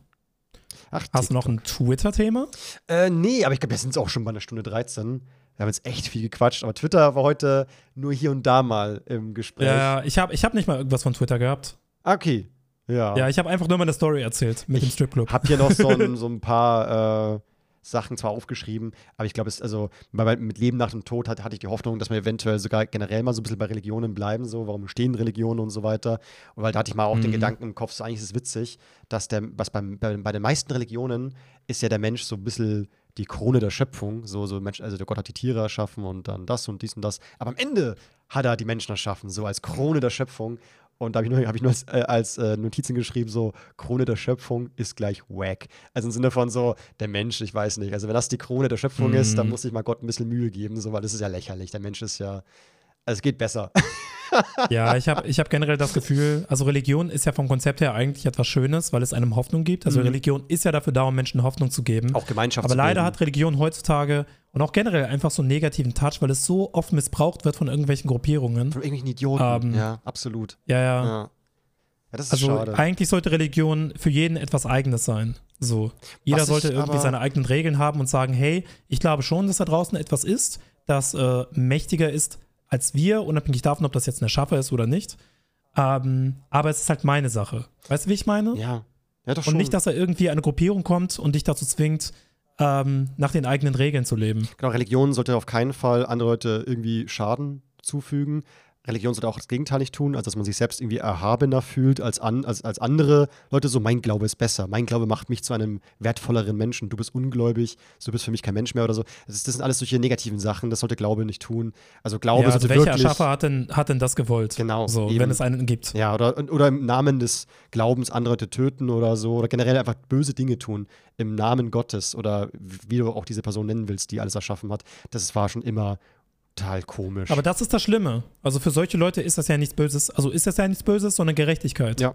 Ach, Hast TikTok. du noch ein Twitter-Thema? Äh, nee, aber ich glaube, wir sind auch schon bei einer Stunde 13. Wir haben jetzt echt viel gequatscht, aber Twitter war heute nur hier und da mal im Gespräch. Ja, ich habe ich hab nicht mal irgendwas von Twitter gehabt. Okay, ja. Ja, ich habe einfach nur meine Story erzählt mit ich dem Stripclub. Ich habe hier noch so ein, so ein paar äh, Sachen zwar aufgeschrieben, aber ich glaube, es, also mit Leben nach dem Tod hat, hatte ich die Hoffnung, dass wir eventuell sogar generell mal so ein bisschen bei Religionen bleiben, so, warum stehen Religionen und so weiter. Und weil da hatte ich mal auch mhm. den Gedanken im Kopf, so eigentlich ist es witzig, dass der, was beim, bei, bei den meisten Religionen ist ja der Mensch so ein bisschen die Krone der Schöpfung, so, so Mensch, also der Gott hat die Tiere erschaffen und dann das und dies und das. Aber am Ende hat er die Menschen erschaffen, so als Krone der Schöpfung. Und da habe ich nur, hab ich nur als, äh, als äh, Notizen geschrieben, so, Krone der Schöpfung ist gleich wack. Also im Sinne von so, der Mensch, ich weiß nicht. Also wenn das die Krone der Schöpfung mm. ist, dann mhm. muss ich mal Gott ein bisschen Mühe geben, so, weil das ist ja lächerlich. Der Mensch ist ja, also es geht besser. ja, ich habe ich hab generell das Gefühl, also Religion ist ja vom Konzept her eigentlich etwas Schönes, weil es einem Hoffnung gibt. Also mhm. Religion ist ja dafür da, um Menschen Hoffnung zu geben. Auch Gemeinschaft. Aber leider hat Religion heutzutage und auch generell einfach so einen negativen Touch, weil es so oft missbraucht wird von irgendwelchen Gruppierungen. Von irgendwelchen Idioten. Ähm, ja, absolut. Ja, ja. ja. Ja, das ist also schade. eigentlich sollte Religion für jeden etwas Eigenes sein. So. Jeder Was sollte irgendwie seine eigenen Regeln haben und sagen, hey, ich glaube schon, dass da draußen etwas ist, das äh, mächtiger ist als wir, unabhängig davon, ob das jetzt ein Erschaffer ist oder nicht. Ähm, aber es ist halt meine Sache. Weißt du, wie ich meine? ja. Ja, doch und schon. nicht, dass da irgendwie eine Gruppierung kommt und dich dazu zwingt, ähm, nach den eigenen Regeln zu leben. Genau, Religion sollte auf keinen Fall andere Leute irgendwie Schaden zufügen. Religion sollte auch das Gegenteil nicht tun, also dass man sich selbst irgendwie erhabener fühlt als, an, als, als andere Leute. So, mein Glaube ist besser. Mein Glaube macht mich zu einem wertvolleren Menschen. Du bist ungläubig, du bist für mich kein Mensch mehr oder so. Das, ist, das sind alles solche negativen Sachen. Das sollte Glaube nicht tun. Also Glaube Ja, also sollte welcher wirklich. Erschaffer hat denn, hat denn das gewollt? Genau, So, eben. wenn es einen gibt. Ja, oder, oder im Namen des Glaubens andere Leute töten oder so. Oder generell einfach böse Dinge tun. Im Namen Gottes oder wie du auch diese Person nennen willst, die alles erschaffen hat. Das war schon immer total komisch. Aber das ist das Schlimme. Also für solche Leute ist das ja nichts Böses. Also ist das ja nichts Böses, sondern Gerechtigkeit. ja.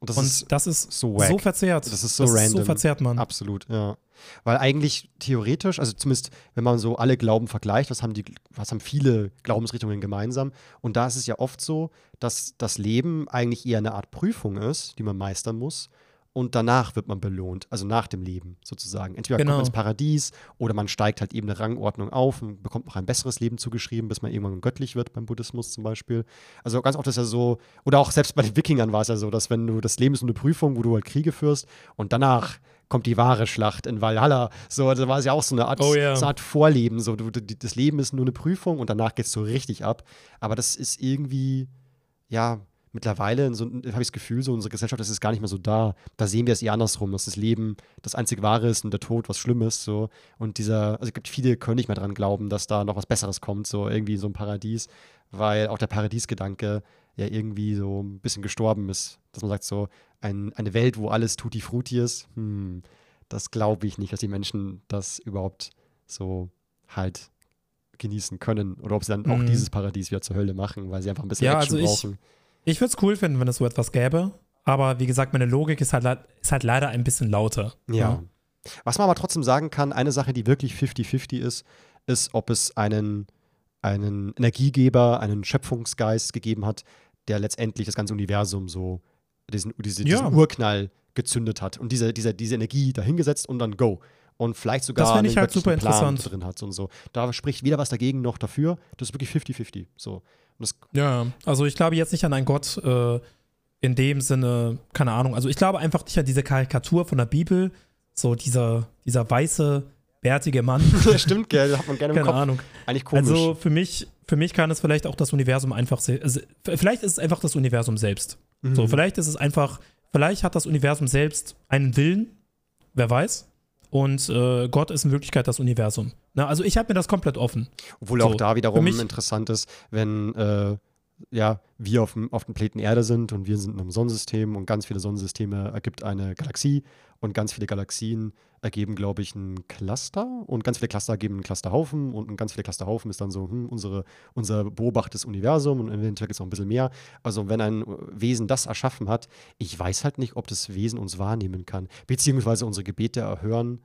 Und das Und ist das ist so so, verzerrt. Das ist so das Ist random. so verzerrt, Mann. Absolut, ja. Weil eigentlich theoretisch, also zumindest wenn man so alle Glauben vergleicht, was haben die, was haben viele Glaubensrichtungen gemeinsam? Und da ist es ja oft so, dass das Leben eigentlich eher eine Art Prüfung ist, die man meistern muss. Und danach wird man belohnt, also nach dem Leben sozusagen. Entweder Genau. kommt man ins Paradies oder man steigt halt eben eine Rangordnung auf und bekommt noch ein besseres Leben zugeschrieben, bis man irgendwann göttlich wird beim Buddhismus zum Beispiel. Also ganz oft ist ja so, oder auch selbst bei den Wikingern war es ja so, dass wenn du das Leben ist nur eine Prüfung, wo du halt Kriege führst und danach kommt die wahre Schlacht in Valhalla. So, da war es ja auch so eine Art, Oh ja. so eine Art Vorleben. So, du, das Leben ist nur eine Prüfung und danach geht es so richtig ab. Aber das ist irgendwie, ja, mittlerweile so, habe ich das Gefühl, so unsere Gesellschaft das ist gar nicht mehr so da. Da sehen wir es eher andersrum, dass das Leben das einzig Wahre ist und der Tod was Schlimmes. So. Und dieser, also es gibt viele, können nicht mehr dran glauben, dass da noch was Besseres kommt, so irgendwie so ein Paradies, weil auch der Paradiesgedanke ja irgendwie so ein bisschen gestorben ist. Dass man sagt, so ein, eine Welt, wo alles tutti frutti ist, hm, das glaube ich nicht, dass die Menschen das überhaupt so halt genießen können. Oder ob sie dann auch Mhm. dieses Paradies wieder zur Hölle machen, weil sie einfach ein bisschen Ja, Action also ich- brauchen. Ich würde es cool finden, wenn es so etwas gäbe. Aber wie gesagt, meine Logik ist halt, ist halt leider ein bisschen lauter. Ja. Was man aber trotzdem sagen kann, eine Sache, die wirklich 50-50 ist, ist, ob es einen, einen Energiegeber, einen Schöpfungsgeist gegeben hat, der letztendlich das ganze Universum so, diesen, diese, Ja. diesen Urknall gezündet hat und diese, diese, diese Energie dahingesetzt und dann go. Und vielleicht sogar einen halt super Plan interessant. drin hat und so. Da spricht weder was dagegen noch dafür. Das ist wirklich 50-50. So. Ja, also ich glaube jetzt nicht an einen Gott äh, in dem Sinne, keine Ahnung. Also ich glaube einfach nicht an diese Karikatur von der Bibel, so dieser, dieser weiße, bärtige Mann. stimmt, gell? Hat man gerne im keine Kopf. Ahnung. Eigentlich komisch. Also für mich, für mich kann es vielleicht auch das Universum einfach, also vielleicht ist es einfach das Universum selbst. Mhm. So, vielleicht ist es einfach, vielleicht hat das Universum selbst einen Willen, wer weiß. Und äh, Gott ist in Wirklichkeit das Universum. Na, also ich habe mir das komplett offen. Obwohl So, auch da wiederum mich- interessant ist, wenn äh, ja, wir auf dem, auf dem Planeten Erde sind und wir sind in einem Sonnensystem und ganz viele Sonnensysteme ergibt eine Galaxie und ganz viele Galaxien ergeben, glaube ich, ein Cluster und ganz viele Cluster ergeben einen Clusterhaufen und ein ganz viele Clusterhaufen ist dann so hm, unsere, unser beobachtetes Universum und eventuell gibt es noch ein bisschen mehr. Also wenn ein Wesen das erschaffen hat, ich weiß halt nicht, ob das Wesen uns wahrnehmen kann, beziehungsweise unsere Gebete erhören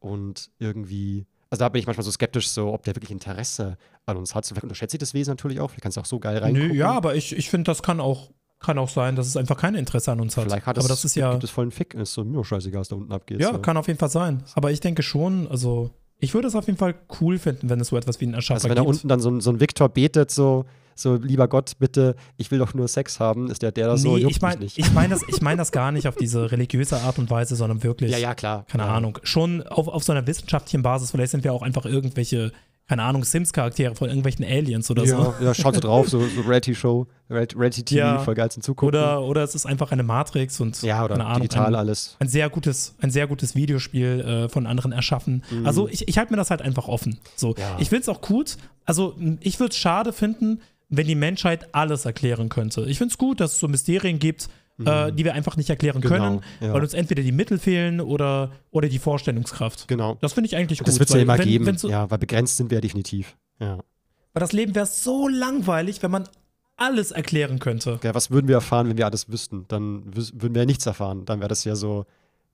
und irgendwie also da bin ich manchmal so skeptisch, so ob der wirklich Interesse an uns hat. So, vielleicht unterschätze ich das Wesen natürlich auch. Vielleicht kannst du auch so geil reingucken. Nö, ja, aber ich, ich finde, das kann auch, kann auch sein, dass es einfach kein Interesse an uns hat. Vielleicht hat aber es, das ist ja, gibt es vollen Fick. Ist so mir scheißegal, was da unten abgeht. ja, so. kann auf jeden Fall sein. Aber ich denke schon, also ich würde es auf jeden Fall cool finden, wenn es so etwas wie einen Erschaffer Also wenn da unten dann so, ein- so ein Viktor betet, so, so lieber Gott, bitte, ich will doch nur Sex haben, ist der der da so, nee, juckt ich meine nicht. ich mein das, ich mein das gar nicht auf diese religiöse Art und Weise, sondern wirklich, ja, ja, klar. keine ja. Ahnung, schon auf, auf so einer wissenschaftlichen Basis, vielleicht sind wir auch einfach irgendwelche, keine Ahnung, Sims-Charaktere von irgendwelchen Aliens oder so. Ja, ja, schaut so drauf, so, so Reality-Show, Reality-TV, Ja. voll geil zum Zugucken. Oder, oder es ist einfach eine Matrix und ja, oder Ahnung, digital ein, alles. ein sehr gutes, ein sehr gutes Videospiel äh, von anderen erschaffen. Also ich, ich halte mir das halt einfach offen. So, Mhm. Ja. ich finde es auch gut. Also ich würde es schade finden, wenn die Menschheit alles erklären könnte. Ich finde es gut, dass es so Mysterien gibt, äh, die wir einfach nicht erklären Mhm. Genau, können, ja. weil uns entweder die Mittel fehlen oder, oder die Vorstellungskraft. Genau. Das finde ich eigentlich gut. Das wird es ja immer wenn, geben. so, ja, weil begrenzt sind wir ja definitiv. Ja. Weil das Leben wäre so langweilig, wenn man alles erklären könnte. Ja, was würden wir erfahren, wenn wir alles wüssten? Dann würden wir ja nichts erfahren. Dann wäre das ja so,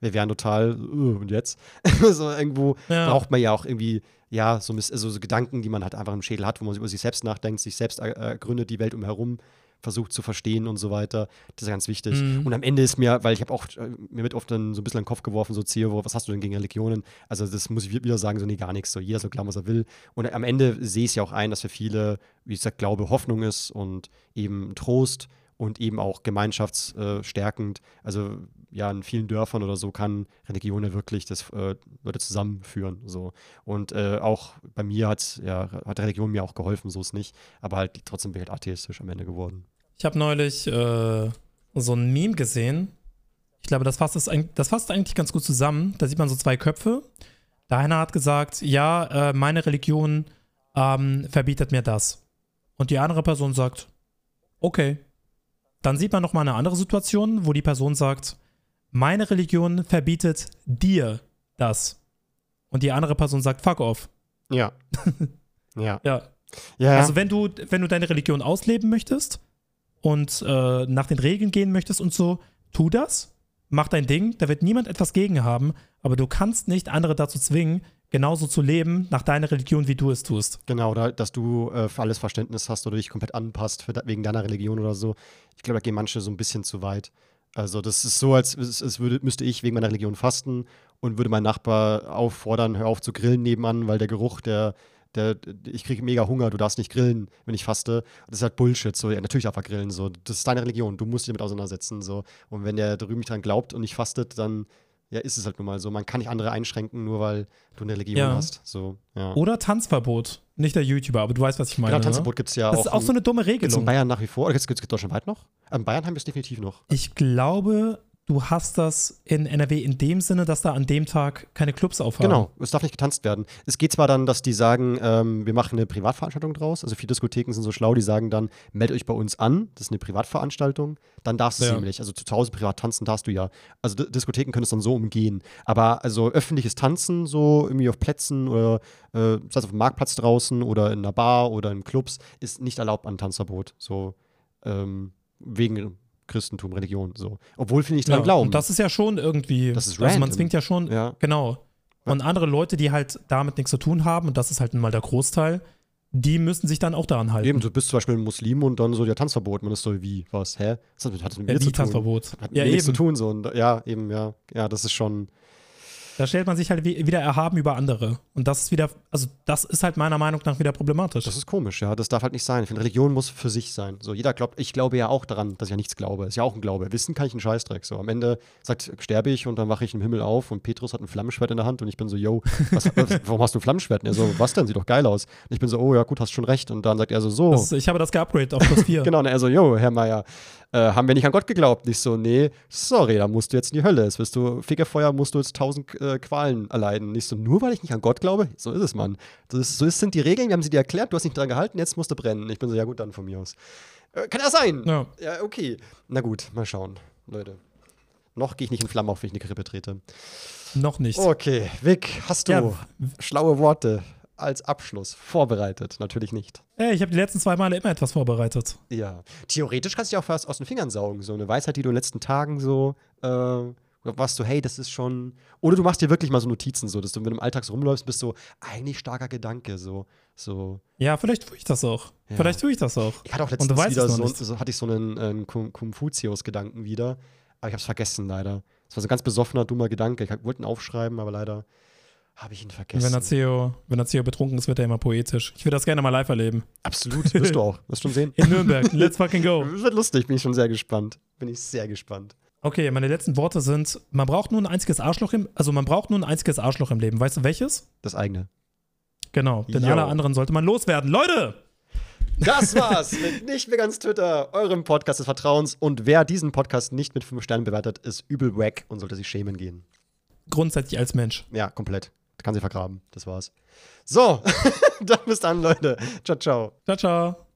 wir wären total, uh, und jetzt? so irgendwo Ja. braucht man ja auch irgendwie, ja, so, also so Gedanken, die man halt einfach im Schädel hat, wo man über sich selbst nachdenkt, sich selbst ergründet, die Welt umherum, versucht zu verstehen und so weiter. Das ist ganz wichtig. Mhm. Und am Ende ist mir, weil ich habe auch äh, mir mit oft dann so ein bisschen in den Kopf geworfen, so Zio, was hast du denn gegen Religionen? Also das muss ich wieder sagen, so nee, gar nichts. So jeder soll glauben, was er will. Und am Ende sehe ich es ja auch ein, dass für viele, wie gesagt, Glaube Hoffnung ist und eben Trost und eben auch gemeinschaftsstärkend. Also ja, in vielen Dörfern oder so kann Religion ja wirklich das äh, Leute zusammenführen. So. Und äh, auch bei mir hat, ja, hat Religion mir auch geholfen, so ist nicht. Aber halt trotzdem bin ich halt atheistisch am Ende geworden. Ich habe neulich äh, so ein Meme gesehen. Ich glaube, das fasst, das, das fasst eigentlich ganz gut zusammen. Da sieht man so zwei Köpfe. Der eine hat gesagt, ja, äh, meine Religion ähm, verbietet mir das. Und die andere Person sagt, okay, dann sieht man nochmal eine andere Situation, wo die Person sagt, meine Religion verbietet dir das. Und die andere Person sagt, fuck off. Ja. ja. ja. Ja. Also wenn du, wenn du deine Religion ausleben möchtest und äh, nach den Regeln gehen möchtest und so, tu das, mach dein Ding, da wird niemand etwas gegen haben, aber du kannst nicht andere dazu zwingen, genauso zu leben nach deiner Religion, wie du es tust. Genau, oder dass du äh, für alles Verständnis hast oder dich komplett anpasst für, wegen deiner Religion oder so. Ich glaube, da gehen manche so ein bisschen zu weit. Also das ist so, als es würde, müsste ich wegen meiner Religion fasten und würde meinen Nachbar auffordern, hör auf zu grillen nebenan, weil der Geruch, der, der, ich kriege mega Hunger, du darfst nicht grillen, wenn ich faste. Das ist halt Bullshit. So, ja, natürlich darf er grillen. So. Das ist deine Religion, du musst dich damit auseinandersetzen. So. Und wenn der drüben nicht dran glaubt und nicht fastet, dann ja, ist es halt nun mal so. Man kann nicht andere einschränken, nur weil du eine Religion ja. hast. So, ja. Oder Tanzverbot. Nicht der YouTuber, aber du weißt, was ich meine. Genau, Tanzverbot gibt es ja das auch. Das ist auch so eine dumme Regelung. in Bayern nach wie vor. Oder gibt es deutschlandweit noch? In Bayern haben wir es definitiv noch. Ich glaube, du hast das in NRW in dem Sinne, dass da an dem Tag keine Clubs aufhaben. Genau, es darf nicht getanzt werden. Es geht zwar dann, dass die sagen, ähm, wir machen eine Privatveranstaltung draus. Also viele Diskotheken sind so schlau, die sagen dann, meldet euch bei uns an, das ist eine Privatveranstaltung. Dann darfst du ja. es nämlich. Also zu Hause privat tanzen darfst du ja. Also Diskotheken können es dann so umgehen. Aber also öffentliches Tanzen, so irgendwie auf Plätzen oder äh, sei es auf dem Marktplatz draußen oder in einer Bar oder in Clubs, ist nicht erlaubt an Tanzverbot. So ähm, wegen Christentum, Religion, so. Obwohl viele nicht dran ja, glauben. Und das ist ja schon irgendwie. Das ist random. Also man zwingt ja schon, ja. genau. Und andere Leute, die halt damit nichts zu tun haben, und das ist halt mal der Großteil, die müssen sich dann auch daran halten. Eben, du bist zum Beispiel ein Muslim und dann so der Tanzverbot. Man ist so, wie, was, hä? Das hat, hat mit mir ja, zu tun. Tanzverbot. Hat mit ja, mir nichts zu tun, so. Und, ja, eben, ja. Ja, das ist schon. Da stellt man sich halt wieder erhaben über andere. Und das ist wieder, also das ist halt meiner Meinung nach wieder problematisch. Das ist komisch, ja. Das darf halt nicht sein. Ich finde, Religion muss für sich sein. So, jeder glaubt, ich glaube ja auch daran, dass ich ja nichts glaube. Ist ja auch ein Glaube. Wissen kann ich einen Scheißdreck. So, am Ende sagt, sterbe ich und dann wache ich im Himmel auf und Petrus hat ein Flammenschwert in der Hand und ich bin so, yo, was, warum hast du ein Flammenschwert? Und er so, was denn? Sieht doch geil aus. Und ich bin so, oh ja, gut, hast schon recht. Und dann sagt er so, so. Das, ich habe das geupgradet auf plus 4. genau, und er so, yo, Herr Meier, äh, haben wir nicht an Gott geglaubt. Nicht so, nee, sorry, da musst du jetzt in die Hölle. Jetzt wirst du, Fegefeuer, musst du jetzt tausend äh, Qualen erleiden. Nicht so, nur weil ich nicht an Gott glaube? So ist es, Mann. Ist, so ist, sind die Regeln, wir haben sie dir erklärt, du hast nicht dran gehalten, jetzt musst du brennen. Ich bin so, ja gut, dann von mir aus. Äh, kann ja sein. Ja. ja, okay. Na gut, mal schauen, Leute. Noch gehe ich nicht in Flammen auf, wenn ich eine Krippe trete. Noch nicht. Okay, Vic, hast du ja. schlaue Worte als Abschluss vorbereitet? Natürlich nicht. Hey, ich habe die letzten zwei Male immer etwas vorbereitet. Ja. Theoretisch kannst du dich auch fast aus den Fingern saugen. So eine Weisheit, die du in den letzten Tagen so, äh, warst du, hey, das ist schon. Oder du machst dir wirklich mal so Notizen, so, dass du mit dem Alltags rumläufst, bist so, eigentlich starker Gedanke, so. so. Ja, vielleicht tue ich das auch. Ja. Vielleicht tue ich das auch. Ich hatte auch letztens wieder so, so, hatte ich so einen, einen Konfuzius-Gedanken wieder, aber ich habe es vergessen leider. Das war so ein ganz besoffener, dummer Gedanke. Ich wollte ihn aufschreiben, aber leider habe ich ihn vergessen. Wenn Azeo, wenn Azeo betrunken ist, wird er immer poetisch. Ich würde das gerne mal live erleben. Absolut, wirst du auch. Wirst schon sehen. In Nürnberg. Let's fucking go. Das wird lustig, bin ich schon sehr gespannt. Bin ich sehr gespannt. Okay, meine letzten Worte sind: Man braucht nur ein einziges Arschloch im, also man braucht nur ein einziges Arschloch im Leben. Weißt du welches? Das eigene. Genau, denn Yo. alle anderen sollte man loswerden. Leute! Das war's mit Nicht mehr ganz Twitter, eurem Podcast des Vertrauens. Und wer diesen Podcast nicht mit 5 Sternen bewertet, ist übel wack und sollte sich schämen gehen. Grundsätzlich als Mensch. Ja, komplett. Kann sie vergraben. Das war's. So, dann bis dann, Leute. Ciao, ciao. Ciao, ciao.